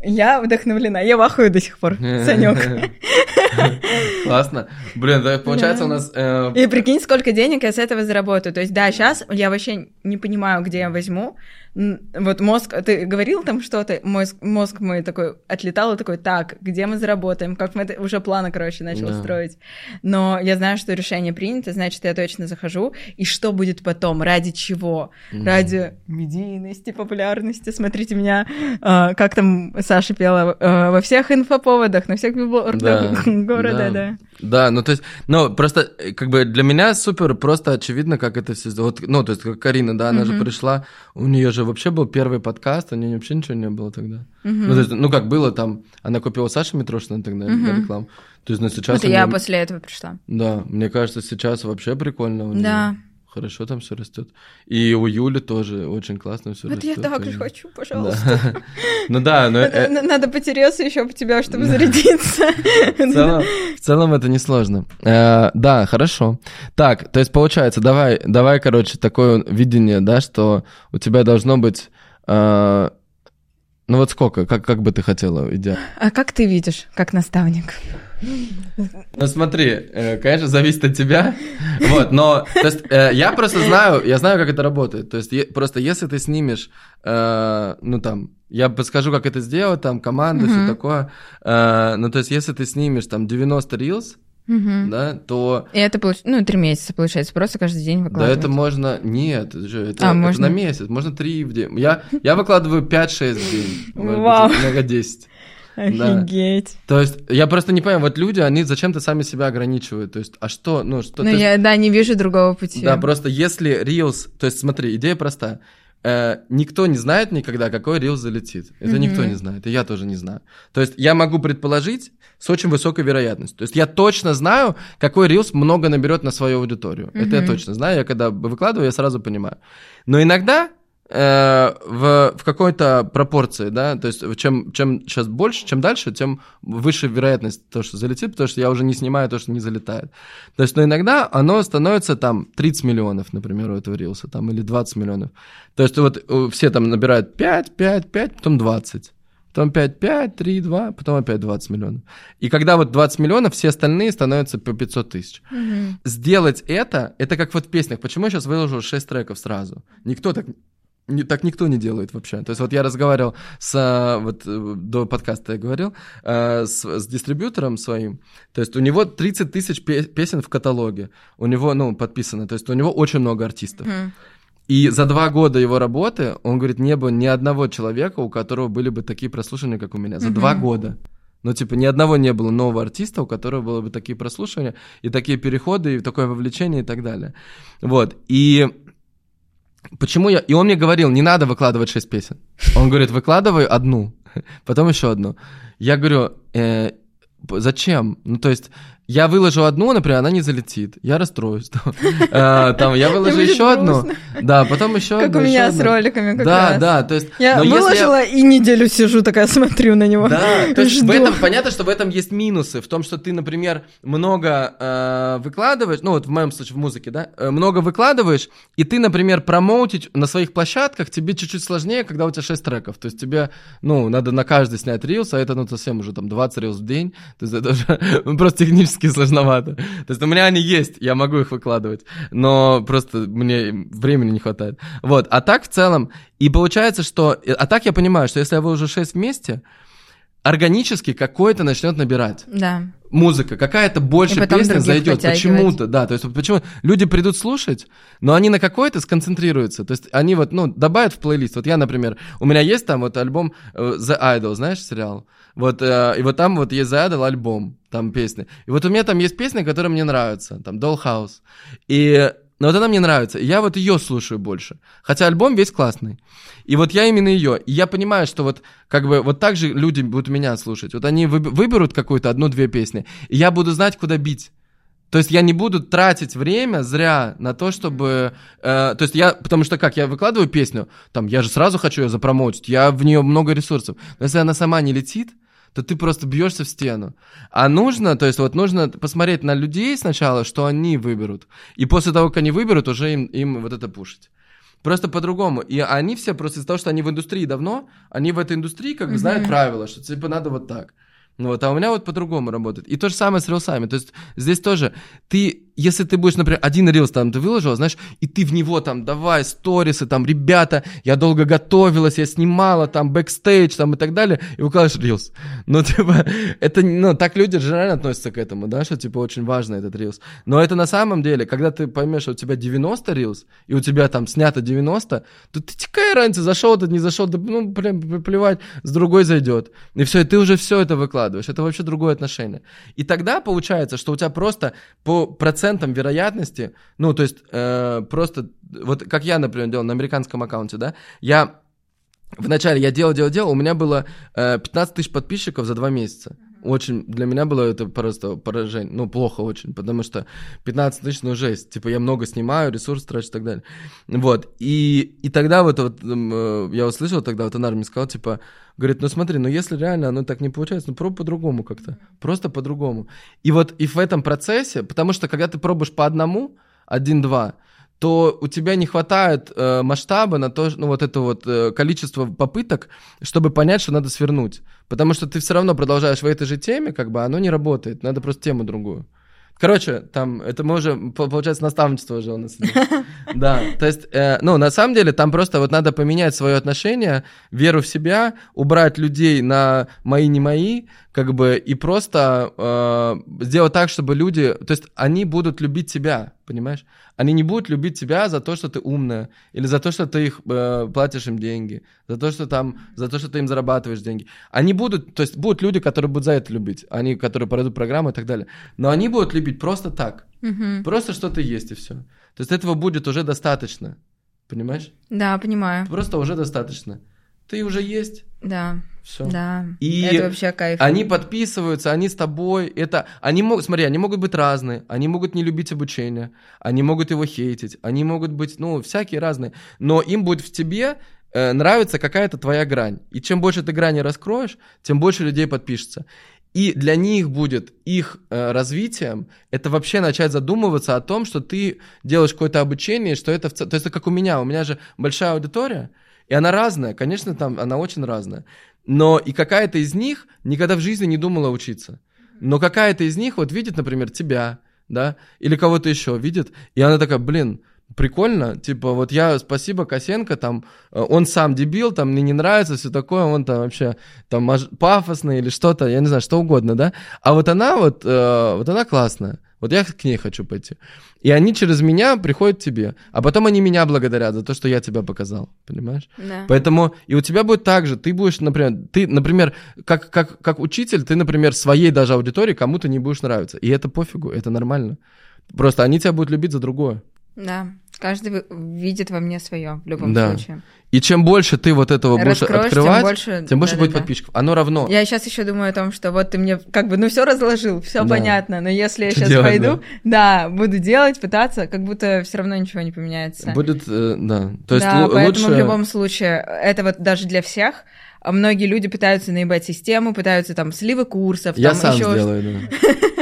я вдохновлена, я вахую до сих пор, Санек. Классно. Блин, да, получается у нас... э, И прикинь, сколько денег я с этого заработаю. То есть, да, сейчас я вообще не понимаю, где я возьму. Вот мозг, ты говорил там что-то, мозг, мозг мой такой отлетал и такой, так, где мы заработаем, как мы это, уже планы, короче, начал Да. строить. Но я знаю, что решение принято, значит, я точно захожу. И что будет потом, ради чего? Ради медийности, популярности. Смотрите меня, а, как там Саша пела, а, во всех инфоповодах, на всех билбордах города, да. Да, ну то есть, ну просто э, как бы для меня супер просто очевидно, как это все, вот, ну то есть как Карина да, она же пришла, у нее же вообще был первый подкаст, у нее вообще ничего не было тогда. Ну, то есть, ну, как было там, она купила Саша Митрошина тогда на рекламу. То есть, ну, сейчас... У я после этого пришла. Да, мне кажется, сейчас вообще прикольно у неё. Да. Хорошо там все растет. И у Юли тоже очень классно все Вот растет. я так же хочу, пожалуйста. Ну да, но э, Надо потереться еще об тебя, чтобы зарядиться. в целом, в целом это несложно. Э, Да, хорошо. Так, то есть получается, давай, давай, короче, такое видение, да, что у тебя должно быть, э, ну вот сколько, как, как бы ты хотела идеально? А как ты видишь, как наставник? Ну смотри, э, конечно, зависит от тебя. Вот, но то есть, э, я просто знаю, я знаю, как это работает. То есть просто если ты снимешь, э, ну там, я подскажу, как это сделать, там команда, все такое. Ну то есть если ты снимешь там 90 reels, Мгм. да, то И это получ- ну, три месяца, получается, просто каждый день да выкладывать. это можно... Нет, это, же- это, А, это можно? на месяц, можно 3 в день. Я, я выкладываю 5-6 в день, может быть, Вау. иногда 10. Офигеть. То есть я просто не понимаю, вот люди, они зачем-то сами себя ограничивают. То есть, а что, ну что... Ну, то есть- я, да, не вижу другого пути. Да, просто если Reels... То есть смотри, идея простая. Э, никто не знает никогда, какой Reels залетит. Это Мгм. никто не знает, и я тоже не знаю. То есть я могу предположить с очень высокой вероятностью. То есть я точно знаю, какой Reels много наберет на свою аудиторию. Это я точно знаю. Я когда выкладываю, я сразу понимаю. Но иногда в, в какой-то пропорции, да, то есть чем, чем сейчас больше, чем дальше, тем выше вероятность то, что залетит, потому что я уже не снимаю то, что не залетает. То есть, но иногда оно становится там 30 миллионов, например, у этого рилса, там, или 20 миллионов. То есть вот э, все там набирают 5, 5, 5, потом 20. Потом 5, 5, 3, 2, потом опять 20 миллионов. И когда вот 20 миллионов, все остальные становятся по 500 тысяч. Мгм. Сделать это, это как вот в песнях. Почему я сейчас выложу 6 треков сразу? Никто так не- так никто не делает вообще. То есть вот я разговаривал с, а, вот э, до подкаста я говорил, э, с, с дистрибьютором своим, то есть у него 30 тысяч пе- песен в каталоге, у него, ну, подписано, то есть у него очень много артистов. Мгм. И за два года его работы, он говорит, не было ни одного человека, у которого были бы такие прослушивания, как у меня. За Мгм. два года. Ну, типа, ни одного не было нового артиста, у которого было бы такие прослушивания, и такие переходы, и такое вовлечение, и так далее. Вот. И почему я... И он мне говорил, не надо выкладывать шесть песен. Он говорит, выкладывай одну, потом еще одну. Я говорю, «Э, зачем? Ну, то есть, я выложу одну, например, она не залетит. Я расстроюсь. Там, Э, там я выложу еще одну. Да, потом еще Как одну. у еще меня с роликами как Да, да, то есть... Я выложила и неделю сижу, такая смотрю на него. Да, то есть в этом понятно, что в этом есть минусы, в том, что ты, например, много э, выкладываешь, ну вот в моем случае в музыке, да, э, много выкладываешь, и ты, например, промоутить на своих площадках тебе чуть-чуть сложнее, когда у тебя 6 треков, то есть тебе, ну, надо на каждый снять рилс, а это, ну, совсем уже там 20 рилс в день, то есть это уже просто технически сложновато. То есть у меня они есть, я могу их выкладывать, но просто мне времени не хватает. Вот, а так в целом, и получается, что, а так я понимаю, что если я выложу 6 вместе, органически какой-то начнет набирать. Да. Музыка, какая-то больше других зайдет. Почему-то, да. То есть почему люди придут слушать, но они на какой-то сконцентрируются. То есть они вот, ну, добавят в плейлист. Вот я, например, у меня есть там вот альбом э, The Idol, знаешь, сериал? Вот, э, и вот там вот есть The Idol альбом, там песни. И вот у меня там есть песня, которая мне нравится, там Dollhouse. И но вот она мне нравится, и я вот ее слушаю больше. Хотя альбом весь классный. И вот я именно ее. И я понимаю, что вот как бы вот так же люди будут меня слушать. Вот они выб- выберут какую-то одну-две песни, и я буду знать, куда бить. То есть я не буду тратить время зря на то, чтобы... э, то есть я... Потому что как, я выкладываю песню, там, я же сразу хочу ее запромоутить, я в нее много ресурсов. Но если она сама не летит, то ты просто бьешься в стену. А нужно, то есть вот нужно посмотреть на людей сначала, что они выберут. И после того, как они выберут, уже им, им вот это пушить. Просто по-другому. И они все просто из-за того, что они в индустрии давно, они в этой индустрии как бы знают правила, что типа надо вот так. Ну вот, а у меня вот по-другому работает. И то же самое с рилсами. То есть здесь тоже ты, если ты будешь, например, один рилс там ты выложил, знаешь, и ты в него там давай сторисы, там, ребята, я долго готовилась, я снимала там бэкстейдж там и так далее, и выкладываешь рилс. Ну, типа, это, ну, так люди реально относятся к этому, да, что, типа, очень важно этот рилс. Но это на самом деле, когда ты поймешь, что у тебя 90 рилс, и у тебя там снято 90, то ты какая разница, зашел этот, не зашел, да, ну, блин, плевать, с другой зайдет. И все, и ты уже все это выкладываешь. Это вообще другое отношение. И тогда получается, что у тебя просто по проценту процентом вероятности, ну, то есть э, просто, вот как я, например, делал на американском аккаунте, да, я вначале я делал, делал, делал, у меня было э, 15 тысяч подписчиков за два месяца. Очень, для меня было это просто поражение, ну, плохо очень, потому что 15 тысяч, ну, жесть, типа, я много снимаю, ресурс трачу и так далее. Вот, и, и тогда вот, вот э, я услышал тогда, вот Анар мне сказал, типа, говорит, ну, смотри, ну, если реально оно так не получается, ну, пробуй по-другому как-то, просто по-другому. И вот, и в этом процессе, потому что, когда ты пробуешь по одному, один-два, то у тебя не хватает э, масштаба на то, ну вот это вот э, количество попыток, чтобы понять, что надо свернуть. Потому что ты все равно продолжаешь в этой же теме, как бы оно не работает, надо просто тему другую. Короче, там, это мы уже, по- получается, наставничество уже у нас. Да, то есть, э, ну, на самом деле, там просто вот надо поменять свое отношение, веру в себя, убрать людей на мои, не мои, как бы, и просто э, сделать так, чтобы люди, то есть, они будут любить тебя, понимаешь? Они не будут любить тебя за то, что ты умная, или за то, что ты их э, платишь им деньги, за то, что там, за то, что ты им зарабатываешь деньги. Они будут, то есть, будут люди, которые будут за это любить, они, которые пройдут программу и так далее. Но они будут любить просто так, Мгм. просто что-то есть и все. То есть этого будет уже достаточно, понимаешь? Да, понимаю. Просто уже достаточно. Ты уже есть, Да, все. да. И Это вообще кайф. Они подписываются, они с тобой. Это они могут, смотри, они могут быть разные. Они могут не любить обучение, они могут его хейтить, они могут быть, ну, всякие разные. Но им будет в тебе э, нравится какая-то твоя грань. И чем больше ты грани раскроешь, тем больше людей подпишется. И для них будет их э, развитием это вообще начать задумываться о том, что ты делаешь какое-то обучение, что это, в то есть это как у меня, у меня же большая аудитория, и она разная, конечно, там она очень разная. Но и какая-то из них никогда в жизни не думала учиться. Но какая-то из них вот видит, например, тебя, да, или кого-то еще видит, и она такая, блин, прикольно, типа, вот я, спасибо Косенко, там, э, он сам дебил, там, мне не нравится, все такое, он там вообще, там, пафосный или что-то, я не знаю, что угодно, да, а вот она вот, э, вот она классная, вот я к ней хочу пойти. И они через меня приходят к тебе, а потом они меня благодарят за то, что я тебя показал, понимаешь? Да. Поэтому и у тебя будет так же, ты будешь, например, ты, например, как, как, как учитель, ты, например, своей даже аудитории кому-то не будешь нравиться. И это пофигу, это нормально. Просто они тебя будут любить за другое. Да. Каждый видит во мне свое в любом Да. случае. И чем больше ты вот этого будешь Раскроешь, открывать, тем больше, тем больше будет да-да-да. подписчиков. Оно равно. Я сейчас еще думаю о том, что вот ты мне как бы, ну, все разложил, все Да. понятно, но если я сейчас делать, пойду, да? буду делать, пытаться, как будто все равно ничего не поменяется. Будет, э, да. То есть да, лу- поэтому лучше... в любом случае, это вот даже для всех, многие люди пытаются наебать систему, пытаются там сливы курсов, Я там сам еще сделаю, да.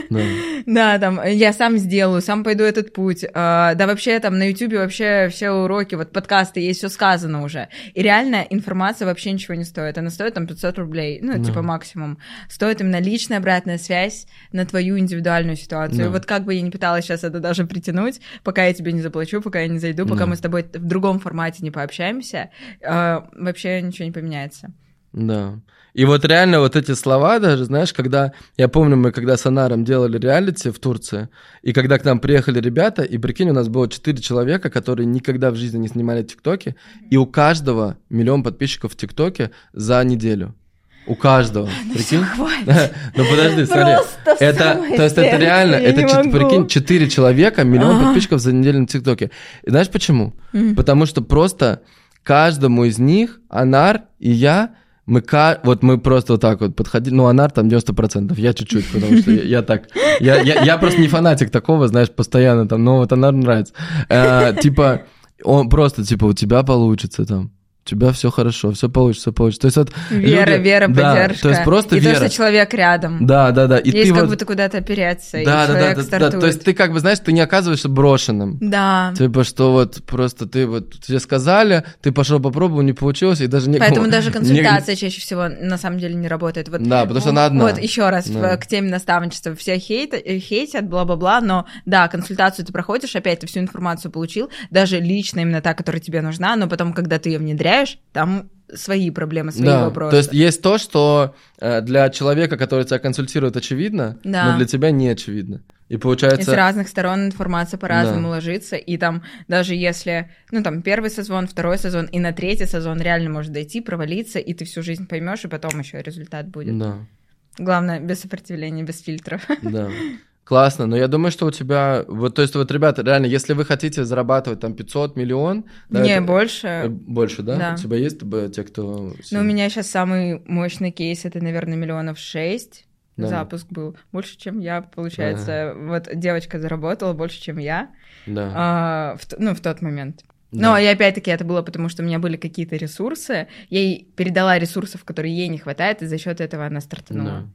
Да. Да, там, я сам сделаю, сам пойду этот путь. А, да, вообще там на Ютубе вообще все уроки, вот подкасты, есть все сказано уже. И реально информация вообще ничего не стоит. Она стоит там 500 рублей, ну, Да. типа максимум. Стоит именно личная обратная связь на твою индивидуальную ситуацию. Да. И вот как бы я не пыталась сейчас это даже притянуть, пока я тебе не заплачу, пока я не зайду, пока Да. мы с тобой в другом формате не пообщаемся, а, вообще ничего не поменяется. Да. И вот реально вот эти слова даже, знаешь, когда, я помню, мы когда с Анаром делали реалити в Турции, и когда к нам приехали ребята, и прикинь, у нас было четыре человека, которые никогда в жизни не снимали ТикТоки, и у каждого миллион подписчиков в ТикТоке за неделю. У каждого. Прикинь? Ну подожди, смотри. Просто Это, то есть это реально, это, чет- прикинь, 4 человека, миллион А. подписчиков за неделю на ТикТоке. И знаешь почему? Мгм. Потому что просто каждому из них, Анар и я, мы, вот мы просто вот так вот подходили, ну, Анар там 90%, я чуть-чуть, потому что я, я так, я, я, я просто не фанатик такого, знаешь, постоянно там, но вот Анар нравится. Э, типа, он просто, типа, у тебя получится там, у тебя все хорошо, все получится, все получится. То есть вот Вера, люди- вера, да, поддержка. то есть просто и вера. то, что человек рядом. Да, да, да. И Есть ты как вот- будто куда-то опереться, и да, да, да, человек да, да. стартует. То есть ты как бы, знаешь, ты не оказываешься брошенным. Да. Типа, что вот просто ты вот тебе сказали, ты пошел попробовал, не получилось, и даже некому... Поэтому даже не- консультация чаще всего на самом деле не работает. Вот, Да, потому что она одна. Вот еще раз Да. к теме наставничества. Все хейт, э, хейтят, бла-бла-бла, но да, консультацию ты проходишь, опять ты всю информацию получил, даже лично именно та, которая тебе нужна, но потом, когда ты ее внедряешь, там свои проблемы, свои Да, вопросы. то есть есть то, что э, для человека, который тебя консультирует, очевидно, Да. но для тебя не очевидно. И И с получается... разных сторон информация по-разному Да. ложится, и там даже если, ну там первый сезон, второй сезон, и на третий сезон реально может дойти, провалиться, и ты всю жизнь поймешь, и потом еще результат будет. Да, Главное, без сопротивления, без фильтров. да. Классно, но я думаю, что у тебя, вот, то есть, вот, ребята, реально, если вы хотите зарабатывать там 500 миллион... да, Не, это- э, больше. Больше, да? Да. У тебя есть э, те, кто... Ну, у меня сейчас самый мощный кейс, это, наверное, миллионов шесть. Да. Запуск был больше, чем я, получается. Вот девочка заработала больше, чем я, Да. а, в ну, в тот момент. Да. Но и опять-таки это было потому, что у меня были какие-то ресурсы. Я ей передала ресурсов, которые ей не хватает, и за счет этого она стартанула. Да.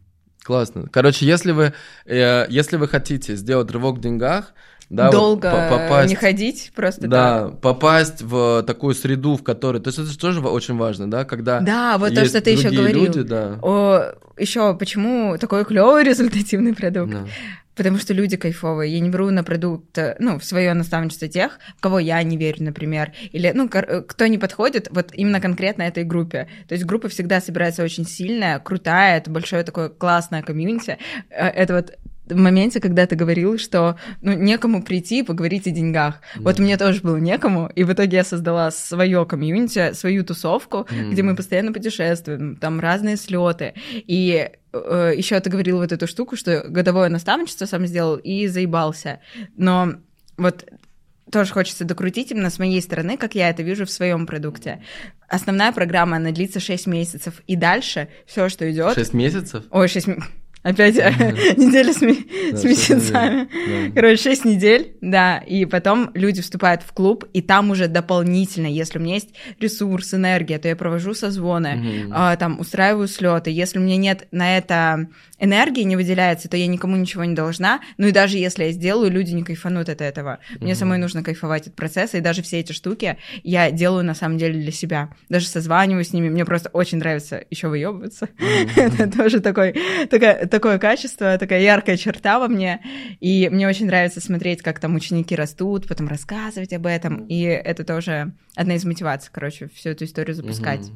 Классно. Короче, если вы, э, если вы хотите сделать рывок в деньгах, да, вот Долго по- попасть, не ходить, просто да, так. попасть в такую среду, в которой, то есть это же тоже очень важно, да, когда Да, вот то, что ты еще говорил. люди, да. О, еще почему такой клевый результативный продукт? Да. Потому что люди кайфовые. Я не беру на продукт, э, ну, в свое наставничество тех, в кого я не верю, например. Или, ну, э, кто не подходит вот именно конкретно этой группе. То есть группа всегда собирается очень сильная, крутая, это большое такое классное комьюнити. Э, Это вот в моменте, когда ты говорил, что ну, некому прийти и поговорить о деньгах. Вот мне тоже было некому, и в итоге я создала свое комьюнити, свою тусовку, где мы постоянно путешествуем, там разные слеты. И еще ты говорил вот эту штуку, что годовое наставничество сам сделал и заебался. Но вот тоже хочется докрутить именно с моей стороны, как я это вижу в своем продукте. Основная программа, она длится 6 месяцев, и дальше все, что идет... Шесть месяцев? Ой, 6 месяцев. Опять неделя с, месяцами. недель, да. Короче, 6 недель, да. И потом люди вступают в клуб, и там уже дополнительно, если у меня есть ресурс, энергия, то я провожу созвоны, а, там устраиваю слеты. Если у меня нет на это энергии, не выделяется, то я никому ничего не должна. Ну и даже если я сделаю, люди не кайфанут от этого. Мне самой нужно кайфовать от процесса, и даже все эти штуки я делаю на самом деле для себя. Даже созваниваюсь с ними, мне просто очень нравится еще выебываться. Это тоже такой, такая, такое качество, такая яркая черта во мне. И мне очень нравится смотреть, как там ученики растут, потом рассказывать об этом. И это тоже одна из мотиваций, короче, всю эту историю запускать.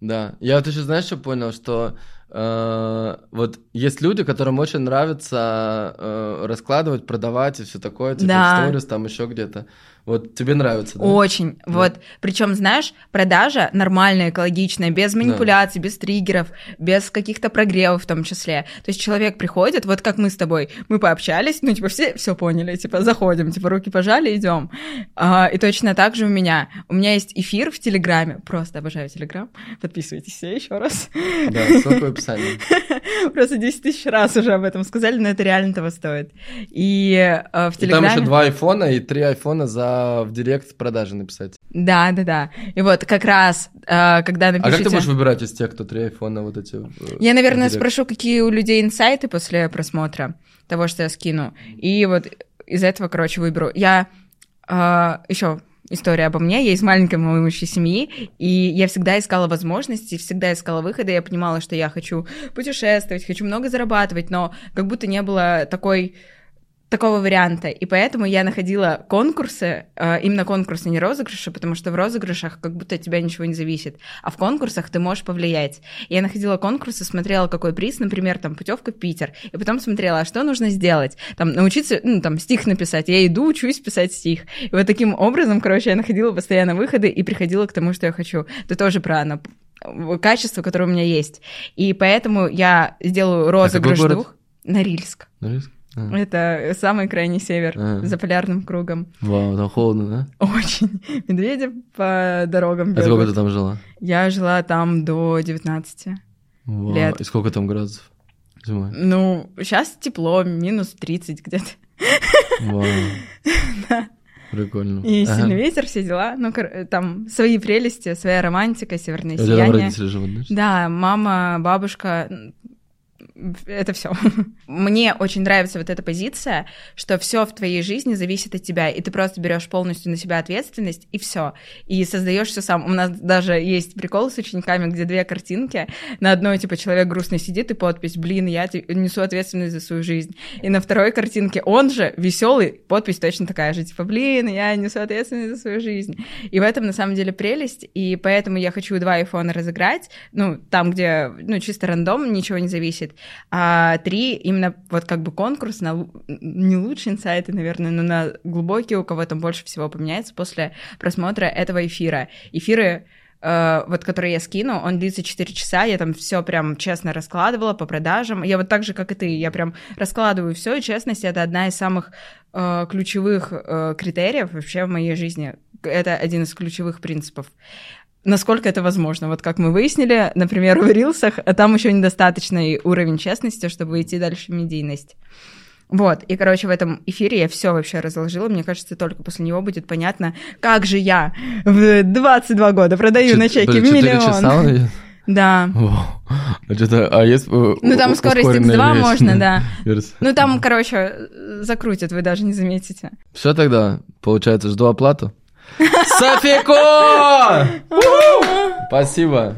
Да, я вот еще, знаешь, что понял, что вот есть люди, которым очень нравится э, раскладывать, продавать и все такое, типа Да. в сторис, там еще где-то. Вот тебе нравится, да? Очень. Вот. Причем, знаешь, продажа нормальная, экологичная, без манипуляций, без триггеров, без каких-то прогревов в том числе. То есть человек приходит, вот как мы с тобой, мы пообщались, ну, типа, все все поняли, типа, заходим, типа, руки пожали, идем. и точно так же у меня. У меня есть эфир в Телеграме, просто обожаю Телеграм. Подписывайтесь все еще раз. Да, ссылка описании. Просто 10 тысяч раз уже об этом сказали, но это реально того стоит. И э, в И там Телеграме... еще два айфона и три айфона за в директ продажи написать. Да, да, да. И вот как раз, э, когда А напишите... как ты будешь выбирать из тех, кто три айфона вот эти? э, Я, наверное, спрошу, какие у людей инсайты после просмотра того, что я скину. И вот из этого, короче, выберу. Я еще история обо мне. Я из маленькой малоимущей семьи, и я всегда искала возможности, всегда искала выхода. Я понимала, что я хочу путешествовать, хочу много зарабатывать, но как будто не было такой такого варианта. И поэтому я находила конкурсы, э, именно конкурсы, не розыгрыши, потому что в розыгрышах как будто от тебя ничего не зависит. А в конкурсах ты можешь повлиять. Я находила конкурсы, смотрела, какой приз, например, там, путевка в Питер. И потом смотрела, а что нужно сделать? Там, научиться, ну, там, стих написать. Я иду, учусь писать стих. И вот таким образом, короче, я находила постоянно выходы и приходила к тому, что я хочу. Это тоже про нап- качество, которое у меня есть. И поэтому я сделаю розыгрыш город? двух. Норильск. Норильск? А. Это самый крайний север, А. за полярным кругом. Вау, там холодно, да? Очень. Медведи по дорогам А сколько бегают. ты там жила? Я жила там до 19. Вау, Лет. И сколько там градусов зимой? Ну, сейчас тепло, минус 30 где-то. Вау. Прикольно. И Ага. сильный ветер, все дела. Ну, там свои прелести, своя романтика, северное там сияние. родители живут, да? Да, мама, бабушка, это все. Мне очень нравится вот эта позиция, что все в твоей жизни зависит от тебя, и ты просто берешь полностью на себя ответственность, и все. И создаешь все сам. У нас даже есть прикол с учениками, где две картинки. На одной, типа, человек грустно сидит, и подпись, блин, я несу ответственность за свою жизнь. И на второй картинке он же веселый, подпись точно такая же, типа, блин, я несу ответственность за свою жизнь. И в этом, на самом деле, прелесть, и поэтому я хочу два айфона разыграть, ну, там, где, ну, чисто рандом, ничего не зависит, а три именно вот как бы конкурс на не лучшие инсайты, наверное, но на глубокие, у кого там больше всего поменяется после просмотра этого эфира. Эфиры э, вот который я скину, он длится 4 часа, я там все прям честно раскладывала по продажам. Я вот так же, как и ты, я прям раскладываю все, и честность это одна из самых э, ключевых э, критериев вообще в моей жизни. Это один из ключевых принципов. Насколько это возможно? Вот как мы выяснили, например, в рилсах, а там еще недостаточный уровень честности, чтобы идти дальше в медийность. Вот, и, короче, в этом эфире я все вообще разложила. Мне кажется, только после него будет понятно, как же я в 22 года продаю Чет- на чеке блин, часа миллион. он идет? Да. А что-то, а есть э, Ну, там скорость ускоренная X2 версия? можно, да. Версия. Ну, там, короче, закрутят, вы даже не заметите. Все тогда, получается, жду оплату. Софико! Спасибо.